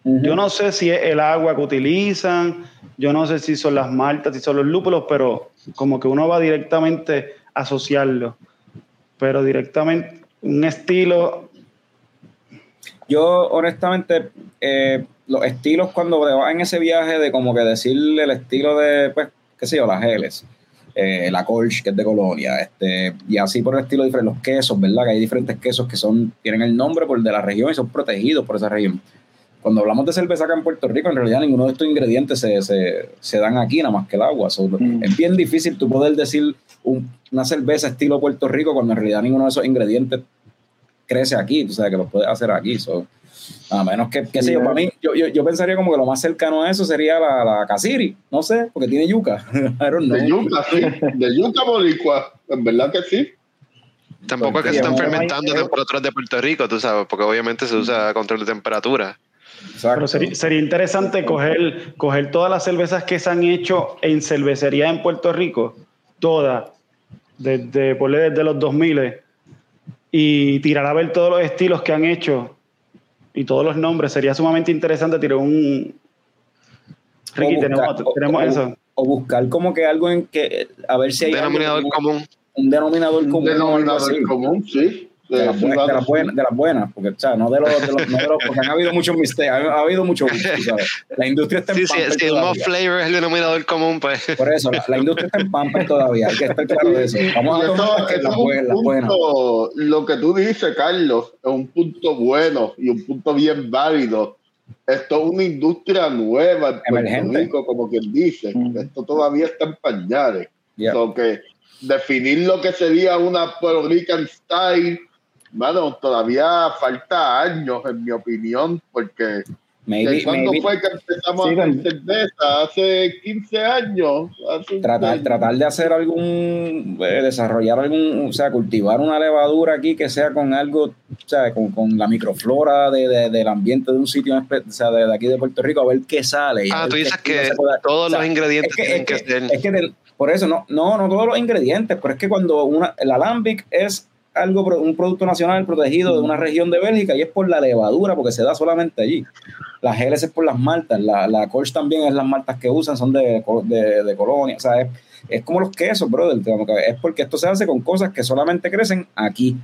[SPEAKER 6] Yo no sé si es el agua que utilizan, yo no sé si son las maltas, si son los lúpulos, pero como que uno va directamente a asociarlo. Pero directamente, un estilo.
[SPEAKER 1] Yo, honestamente, eh, los estilos cuando vas en ese viaje de como que decirle el estilo de, pues, qué sé yo, las geles eh, la Colch, que es de Colonia, este, y así por el estilo diferente, los quesos, ¿verdad? Que hay diferentes quesos que son, tienen el nombre por el de la región y son protegidos por esa región. Cuando hablamos de cerveza acá en Puerto Rico, en realidad ninguno de estos ingredientes se, se, se dan aquí, nada más que el agua. So,
[SPEAKER 5] Mm.
[SPEAKER 1] Es bien difícil tú poder decir un- una cerveza estilo Puerto Rico cuando en realidad ninguno de esos ingredientes crece aquí, tú sabes que los puedes hacer aquí. So, a menos que, qué sé yo, para mí, yo, yo, yo pensaría como que lo más cercano a eso sería la, la casiri, no sé, porque tiene yuca. <laughs> I don't know.
[SPEAKER 4] De yuca, sí. De yuca boricua. En verdad que sí.
[SPEAKER 3] Tampoco es que se están fermentando temperaturas de Puerto Rico, tú sabes, porque obviamente se usa control de temperatura.
[SPEAKER 1] Exacto.
[SPEAKER 6] Pero sería, sería interesante coger, coger todas las cervezas que se han hecho en cervecería en Puerto Rico, todas, desde, ponle desde los 2000 y tirar a ver todos los estilos que han hecho y todos los nombres. Sería sumamente interesante tirar un... Ricky,
[SPEAKER 1] O buscar-
[SPEAKER 6] tenemos,
[SPEAKER 1] o-
[SPEAKER 6] tenemos
[SPEAKER 1] o-
[SPEAKER 6] eso.
[SPEAKER 1] O buscar como que algo en que, a ver si hay
[SPEAKER 3] Denominador común.
[SPEAKER 1] un denominador
[SPEAKER 4] Un
[SPEAKER 1] común. algo
[SPEAKER 4] denominador común, sí.
[SPEAKER 1] De las,
[SPEAKER 4] Sí,
[SPEAKER 1] buenas, de, las buenas, de las buenas, porque, o sea, no de los, de los, no de los- porque han habido muchos mistakes, ha, ha habido muchos, sabes. La industria está en
[SPEAKER 3] Sí, sí,
[SPEAKER 1] pamper
[SPEAKER 3] si el more
[SPEAKER 1] todavía.
[SPEAKER 3] flavor es el denominador común, pues.
[SPEAKER 1] Por eso, la, la industria está en pamper todavía, hay que estar claro de eso. Vamos
[SPEAKER 4] Y
[SPEAKER 1] a
[SPEAKER 4] eso-
[SPEAKER 1] tomar
[SPEAKER 4] eso
[SPEAKER 1] las las buenas.
[SPEAKER 4] lo que tú dices, Carlos, es un punto bueno y un punto bien válido. Esto es una industria nueva en Puerto
[SPEAKER 1] Emergente.
[SPEAKER 4] Rico, como quien dice.
[SPEAKER 5] Mm.
[SPEAKER 4] Esto todavía está en pañales.
[SPEAKER 1] Yeah.
[SPEAKER 4] So que definir lo que sería una Puerto Rican style, bueno, todavía falta años, en mi opinión, porque
[SPEAKER 1] Maybe,
[SPEAKER 4] cuando
[SPEAKER 1] maybe
[SPEAKER 4] fue que empezamos
[SPEAKER 5] Sí,
[SPEAKER 4] a hacer cerveza? Hace 15 años. Hace
[SPEAKER 1] tratar,
[SPEAKER 4] año.
[SPEAKER 1] tratar de hacer algún, eh, desarrollar algún, o sea, cultivar una levadura aquí que sea con algo, o sea, con, con la microflora de, de- del ambiente de un sitio, o sea, de, de aquí de Puerto Rico, a ver qué sale.
[SPEAKER 3] Ah, tú dices que
[SPEAKER 1] puede-
[SPEAKER 3] todos
[SPEAKER 1] o sea,
[SPEAKER 3] los ingredientes
[SPEAKER 1] es que,
[SPEAKER 3] tienen
[SPEAKER 1] es
[SPEAKER 3] que,
[SPEAKER 1] que,
[SPEAKER 3] ser.
[SPEAKER 1] es que del- por eso no, no, no todos los ingredientes, pero es que cuando una, el alambic es algo, pro- un producto nacional protegido de una región de Bélgica y es por la levadura, porque se da solamente allí. Las GLS es por las maltas, la, la Kolsch también es las maltas que usan, son de, de, de colonia, o sea, es, es como los quesos, brother, es porque esto se hace con cosas que solamente crecen aquí.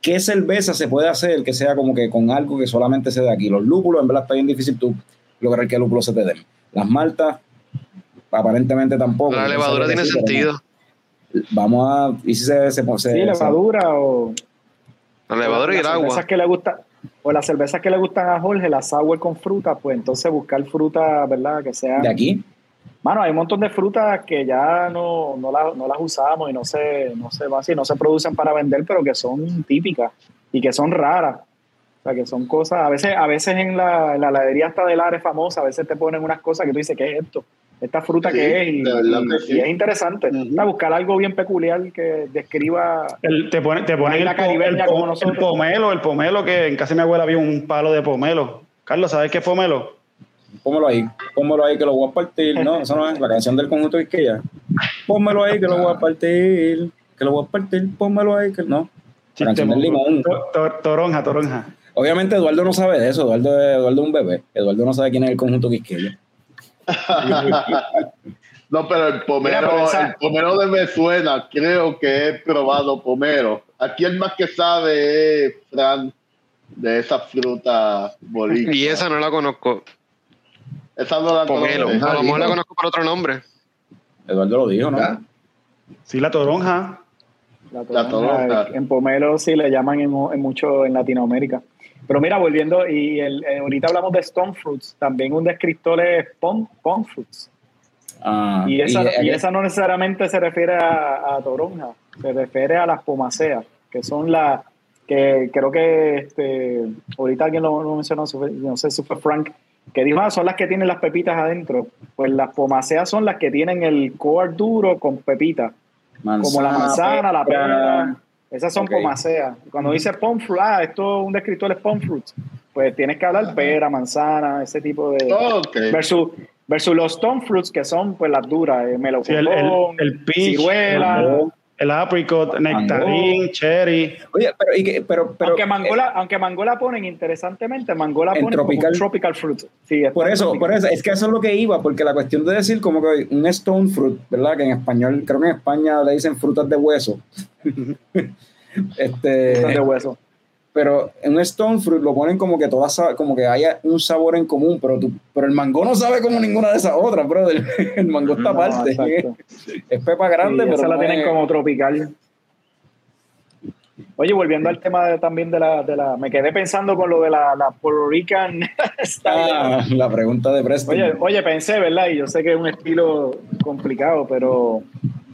[SPEAKER 1] ¿Qué cerveza se puede hacer que sea como que con algo que solamente se da aquí? Los lúpulos, en verdad, está bien difícil tú lograr que lúpulos se te den. Las maltas, aparentemente tampoco.
[SPEAKER 3] La levadura tiene sentido.
[SPEAKER 1] Vamos a. ¿Y si se, se, se-
[SPEAKER 5] Sí, levadura o
[SPEAKER 3] La levadura y el
[SPEAKER 5] las
[SPEAKER 3] agua.
[SPEAKER 5] cervezas que le gusta o las cervezas que le gustan a Jorge, las sour con fruta, pues entonces buscar fruta, ¿verdad? Que sea
[SPEAKER 1] de aquí?
[SPEAKER 5] Mano, hay un montón de frutas que ya no, no, la- no las usamos y no se, no se va así, no se producen para vender, pero que son típicas y que son raras. O sea, que son cosas, a veces, a veces en la, en la heladería hasta del área famosa, a veces te ponen unas cosas que tú dices, ¿qué es esto? Esta fruta
[SPEAKER 4] Sí,
[SPEAKER 5] que es y,
[SPEAKER 4] de verdad
[SPEAKER 5] y-
[SPEAKER 4] que sí.
[SPEAKER 5] y es interesante. Sea, buscar algo bien peculiar que describa
[SPEAKER 6] El- te ponen, te ponen el, el
[SPEAKER 5] como nosotros.
[SPEAKER 6] el pomelo, el pomelo que en casa de mi abuela había un palo de pomelo. Carlos, ¿sabes qué es pomelo?
[SPEAKER 1] Pónmelo ahí, pónmelo ahí que lo voy a partir, ¿no? Eso no es la canción del conjunto Isquilla. Pónmelo ahí que lo voy a partir, que lo voy a partir, pónmelo ahí que no. La canción del limón.
[SPEAKER 6] To- to- Toronja, toronja.
[SPEAKER 1] Obviamente Eduardo no sabe de eso, Eduardo, Eduardo es un bebé. Eduardo no sabe quién es el conjunto Quisqueya. <laughs>
[SPEAKER 4] No, pero el pomero, el pomero de me suena, creo que he probado pomero. Aquí el más que sabe es Fran de esa fruta boricua.
[SPEAKER 3] Y esa no la conozco.
[SPEAKER 4] Esa no la conoces.
[SPEAKER 3] A lo mejor la conozco por otro nombre.
[SPEAKER 1] Eduardo lo dijo, ¿no?
[SPEAKER 4] Ya.
[SPEAKER 6] Sí, la toronja.
[SPEAKER 5] La
[SPEAKER 4] La
[SPEAKER 5] toronja,
[SPEAKER 4] toronja.
[SPEAKER 5] En pomelo sí le llaman en, en mucho en Latinoamérica. Pero mira, volviendo, y el, eh, ahorita hablamos de stone fruits, también un descriptor es pom, pom fruits.
[SPEAKER 1] Ah,
[SPEAKER 5] Y esa,
[SPEAKER 1] y-
[SPEAKER 5] y esa no necesariamente se refiere a, a toronja, se refiere a las pomaceas, que son las que creo que este, ahorita alguien lo, lo mencionó, no sé si fue Frank, que dijo, ah, son las que tienen las pepitas adentro. Pues las pomaceas son las que tienen el core duro con pepitas, como la manzana, la pera. Esas son
[SPEAKER 1] Ok.
[SPEAKER 5] pomaceas. Cuando dice pom fruit, ah, esto un descriptor es pom fruit, pues tienes que hablar pera, manzana, ese tipo de... Versus, versus los stone fruits, que son pues las duras, eh, melocotón,
[SPEAKER 6] Sí, el, el, el peach,
[SPEAKER 5] ciruela.
[SPEAKER 6] el, el apricot, nectarín, cherry.
[SPEAKER 1] Oye, pero, y que- pero, pero
[SPEAKER 5] aunque,
[SPEAKER 1] eh,
[SPEAKER 5] Mangola, aunque Mangola ponen, interesantemente, Mangola
[SPEAKER 1] En
[SPEAKER 5] ponen como
[SPEAKER 1] tropical.
[SPEAKER 5] un tropical fruit. Sí,
[SPEAKER 1] por eso,
[SPEAKER 5] tropical.
[SPEAKER 1] por eso, es que eso es lo que iba, porque la cuestión de decir como que un stone fruit, ¿verdad? Que en español, creo que en España le dicen frutas de hueso. <laughs> este,
[SPEAKER 5] Frutas de hueso.
[SPEAKER 1] Pero en un stone fruit lo ponen como que todas como que haya un sabor en común, pero tú, pero el mango no sabe como ninguna de esas otras, brother. <laughs> El mango está aparte. <laughs> es pepa grande, pero
[SPEAKER 5] esa la tienen como tropical. Oye, volviendo al tema también de la, de la, me quedé pensando con lo de la, la Puerto Rican <laughs>
[SPEAKER 1] ah, la pregunta de Preston.
[SPEAKER 5] Oye, oye, pensé, ¿verdad? Y yo sé que es un estilo complicado, pero,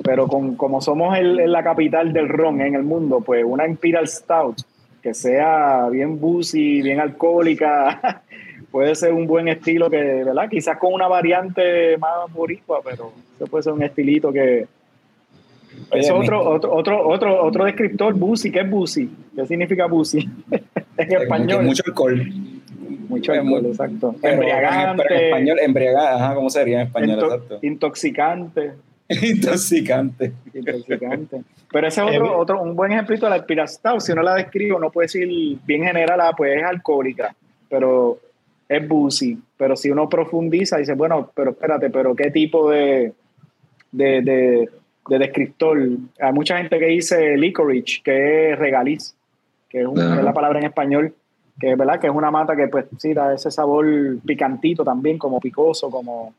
[SPEAKER 5] pero con, como somos el, la capital del ron en el mundo, pues una Imperial Stout que sea bien boozy, bien alcohólica, <laughs> puede ser un buen estilo que, ¿verdad? Quizás con una variante más boricua, pero eso puede ser un estilito que... es otro, otro, otro, otro, otro descriptor, boozy, ¿qué es boozy? ¿Qué significa boozy? <laughs> en español.
[SPEAKER 1] Mucho alcohol.
[SPEAKER 5] Mucho alcohol, exacto. embriagante.
[SPEAKER 1] en español, embriagante, ajá, ¿cómo sería en español? exacto.
[SPEAKER 5] Intoxicante. <laughs>
[SPEAKER 1] Intoxicante.
[SPEAKER 5] Intoxicante. Pero ese es otro, otro, un buen ejemplo de la Stout. Si uno la describo, no puede decir bien general, ah, pues es alcohólica, pero es boozy. Pero si uno profundiza, dice, bueno, pero espérate, pero ¿qué tipo de, de, de, de descriptor? Hay mucha gente que dice licorice, que es regaliz, que es, la palabra en español, que es verdad que es una mata que pues sí da ese sabor picantito también, como picoso, como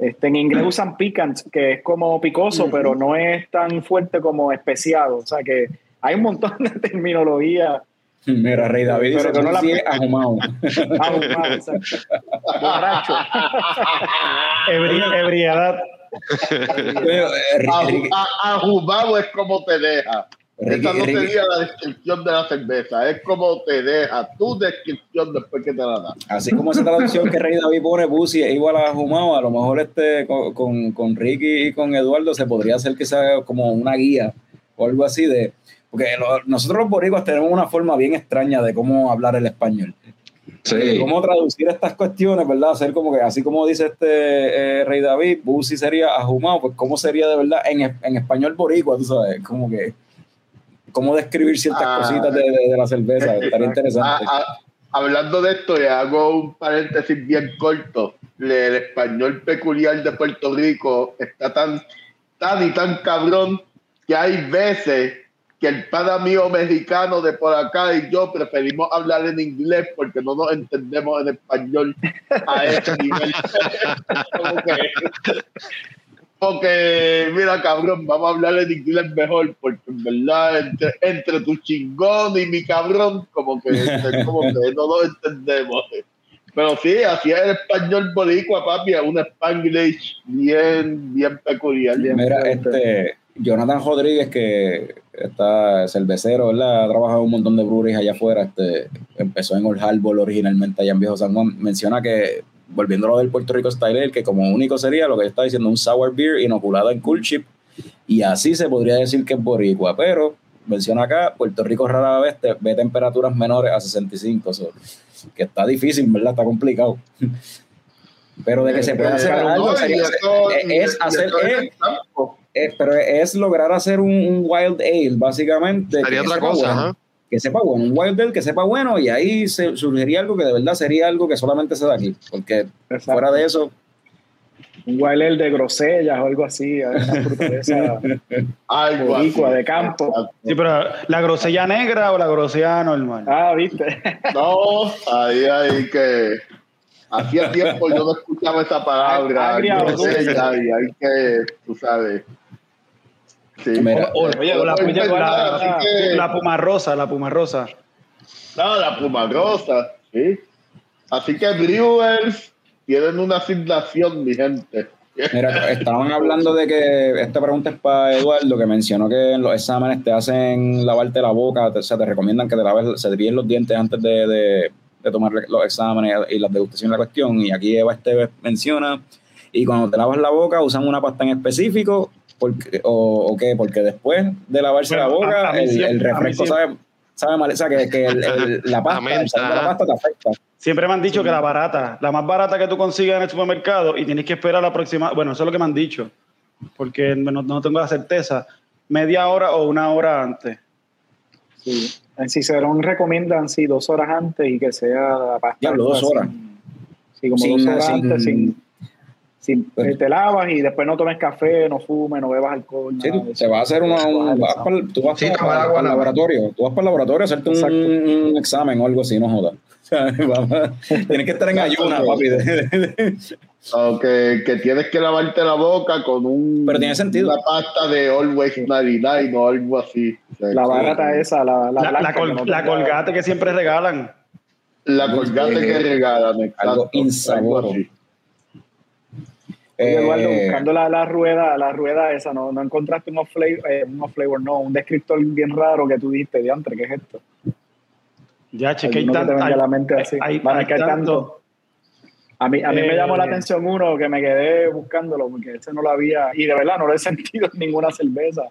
[SPEAKER 5] este, en inglés usan picant, que es como picoso, pero no es tan fuerte como especiado. O sea que hay un montón de terminología.
[SPEAKER 1] Mira, Rey David dice que no la sigue ahumado.
[SPEAKER 5] ahumado, exacto. Borracho. <laughs>
[SPEAKER 6] Ebriedad.
[SPEAKER 4] Ahumado es como te deja. Esa no sería la descripción de la cerveza, es como te deja tu descripción después que te la da.
[SPEAKER 1] Así como esa traducción que Rey David pone Busi es igual a Jumao, a lo mejor este con, con, Ricky y con Eduardo se podría hacer que sea como una guía o algo así de. Porque nosotros los boricuas tenemos una forma bien extraña de cómo hablar el español. Sí. Cómo traducir estas cuestiones, ¿verdad? Hacer como que, así como dice este eh, Rey David, Busi sería ajumado, pues ¿cómo sería de verdad en, en español boricua, tú sabes? Como que cómo describir ciertas ah. cositas de, de, la cerveza. Estaría interesante.
[SPEAKER 4] Ah, ah, hablando de esto, le hago un paréntesis bien corto. El español peculiar de Puerto Rico está tan, tan y tan cabrón que hay veces que el pana mío mexicano de por acá y yo preferimos hablar en inglés porque no nos entendemos en español a ese nivel. <laughs> porque, mira, cabrón, vamos a hablar en inglés mejor, porque en verdad, entre, tu chingón y mi cabrón, como que, <laughs> como que no lo entendemos. Pero sí, así es el español boricua, papi, es un spanglish bien, bien peculiar.
[SPEAKER 1] mira, este, Jonathan Rodríguez, que está cervecero, ¿verdad? Ha trabajado en un montón de breweries allá afuera, este, empezó en Old Harbor originalmente allá en Viejo San Juan, menciona que volviendo a lo del Puerto Rico Style que como único sería lo que está diciendo un sour beer inoculado en cool chip y así se podría decir que es boricua, pero menciona acá, Puerto Rico rara vez ve temperaturas menores a 65, que está difícil, ¿verdad? Está complicado. <laughs> Pero de que se puede hacer algo, es, hacer, es, pero es lograr hacer un, wild ale, básicamente.
[SPEAKER 3] Sería otra cosa,
[SPEAKER 1] que sepa bueno, un wild ale que sepa bueno y ahí se, surgiría algo que de verdad sería algo que solamente se da aquí, porque fuera de eso...
[SPEAKER 5] Un wild ale de grosellas o algo así, <laughs> algo de campo.
[SPEAKER 6] Sí, pero la grosella negra o la grosella normal.
[SPEAKER 5] Ah, viste. <laughs>
[SPEAKER 4] no, ahí hay que... Hacía tiempo yo no escuchaba esa palabra. grosella, y hay que, tú sabes
[SPEAKER 6] oye, la, la, puma rosa, la puma rosa.
[SPEAKER 4] No, la puma rosa, sí. Así que Brewers tienen una asignación, mi gente.
[SPEAKER 1] Mira, estaban hablando de que esta pregunta es para Eduardo, que mencionó que en los exámenes te hacen lavarte la boca, o sea, te recomiendan que te laves, se te los dientes antes de, de, de, tomar los exámenes y las degustaciones de la cuestión. Y aquí Eva Esteves menciona, y cuando te lavas la boca usan una pasta en específico porque, o, qué? Porque después de lavarse la boca, el, refresco sabe, sabe mal, o sea, que, que la, <laughs> pasta, la pasta te afecta.
[SPEAKER 6] Siempre me han dicho que la barata, la más barata que tú consigas en el supermercado y tienes que esperar la próxima, bueno, eso es lo que me han dicho, porque no, no tengo la certeza, media hora o una hora antes.
[SPEAKER 5] Sí. En Cicerón recomiendan sí dos horas antes y que sea la
[SPEAKER 1] pasta. Ya, dos horas.
[SPEAKER 5] sí, como dos horas antes sin Si
[SPEAKER 1] Pues-
[SPEAKER 5] te lavas y después no tomes café, no fumes, no bebas alcohol.
[SPEAKER 1] Sí,
[SPEAKER 5] nada
[SPEAKER 1] te vas a hacer una, un-
[SPEAKER 5] Vas
[SPEAKER 1] vas
[SPEAKER 5] al
[SPEAKER 1] para, tú vas
[SPEAKER 2] Sí,
[SPEAKER 1] para,
[SPEAKER 2] tomar
[SPEAKER 1] para
[SPEAKER 2] agua
[SPEAKER 1] el laboratorio, tú vas para el laboratorio a hacerte un, examen o algo así, no jodas. <laughs> O sea, vamos, tienes que estar en ayuna, papi.
[SPEAKER 4] O que, que tienes que lavarte la boca con un,
[SPEAKER 1] Pero tiene sentido.
[SPEAKER 4] una pasta de Always 99 o algo así. O sea,
[SPEAKER 5] La
[SPEAKER 4] que-
[SPEAKER 5] barata esa, la, la,
[SPEAKER 6] La, la col-
[SPEAKER 5] no
[SPEAKER 6] colgate que siempre regalan.
[SPEAKER 4] La colgate
[SPEAKER 1] Eh,
[SPEAKER 4] que regalan, exacto,
[SPEAKER 1] algo insaboro.
[SPEAKER 4] algo así.
[SPEAKER 5] Oye, Eduardo,
[SPEAKER 1] Eh,
[SPEAKER 5] buscando la, la rueda, la rueda esa, ¿no, no encontraste un off flavor, eh, un off flavor, no, un descriptor bien raro que tú diste, diantre, ¿qué es esto?
[SPEAKER 6] Ya, che, que hay
[SPEAKER 5] Alguno que te
[SPEAKER 6] tan-
[SPEAKER 5] venga a la mente así.
[SPEAKER 6] hay-
[SPEAKER 5] Van a
[SPEAKER 6] hay
[SPEAKER 5] tanto.
[SPEAKER 6] tanto.
[SPEAKER 5] Mí, a mí me
[SPEAKER 6] Eh,
[SPEAKER 5] llamó la atención uno que me quedé buscándolo porque ese no lo había, y de verdad no lo he <laughs> sentido en ninguna cerveza.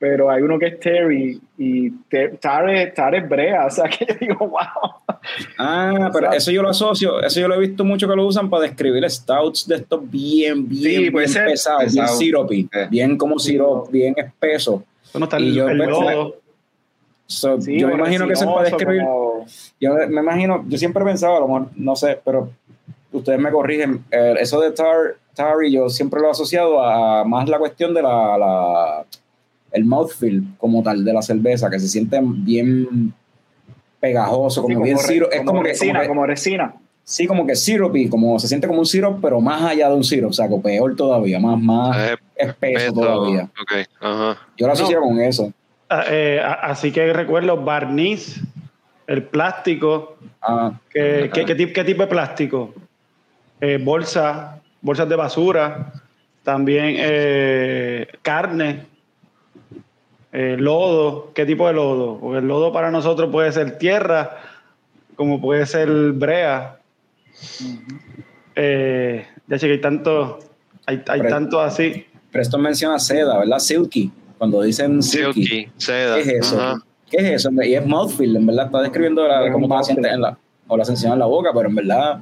[SPEAKER 5] Pero hay uno que es Terry y Ter- Tar es, Tar es brea, o sea <laughs> que yo digo, wow.
[SPEAKER 1] Ah, pero eso yo lo asocio, eso yo lo he visto mucho que lo usan para describir stouts de estos bien, bien,
[SPEAKER 5] Sí,
[SPEAKER 1] bien
[SPEAKER 5] ser.
[SPEAKER 1] pesados, bien syrupy,
[SPEAKER 2] Eh.
[SPEAKER 1] bien como sirop, bien espeso.
[SPEAKER 6] Bueno, está
[SPEAKER 1] Y
[SPEAKER 6] el,
[SPEAKER 1] yo
[SPEAKER 6] el
[SPEAKER 1] pensé-. So,
[SPEAKER 5] Sí,
[SPEAKER 1] yo me imagino que eso es para describir.
[SPEAKER 5] como-
[SPEAKER 1] Yo me imagino, yo siempre pensaba, a lo mejor, no sé, pero ustedes me corrigen, eh, eso de tar, tarry yo siempre lo he asociado a más la cuestión de la, la- el mouthfeel como tal de la cerveza, que se siente bien pegajoso, como
[SPEAKER 5] sí,
[SPEAKER 1] bien
[SPEAKER 5] re-
[SPEAKER 1] siro, es como que,
[SPEAKER 5] resina,
[SPEAKER 1] como que-
[SPEAKER 5] como resina.
[SPEAKER 1] sí, como que syrupy, como se siente como un syrup, pero más allá de un syrup, o sea, como peor todavía, más, más
[SPEAKER 3] Eh,
[SPEAKER 1] espeso
[SPEAKER 3] peso.
[SPEAKER 1] todavía.
[SPEAKER 3] Ok, ajá.
[SPEAKER 1] Yo lo asocio con eso.
[SPEAKER 6] Ah, eh, así que recuerdo barniz, el plástico.
[SPEAKER 1] Ah,
[SPEAKER 6] ¿Qué, qué, qué tip- qué tipo de plástico? Eh, bolsa, bolsas de basura, también eh, carne, eh, lodo. ¿Qué tipo de lodo? Porque el lodo para nosotros puede ser tierra, como puede ser brea. Eh, ya sé que hay tanto, hay, hay
[SPEAKER 1] Pero-
[SPEAKER 6] tanto así.
[SPEAKER 1] Preston menciona seda, ¿verdad? Silky, cuando dicen silky.
[SPEAKER 3] Silky, seda.
[SPEAKER 1] ¿Qué es eso? ¿Qué es eso? Y es mouthfeel, en verdad, está describiendo la, cómo te la sientes en la, o la sensación en la boca, pero en verdad,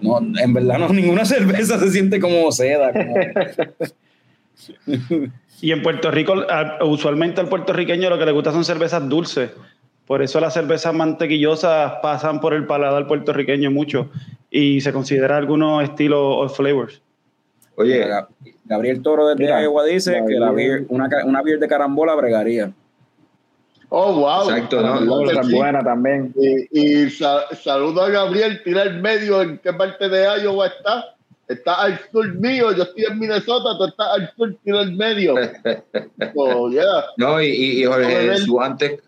[SPEAKER 1] no, en verdad no, <laughs> ninguna cerveza se siente como seda. como- <laughs>
[SPEAKER 6] Y en Puerto Rico, usualmente al puertorriqueño lo que le gusta son cervezas dulces. Por eso las cervezas mantequillosas pasan por el paladar puertorriqueño mucho y se considera algunos estilos o flavors.
[SPEAKER 2] Oye,
[SPEAKER 1] Gab- Gabriel Toro desde
[SPEAKER 5] Mira,
[SPEAKER 1] Iowa dice que la
[SPEAKER 5] Gabriel.
[SPEAKER 1] beer- una, una beer de carambola bregaría.
[SPEAKER 4] Oh, wow.
[SPEAKER 2] Exacto, ¿no?
[SPEAKER 5] Tan
[SPEAKER 4] sí.
[SPEAKER 5] buena también.
[SPEAKER 4] Y, y sa- saludo a Gabriel, tira el medio, ¿en qué parte de Iowa está? Está al sur mío, yo estoy en Minnesota, tú estás al sur, tira el medio. So, <laughs> yeah.
[SPEAKER 2] No, y, y- y Jorge. Jesús antes,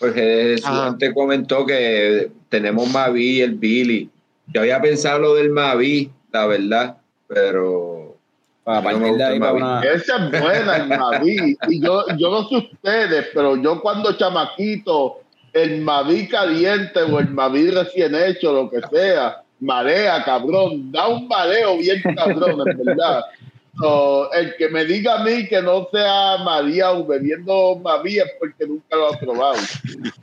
[SPEAKER 2] Jorge Jesús antes comentó que tenemos Mavi y el Billy. Yo había pensado lo del Mavi, la verdad, pero
[SPEAKER 1] Para
[SPEAKER 2] No me gusta el Mavi.
[SPEAKER 1] una.
[SPEAKER 4] Esa es buena, el Maví. Y yo, yo no sé ustedes, pero yo cuando chamaquito, el Maví caliente o el Maví recién hecho, lo que sea, marea, cabrón, da un mareo bien cabrón, en verdad. So, el que me diga a mí que no sea María o bebiendo Maví es porque nunca lo ha probado.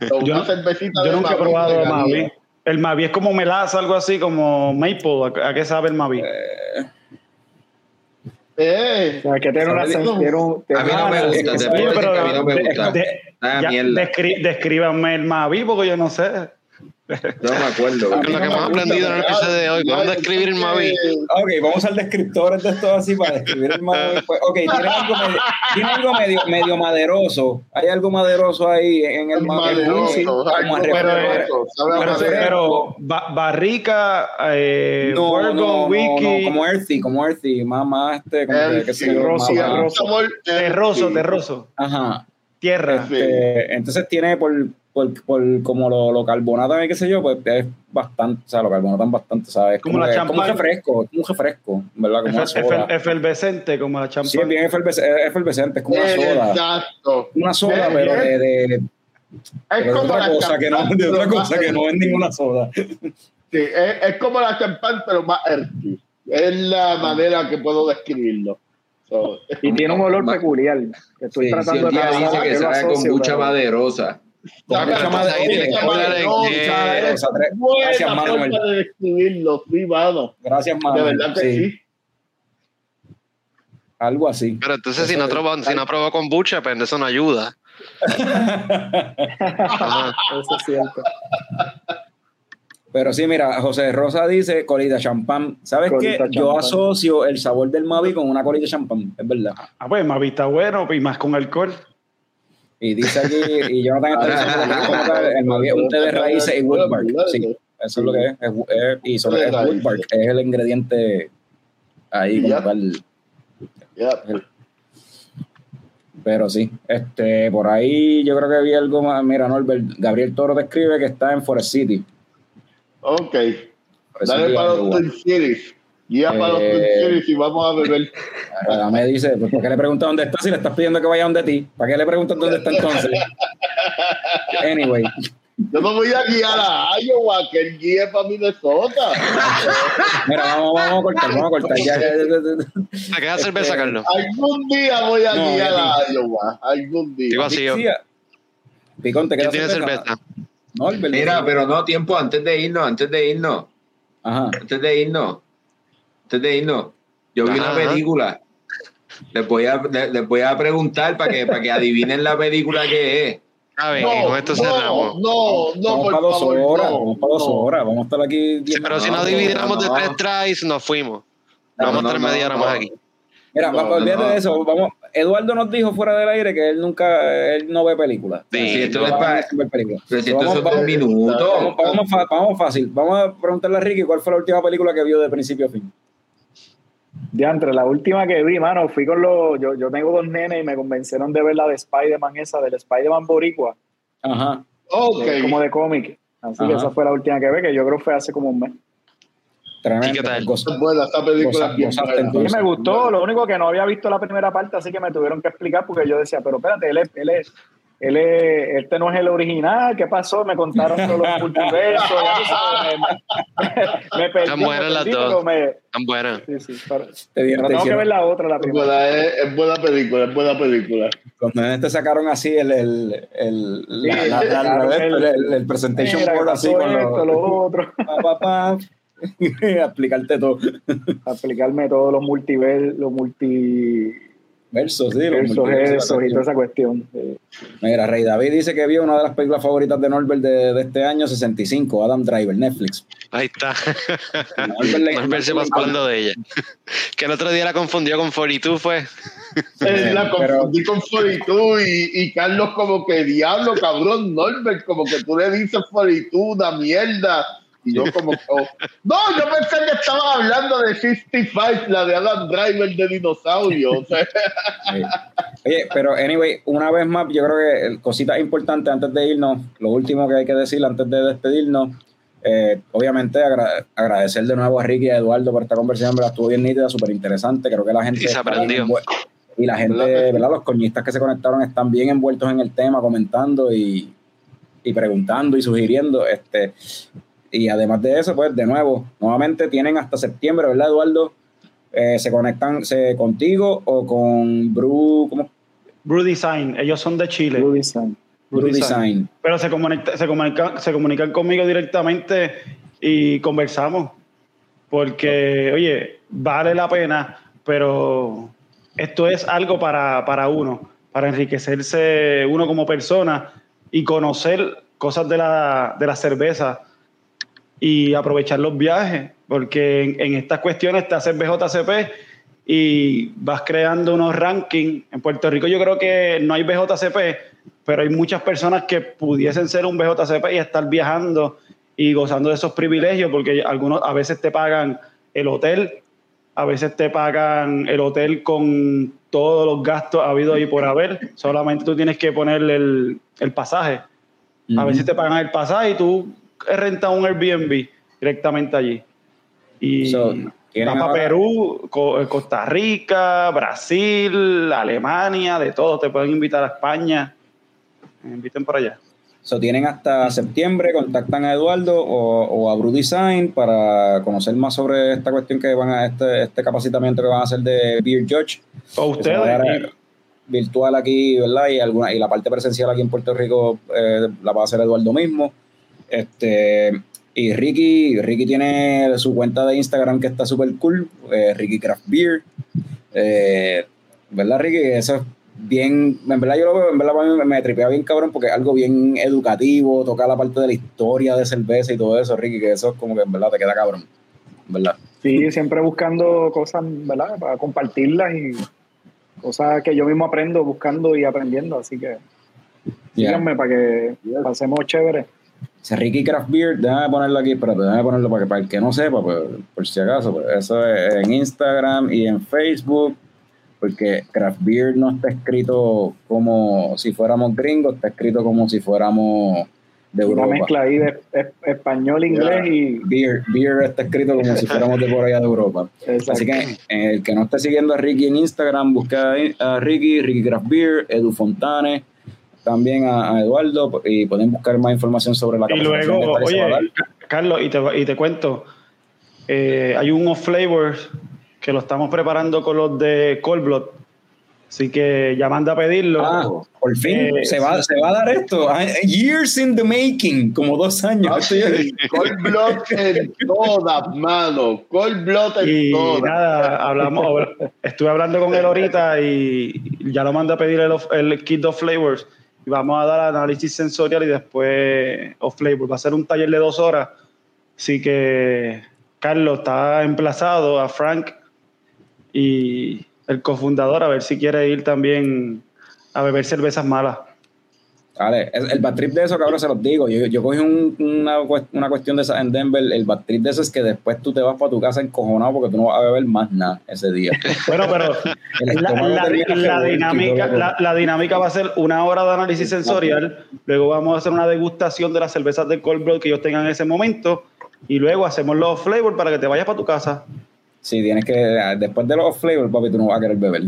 [SPEAKER 4] So,
[SPEAKER 6] Yo-
[SPEAKER 4] una cervecita
[SPEAKER 6] Yo
[SPEAKER 4] de
[SPEAKER 6] nunca he
[SPEAKER 4] Maví
[SPEAKER 6] probado
[SPEAKER 4] me
[SPEAKER 6] el
[SPEAKER 4] daría.
[SPEAKER 6] Mavi. El Mavi es como melaza, algo así, como maple. ¿A, a qué sabe el Mavi?
[SPEAKER 4] Eh,
[SPEAKER 5] O sea, que tiene una
[SPEAKER 2] a mí no me gusta, te puedo decir que a mí no me gusta.
[SPEAKER 6] descríbanme el Mavi porque yo no sé.
[SPEAKER 2] No me acuerdo.
[SPEAKER 3] lo que hemos aprendido en el episodio de hoy. Vamos a describir el Mavi.
[SPEAKER 1] Ok, vamos a usar descriptores de esto así para describir el Mavi. Pues, ok, tiene algo, medio, tiene algo medio, medio maderoso. Hay algo maderoso ahí en el Mavi.
[SPEAKER 4] Maderoso,
[SPEAKER 6] pero- Pero, barrica, eh,
[SPEAKER 1] No,
[SPEAKER 6] Virgo,
[SPEAKER 1] no, no,
[SPEAKER 6] Wiki,
[SPEAKER 1] no, como earthy, como earthy, más, más este, como que, qué sé yo,
[SPEAKER 4] Terroso,
[SPEAKER 1] más-
[SPEAKER 5] terroso.
[SPEAKER 4] earthy.
[SPEAKER 1] Ajá.
[SPEAKER 6] tierra.
[SPEAKER 1] Este, entonces tiene por, por, por como lo, lo carbonatan y qué sé yo, pues es bastante, o sea, lo carbonatan bastante, ¿sabes?
[SPEAKER 6] Como la
[SPEAKER 1] que-
[SPEAKER 6] champán.
[SPEAKER 1] como un refresco, como un refresco, ¿verdad? Como una
[SPEAKER 6] Efe-
[SPEAKER 1] soda.
[SPEAKER 6] efe- efervescente como la
[SPEAKER 1] Sí,
[SPEAKER 6] champán.
[SPEAKER 1] es bien efervescente, es efervescente, es como una soda.
[SPEAKER 4] Exacto.
[SPEAKER 1] Una soda,
[SPEAKER 4] Bien,
[SPEAKER 1] pero de,
[SPEAKER 4] bien.
[SPEAKER 1] de,
[SPEAKER 4] Es
[SPEAKER 1] pero de
[SPEAKER 4] como
[SPEAKER 1] otra
[SPEAKER 4] la
[SPEAKER 1] cosa que no,
[SPEAKER 4] champán,
[SPEAKER 1] de otra cosa que no es ninguna soda.
[SPEAKER 4] Sí, es, es como la champán, pero más earthy. Es la manera que puedo describirlo. So,
[SPEAKER 5] Y tiene un olor peculiar. que Estoy
[SPEAKER 1] Sí,
[SPEAKER 2] Si
[SPEAKER 5] tratando
[SPEAKER 2] el
[SPEAKER 5] de
[SPEAKER 2] dice que sabe con mucha
[SPEAKER 5] pero-
[SPEAKER 2] maderosa.
[SPEAKER 1] Gracias, Manuel.
[SPEAKER 4] de describirlo, sí, mano.
[SPEAKER 1] Gracias,
[SPEAKER 4] De
[SPEAKER 1] Manuel.
[SPEAKER 4] verdad que sí.
[SPEAKER 1] Algo así.
[SPEAKER 3] Pero entonces, si no, probó, si no probó con bucha, pues eso no ayuda. <laughs>
[SPEAKER 5] Eso es cierto.
[SPEAKER 1] Pero sí, mira, José Rosa dice colita champán. ¿Sabes qué? Yo asocio el sabor del Mavi con una colita champán, es verdad.
[SPEAKER 6] Ah, pues más vista bueno y más con alcohol.
[SPEAKER 1] Y dice aquí, y Jonathan está diciendo que es como tal, el es un té de raíces y woodbark. Sí, eso es lo que es. es, es- y sobre es woodbark, es el ingrediente ahí como tal.
[SPEAKER 4] Ya.
[SPEAKER 1] Pero sí, este, por ahí yo creo que vi algo más. Mira, Norbert, Gabriel Toro te escribe que está en Forest City.
[SPEAKER 4] Ok.
[SPEAKER 1] Forest
[SPEAKER 4] Dale
[SPEAKER 1] City,
[SPEAKER 4] para los
[SPEAKER 1] Iowa.
[SPEAKER 4] Guía para los
[SPEAKER 1] Eh,
[SPEAKER 4] y vamos a beber.
[SPEAKER 1] Ahora me dice, pues, ¿por qué le preguntas dónde está si le estás pidiendo que vaya donde ti? ¿Para qué le preguntas dónde está entonces? <laughs> Anyway,
[SPEAKER 4] Yo no voy a guiar a Iowa, que él guíe para Minnesota.
[SPEAKER 1] mira, vamos, vamos a cortar, vamos a cortar. Ya, ya.
[SPEAKER 3] ¿A qué da cerveza, Carlos?
[SPEAKER 4] Algún día voy a
[SPEAKER 1] No,
[SPEAKER 4] guiar a Iowa. Algún día.
[SPEAKER 3] Digo así yo.
[SPEAKER 1] Picón, ¿te
[SPEAKER 3] ¿Quién
[SPEAKER 1] queda
[SPEAKER 3] tiene cerveza?
[SPEAKER 1] Norbert.
[SPEAKER 2] Mira, pero no, tiempo, antes de irnos, antes de irnos,
[SPEAKER 1] Ajá.
[SPEAKER 2] antes de irnos, antes de irnos, yo vi
[SPEAKER 3] Ajá,
[SPEAKER 2] una película. Les voy a, les, les voy a preguntar para que, para que adivinen la película que es.
[SPEAKER 3] A ver, y con esto cerramos.
[SPEAKER 4] no, no,
[SPEAKER 1] vamos
[SPEAKER 4] por
[SPEAKER 1] para dos
[SPEAKER 4] favor,
[SPEAKER 1] horas,
[SPEAKER 4] no,
[SPEAKER 1] vamos para dos
[SPEAKER 4] no.
[SPEAKER 1] horas. Vamos a estar aquí.
[SPEAKER 3] Sí, pero si nos dividiéramos de
[SPEAKER 2] no.
[SPEAKER 3] tres tries, nos fuimos.
[SPEAKER 2] No,
[SPEAKER 3] Vamos a
[SPEAKER 2] no,
[SPEAKER 3] estar
[SPEAKER 2] no,
[SPEAKER 3] media hora
[SPEAKER 2] no.
[SPEAKER 3] más aquí.
[SPEAKER 1] Mira,
[SPEAKER 2] No,
[SPEAKER 1] olvídate
[SPEAKER 2] no.
[SPEAKER 1] de eso. Vamos. Eduardo nos dijo fuera del aire que él nunca, él no ve películas.
[SPEAKER 3] Sí,
[SPEAKER 2] Si esto
[SPEAKER 3] no.
[SPEAKER 2] es para-
[SPEAKER 1] Sin ver películas.
[SPEAKER 2] pero si
[SPEAKER 1] vamos, vamos-
[SPEAKER 2] minutos.
[SPEAKER 1] vamos- vamos fa- vamos fácil. Vamos a preguntarle a Ricky cuál fue la última película que vio de principio a fin.
[SPEAKER 5] Diantre, la última que vi, mano, fui con los. Yo, yo tengo dos nenes y me convencieron de ver la de Spider-Man, esa del Spider-Man Boricua,
[SPEAKER 1] Ajá.
[SPEAKER 5] Como de cómic. Así que esa fue la última que vi, que yo creo que fue hace como un mes.
[SPEAKER 1] Tremendo.
[SPEAKER 3] ¿Y qué tal?
[SPEAKER 1] Goza-
[SPEAKER 4] Es buena, esta película
[SPEAKER 1] Goza- entonces.
[SPEAKER 5] Sí, me gustó, lo único que no había visto la primera parte, así que me tuvieron que explicar porque yo decía, pero espérate, él es, él es, él es, este no es el original, ¿qué pasó? Me contaron todos los <laughs> multiversos, ya tú sabes, me, me, <laughs> me perdí,
[SPEAKER 3] Están buenas las dos.
[SPEAKER 5] me-
[SPEAKER 3] Tan buena.
[SPEAKER 5] sí, sí, pero,
[SPEAKER 1] Te, di-
[SPEAKER 5] pero
[SPEAKER 1] te
[SPEAKER 5] tengo que ver la otra, la primera.
[SPEAKER 4] es, es buena película, es buena película.
[SPEAKER 1] Cuando te sacaron así el, el, el, la-
[SPEAKER 5] Sí,
[SPEAKER 1] la- la-
[SPEAKER 5] sacaron
[SPEAKER 1] el,
[SPEAKER 5] el-
[SPEAKER 1] el- el presentation
[SPEAKER 5] Mira,
[SPEAKER 1] board
[SPEAKER 5] ¿qué
[SPEAKER 1] así
[SPEAKER 5] pasó
[SPEAKER 1] con
[SPEAKER 5] esto,
[SPEAKER 1] los,
[SPEAKER 5] lo otro. <laughs>
[SPEAKER 1] pa, pa, pa, a explicarte todo.
[SPEAKER 5] aplicarme todos los multiversos, los multiversos,
[SPEAKER 1] Versos, sí. los multiversos,
[SPEAKER 5] esos y toda esa cuestión.
[SPEAKER 1] Mira, Rey David dice que vio una de las películas favoritas de Norbert de, de este año, 65, Adam Driver, Netflix.
[SPEAKER 3] Ahí está. <laughs>
[SPEAKER 1] Norbert le-
[SPEAKER 3] Norbert se pasó hablando de ella. Que el otro día la confundió con 42, fue.
[SPEAKER 4] Eh, la
[SPEAKER 1] Pero-
[SPEAKER 4] confundí con 42 y, y Carlos como que diablo, cabrón, Norbert, como que tú le dices 42, una mierda. Y yo como, oh, no, yo pensé que estaba hablando de 55, la de Adam Driver de dinosaurio. O sea,
[SPEAKER 1] Sí. Oye, pero anyway, una vez más, yo creo que eh, cositas importantes antes de irnos, lo último que hay que decir antes de despedirnos, eh, obviamente agra- agradecer de nuevo a Ricky y a Eduardo por esta conversación, ¿verdad? estuvo bien nítida, súper interesante, creo que la gente...
[SPEAKER 3] Y se aprendió.
[SPEAKER 1] Y la gente, ¿verdad? Los coñistas que se conectaron están bien envueltos en el tema, comentando y, y preguntando y sugiriendo. Este, y además de eso, pues de nuevo, nuevamente tienen hasta septiembre, ¿verdad, Eduardo? Eh, se conectan se, contigo o con Brew, ¿cómo?
[SPEAKER 6] Brew Design, ellos son de Chile.
[SPEAKER 5] Blue Design.
[SPEAKER 1] Brew
[SPEAKER 6] Brew
[SPEAKER 1] Design.
[SPEAKER 6] Pero se, comunica- se, comunican, se comunican conmigo directamente y conversamos. Porque, oye, vale la pena, pero esto es algo para, para uno, para enriquecerse uno como persona y conocer cosas de la, de la cerveza y aprovechar los viajes, porque en, en estas cuestiones te haces BJCP y vas creando unos rankings. En Puerto Rico yo creo que no hay BJCP, pero hay muchas personas que pudiesen ser un BJCP y estar viajando y gozando de esos privilegios, porque algunos a veces te pagan el hotel, a veces te pagan el hotel con todos los gastos habidos y por haber, solamente tú tienes que ponerle el, el pasaje. A veces te pagan el pasaje y tú rentas un Airbnb directamente allí. Y
[SPEAKER 1] So,
[SPEAKER 6] para Perú, Co- Costa Rica, Brasil, Alemania, de todo. Te pueden invitar a España. Me inviten por allá.
[SPEAKER 1] So, tienen hasta septiembre, contactan a Eduardo o, o a Brew Design para conocer más sobre esta cuestión que van a, este, este capacitamiento que van a hacer de Beer Judge.
[SPEAKER 6] O ustedes.
[SPEAKER 1] eh, virtual aquí, ¿verdad? Y alguna y la parte presencial aquí en Puerto Rico eh, la va a hacer Eduardo mismo. Este y Ricky, Ricky tiene su cuenta de Instagram que está súper cool, eh, Ricky Craft Beer. Eh, ¿Verdad, Ricky? Eso es bien, en verdad yo lo veo, en verdad para mí me, me tripea bien cabrón porque es algo bien educativo, toca la parte de la historia de cerveza y todo eso, Ricky, que eso es como que en verdad te queda cabrón, verdad.
[SPEAKER 5] Sí, siempre buscando cosas, ¿verdad? Para compartirlas y cosas que yo mismo aprendo buscando y aprendiendo. Así que
[SPEAKER 1] Ya.
[SPEAKER 5] síganme para que pasemos chévere.
[SPEAKER 1] Ese Ricky Craft Beer, déjame ponerlo aquí, espérate, déjame ponerlo para que para el que no sepa, pues, por si acaso, pues, eso es en Instagram y en Facebook, porque Craft Beer no está escrito como si fuéramos gringos, está escrito como si fuéramos de
[SPEAKER 5] Una
[SPEAKER 1] Europa.
[SPEAKER 5] mezcla ahí de es- español, inglés y.
[SPEAKER 1] Beer, beer está escrito como si fuéramos de por allá de Europa.
[SPEAKER 5] Exacto.
[SPEAKER 1] Así que eh, el que no esté siguiendo a Ricky en Instagram, busca a Ricky, Ricky Craft Beer, Edu Fontane, también a, a Eduardo, y pueden buscar más información sobre la
[SPEAKER 6] Y luego, oye, Carlos, y te, y te cuento, eh, hay un off flavors que lo estamos preparando con los de Cold Blood. Así que ya manda a pedirlo.
[SPEAKER 1] Ah, por fin
[SPEAKER 6] Eh,
[SPEAKER 1] se, va, se va a dar esto. Ah, Years in the making, como dos años.
[SPEAKER 4] Papi, Cold Blood en todas, mano. Cold Blood en
[SPEAKER 6] Y
[SPEAKER 4] todas.
[SPEAKER 6] nada, hablamos, estuve hablando con él ahorita y ya lo manda a pedir el, off- el kit of flavors. Y vamos a dar análisis sensorial y después off flavor. Va a ser un taller de dos horas. Así que Carlos está emplazado a Frank y el cofundador a ver si quiere ir también a beber cervezas malas.
[SPEAKER 1] Vale, el, el bad trip de eso, cabrón, se los digo. Yo, yo cogí un- una, una cuestión de esa en Denver. El bad trip de eso es que después tú te vas para tu casa encojonado porque tú no vas a beber más nada ese día. <laughs>
[SPEAKER 6] Bueno, pero la, dinámica, la dinámica va a ser una hora de análisis sensorial, luego vamos a hacer una degustación de las cervezas de cold brew que ellos tengan en ese momento y luego hacemos los flavors para que te vayas para tu casa.
[SPEAKER 1] Sí, tienes que, después de los flavors, papi, tú no vas a querer beber.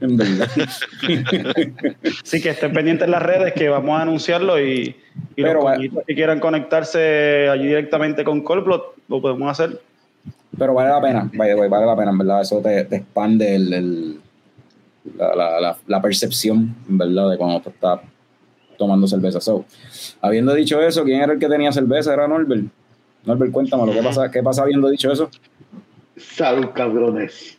[SPEAKER 1] En verdad. <laughs>
[SPEAKER 6] Así que estén pendientes en las redes que vamos a anunciarlo y, y
[SPEAKER 1] Pero
[SPEAKER 6] los que quieran conectarse allí directamente con Cold Blood, lo podemos hacer.
[SPEAKER 1] Pero vale la pena, vale, vale la pena, en verdad. Eso te, te expande el, el- la, la, la, la percepción, en verdad, de cuando tú estás tomando cerveza. So, habiendo dicho eso, ¿quién era el que tenía cerveza? Era Norbert. Norbert, cuéntame, ¿qué pasa, ¿qué pasa habiendo dicho eso?
[SPEAKER 4] Salud, cabrones.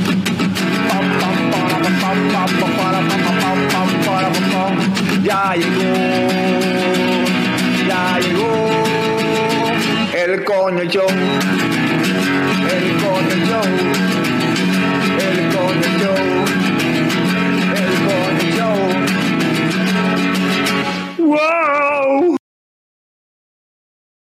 [SPEAKER 7] Ya llegó, ya llegó el coño show, el coño show. El coño show.